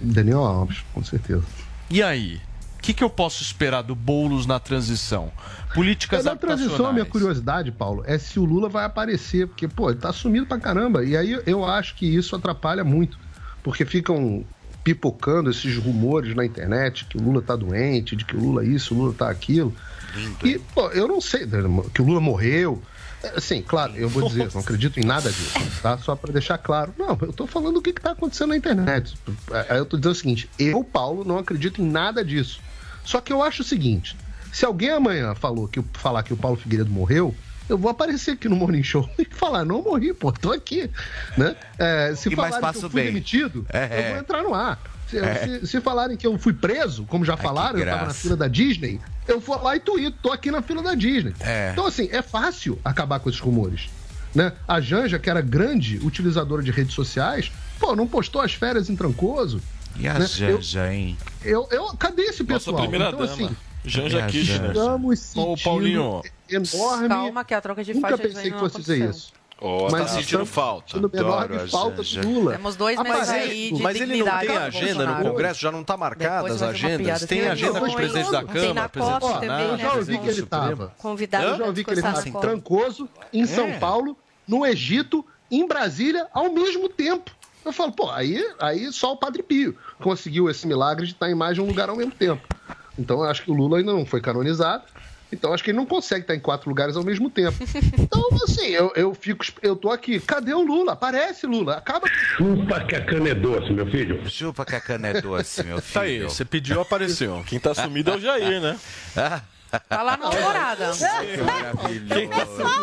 Daniel Alves, com certeza. E aí? O que, que eu posso esperar do Boulos na transição? Políticas É, na transição, a minha curiosidade, Paulo, é se o Lula vai aparecer, porque, pô, ele tá sumido pra caramba. E aí eu acho que isso atrapalha muito, porque ficam pipocando esses rumores na internet que o Lula tá doente, de que o Lula isso, o Lula tá aquilo. E, pô, eu não sei, que o Lula morreu. Assim, claro, eu vou dizer, não acredito em nada disso, tá? Só pra deixar claro. Não, eu tô falando o que, que tá acontecendo na internet. Aí eu tô dizendo o seguinte: eu, Paulo, não acredito em nada disso. Só que eu acho o seguinte: se alguém amanhã falou que, o- falar que o Paulo Figueiredo morreu, eu vou aparecer aqui no Morning Show e falar, não morri, pô, tô aqui. Né? É, se E mais falarem que eu fui bem. demitido, É, eu é. vou entrar no ar. Se, É. se- se falarem que eu fui preso, como já falaram, eu tava na fila da Disney, eu vou lá e tuito, tô aqui na fila da Disney. É. Então, assim, é fácil acabar com esses rumores. Né? A Janja, que era grande utilizadora de redes sociais, pô, não postou as férias em Trancoso. E a né? Janja, hein? Eu, eu, cadê esse Nossa pessoal? primeira então, dama, assim, Janja É Kirchner. estamos sentindo Ô, Paulinho. enorme. Calma que a troca de Nunca faixas pensei que fosse dizer isso. Ó, Mas tá sentindo falta. sentindo Adoro enorme falta do Lula. Temos dois Ah, meses mas aí é- de Mas ele não tem agenda no. Congresso? Já não está marcadas Depois as agendas? Tem agenda com o presidente da Tem Câmara, presidente do Senado, Eu já ouvi que ele estava. Convidado Eu já ouvi que ele estava em. Trancoso, em São É. Paulo, no Egito, em Brasília, ao mesmo tempo. Eu falo, pô, aí, aí só o Padre Pio conseguiu esse milagre de estar em mais de um lugar ao mesmo tempo. Então eu acho que o Lula ainda não foi canonizado. Então acho que ele não consegue estar em quatro lugares ao mesmo tempo. Então, assim, eu, eu fico. Eu tô aqui. Cadê o Lula? Aparece, Lula. Acaba. Chupa que a cana é doce, meu filho. Chupa que a cana é doce, meu filho. Tá aí, você pediu, apareceu. Quem tá sumido é o Jair, né? Tá lá na alvorada.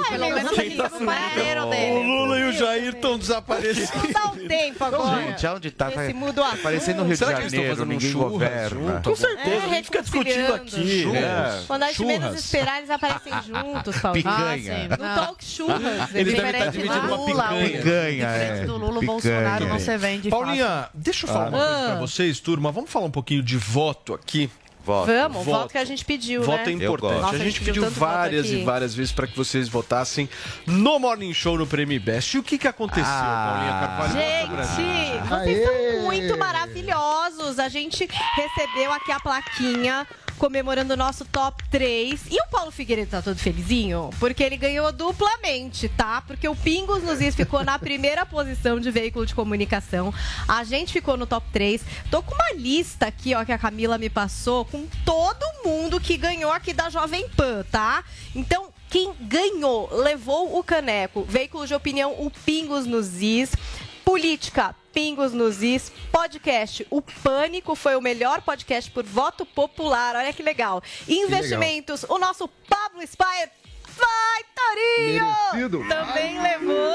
Pelo menos ele tá no banheiro O dele. Lula e o Jair estão desaparecidos. Não dá um tempo agora. Gente, aonde tá? Esse muda o assunto. Parecendo no Rio de Será que eles estão Janeiro, fazendo um ninguém governa. Com certeza, a gente fica discutindo aqui, né? Quando a gente menos esperar, eles aparecem juntos, Paulo. Picanha. Ah. No talk churras. Eles devem estar Diferente dividindo do uma Lula, picanha. Picanha, é. Diferente do Lula, o. Bolsonaro não se vende Paulinha, deixa eu falar uma coisa pra vocês, turma. Vamos falar um pouquinho de voto aqui. Voto. Vamos, Voto. voto que a gente pediu, Voto é né? Eu importante. gosto. a gente pediu tanto voto várias e várias vezes para que vocês votassem no Morning Show no Prêmio Best. E o que, que aconteceu, Ah. Paulinha Carvalho? Gente, vocês são muito maravilhosos. A gente recebeu aqui a plaquinha comemorando o nosso top 3. E o Paulo Figueiredo tá todo felizinho? Porque ele ganhou duplamente, tá? Porque o Pingos nos Is ficou na primeira posição de veículo de comunicação. A gente ficou no top 3. Tô com uma lista aqui, ó, que a Camila me passou, com todo mundo que ganhou aqui da Jovem Pan, tá? Então, quem ganhou, levou o caneco. Veículo de opinião, o Pingos nos Is. Política, Pingos nos Is. Podcast, o Pânico foi o melhor podcast por voto popular. Olha que legal. Investimentos, o nosso Pablo Spire. Vai, Torinho! Merecido. Também levou.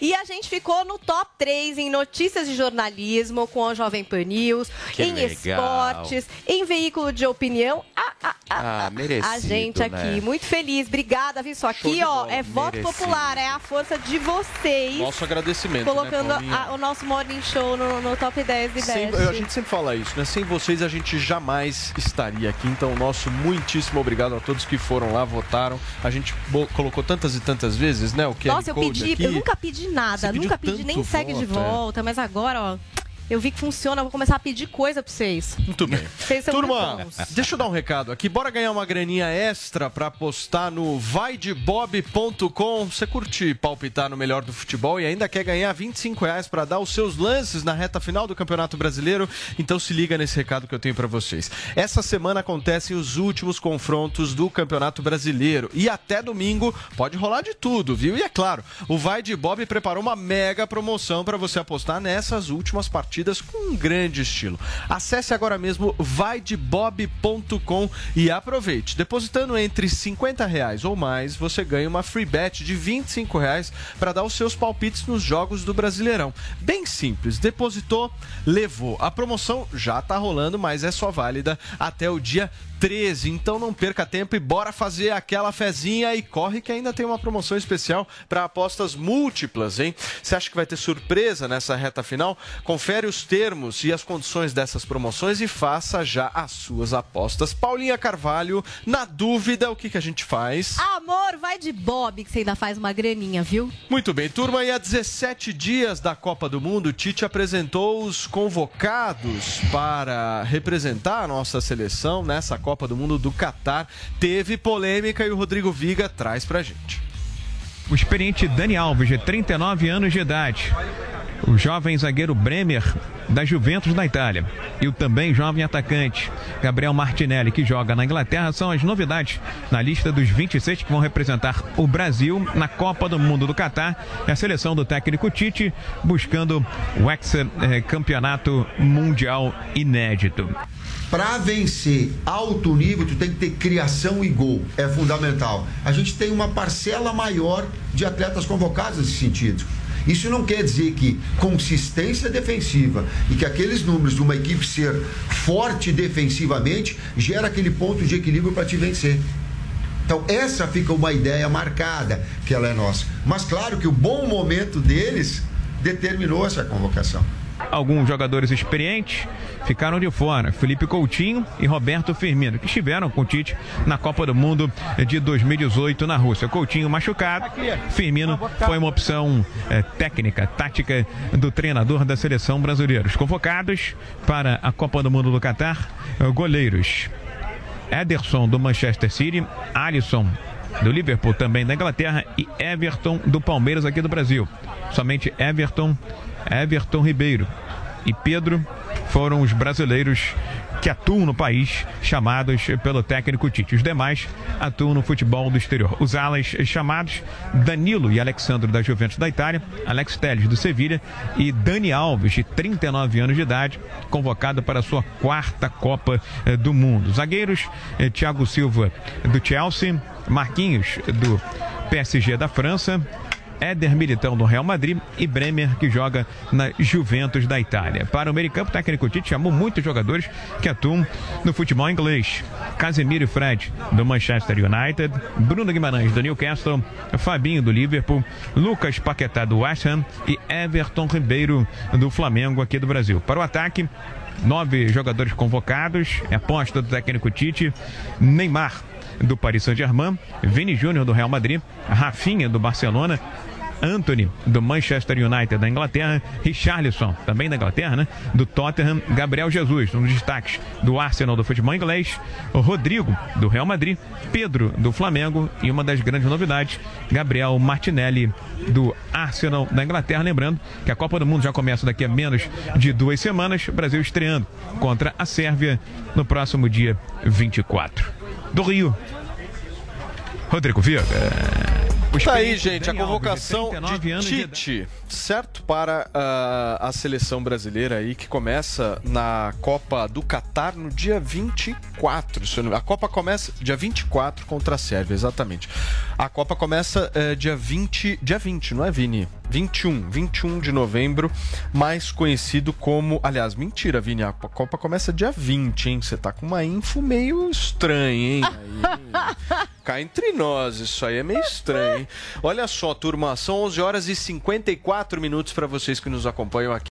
E a gente ficou no top 3 em notícias de jornalismo com a Jovem Pan News, Que em legal. esportes, em veículo de opinião. Ah, ah, ah, Ah, merecido, a gente aqui, né? muito feliz. Obrigada, viu? Isso Show aqui, ó, bola. é voto Merecido. popular, é a força de vocês. Nosso agradecimento, colocando né, a- o nosso Morning Show no, no top 10 de Sem- Best. a gente sempre fala isso, né? Sem vocês a gente jamais estaria aqui. Então, nosso muitíssimo obrigado a todos que foram lá, votaram. A gente bo- colocou tantas e tantas vezes, né? O QR Nossa, eu pedi, aqui. eu nunca pedi nada, nunca pedi nem segue de é. volta, mas agora, ó, eu vi que funciona, vou começar a pedir coisa pra vocês. Muito bem. Vocês Turma, deixa eu dar um recado aqui. Bora ganhar uma graninha extra pra postar no vaidebob.com. Você curte palpitar no melhor do futebol e ainda quer ganhar 25 reais pra dar os seus lances na reta final do Campeonato Brasileiro? Então se liga nesse recado que eu tenho pra vocês. Essa semana acontecem os últimos confrontos do Campeonato Brasileiro e até domingo pode rolar de tudo, viu? E é claro, o Vai de Bob preparou uma mega promoção pra você apostar nessas últimas partidas com um grande estilo. Acesse agora mesmo vaidebob.com e aproveite. Depositando entre 50 reais ou mais, você ganha uma free bet de 25 reais para dar os seus palpites nos jogos do Brasileirão. Bem simples, depositou, levou. A promoção já tá rolando, mas é só válida até o dia 13. Então não perca tempo e bora fazer aquela fezinha e corre que ainda tem uma promoção especial para apostas múltiplas, hein? Você acha que vai ter surpresa nessa reta final? Confere os termos e as condições dessas promoções e faça já as suas apostas. Paulinha Carvalho, na dúvida, o que, que a gente faz? Amor, vai de Bob, que você ainda faz uma graninha, viu? Muito bem, turma, e há 17 dias da Copa do Mundo, Tite apresentou os convocados para representar a nossa seleção nessa Copa do Mundo do Catar. Teve polêmica e o Rodrigo Viga traz pra gente. O experiente Dani Alves, de 39 anos de idade. O jovem zagueiro Bremer, da Juventus da Itália. E o também jovem atacante Gabriel Martinelli, que joga na Inglaterra, são as novidades na lista dos 26 que vão representar o Brasil na Copa do Mundo do Catar. É a seleção do técnico Tite buscando o ex-campeonato mundial inédito. Para vencer alto nível, tu tem que ter criação e gol. É fundamental. A gente tem uma parcela maior de atletas convocados nesse sentido. Isso não quer dizer que consistência defensiva e que aqueles números de uma equipe ser forte defensivamente gera aquele ponto de equilíbrio para te vencer. Então, essa fica uma ideia marcada, que ela é nossa. Mas claro que o bom momento deles determinou essa convocação. Alguns jogadores experientes ficaram de fora. Felipe Coutinho e Roberto Firmino, que estiveram com o Tite na Copa do Mundo de 2018 na Rússia. Coutinho machucado, Firmino foi uma opção eh, técnica, tática do treinador da seleção brasileira. Os convocados para a Copa do Mundo do Catar, eh, goleiros Ederson do Manchester City, Alisson do Liverpool também da Inglaterra e Everton do Palmeiras aqui do Brasil. Somente Everton, Everton Ribeiro e Pedro foram os brasileiros que atuam no país, chamados pelo técnico Tite. Os demais atuam no futebol do exterior. Os alas chamados Danilo e Alexandro da Juventus da Itália, Alex Telles do Sevilha e Dani Alves, de 39 anos de idade, convocado para a sua quarta Copa eh, do Mundo. Zagueiros, eh, Thiago Silva do Chelsea, Marquinhos do PSG da França, Éder Militão do Real Madrid e Bremer, que joga na Juventus da Itália. Para o meio campo, o técnico Tite chamou muitos jogadores que atuam no futebol inglês. Casemiro e Fred, do Manchester United, Bruno Guimarães, do Newcastle, Fabinho, do Liverpool, Lucas Paquetá, do West Ham e Everton Ribeiro, do Flamengo, aqui do Brasil. Para o ataque, nove jogadores convocados, é aposta do técnico Tite, Neymar, do Paris Saint-Germain, Vini Júnior do Real Madrid, Rafinha do Barcelona, Anthony do Manchester United da Inglaterra, Richarlison, também da Inglaterra, né? Do Tottenham, Gabriel Jesus, um dos destaques do Arsenal do futebol inglês, Rodrigo do Real Madrid, Pedro do Flamengo e uma das grandes novidades, Gabriel Martinelli do Arsenal da Inglaterra. Lembrando que a Copa do Mundo já começa daqui a menos de duas semanas, Brasil estreando contra a Sérvia no próximo dia 24. Do Rio, Rodrigo Viga. Tá aí, gente, a convocação de Tite, certo? Para uh, a seleção brasileira aí, que começa na Copa do Catar no dia 24. Se eu não... A Copa começa dia 24 contra a Sérvia, exatamente. A Copa começa uh, dia 20. Dia 20, não é, Vini? 21, 21 de novembro, mais conhecido como. Aliás, mentira, Vini, a Copa começa dia 20, hein? Você tá com uma info meio estranha, hein? Aí, cá entre nós, isso aí é meio estranho, hein? Olha só, turma, são 11 horas e 54 minutos para vocês que nos acompanham aqui.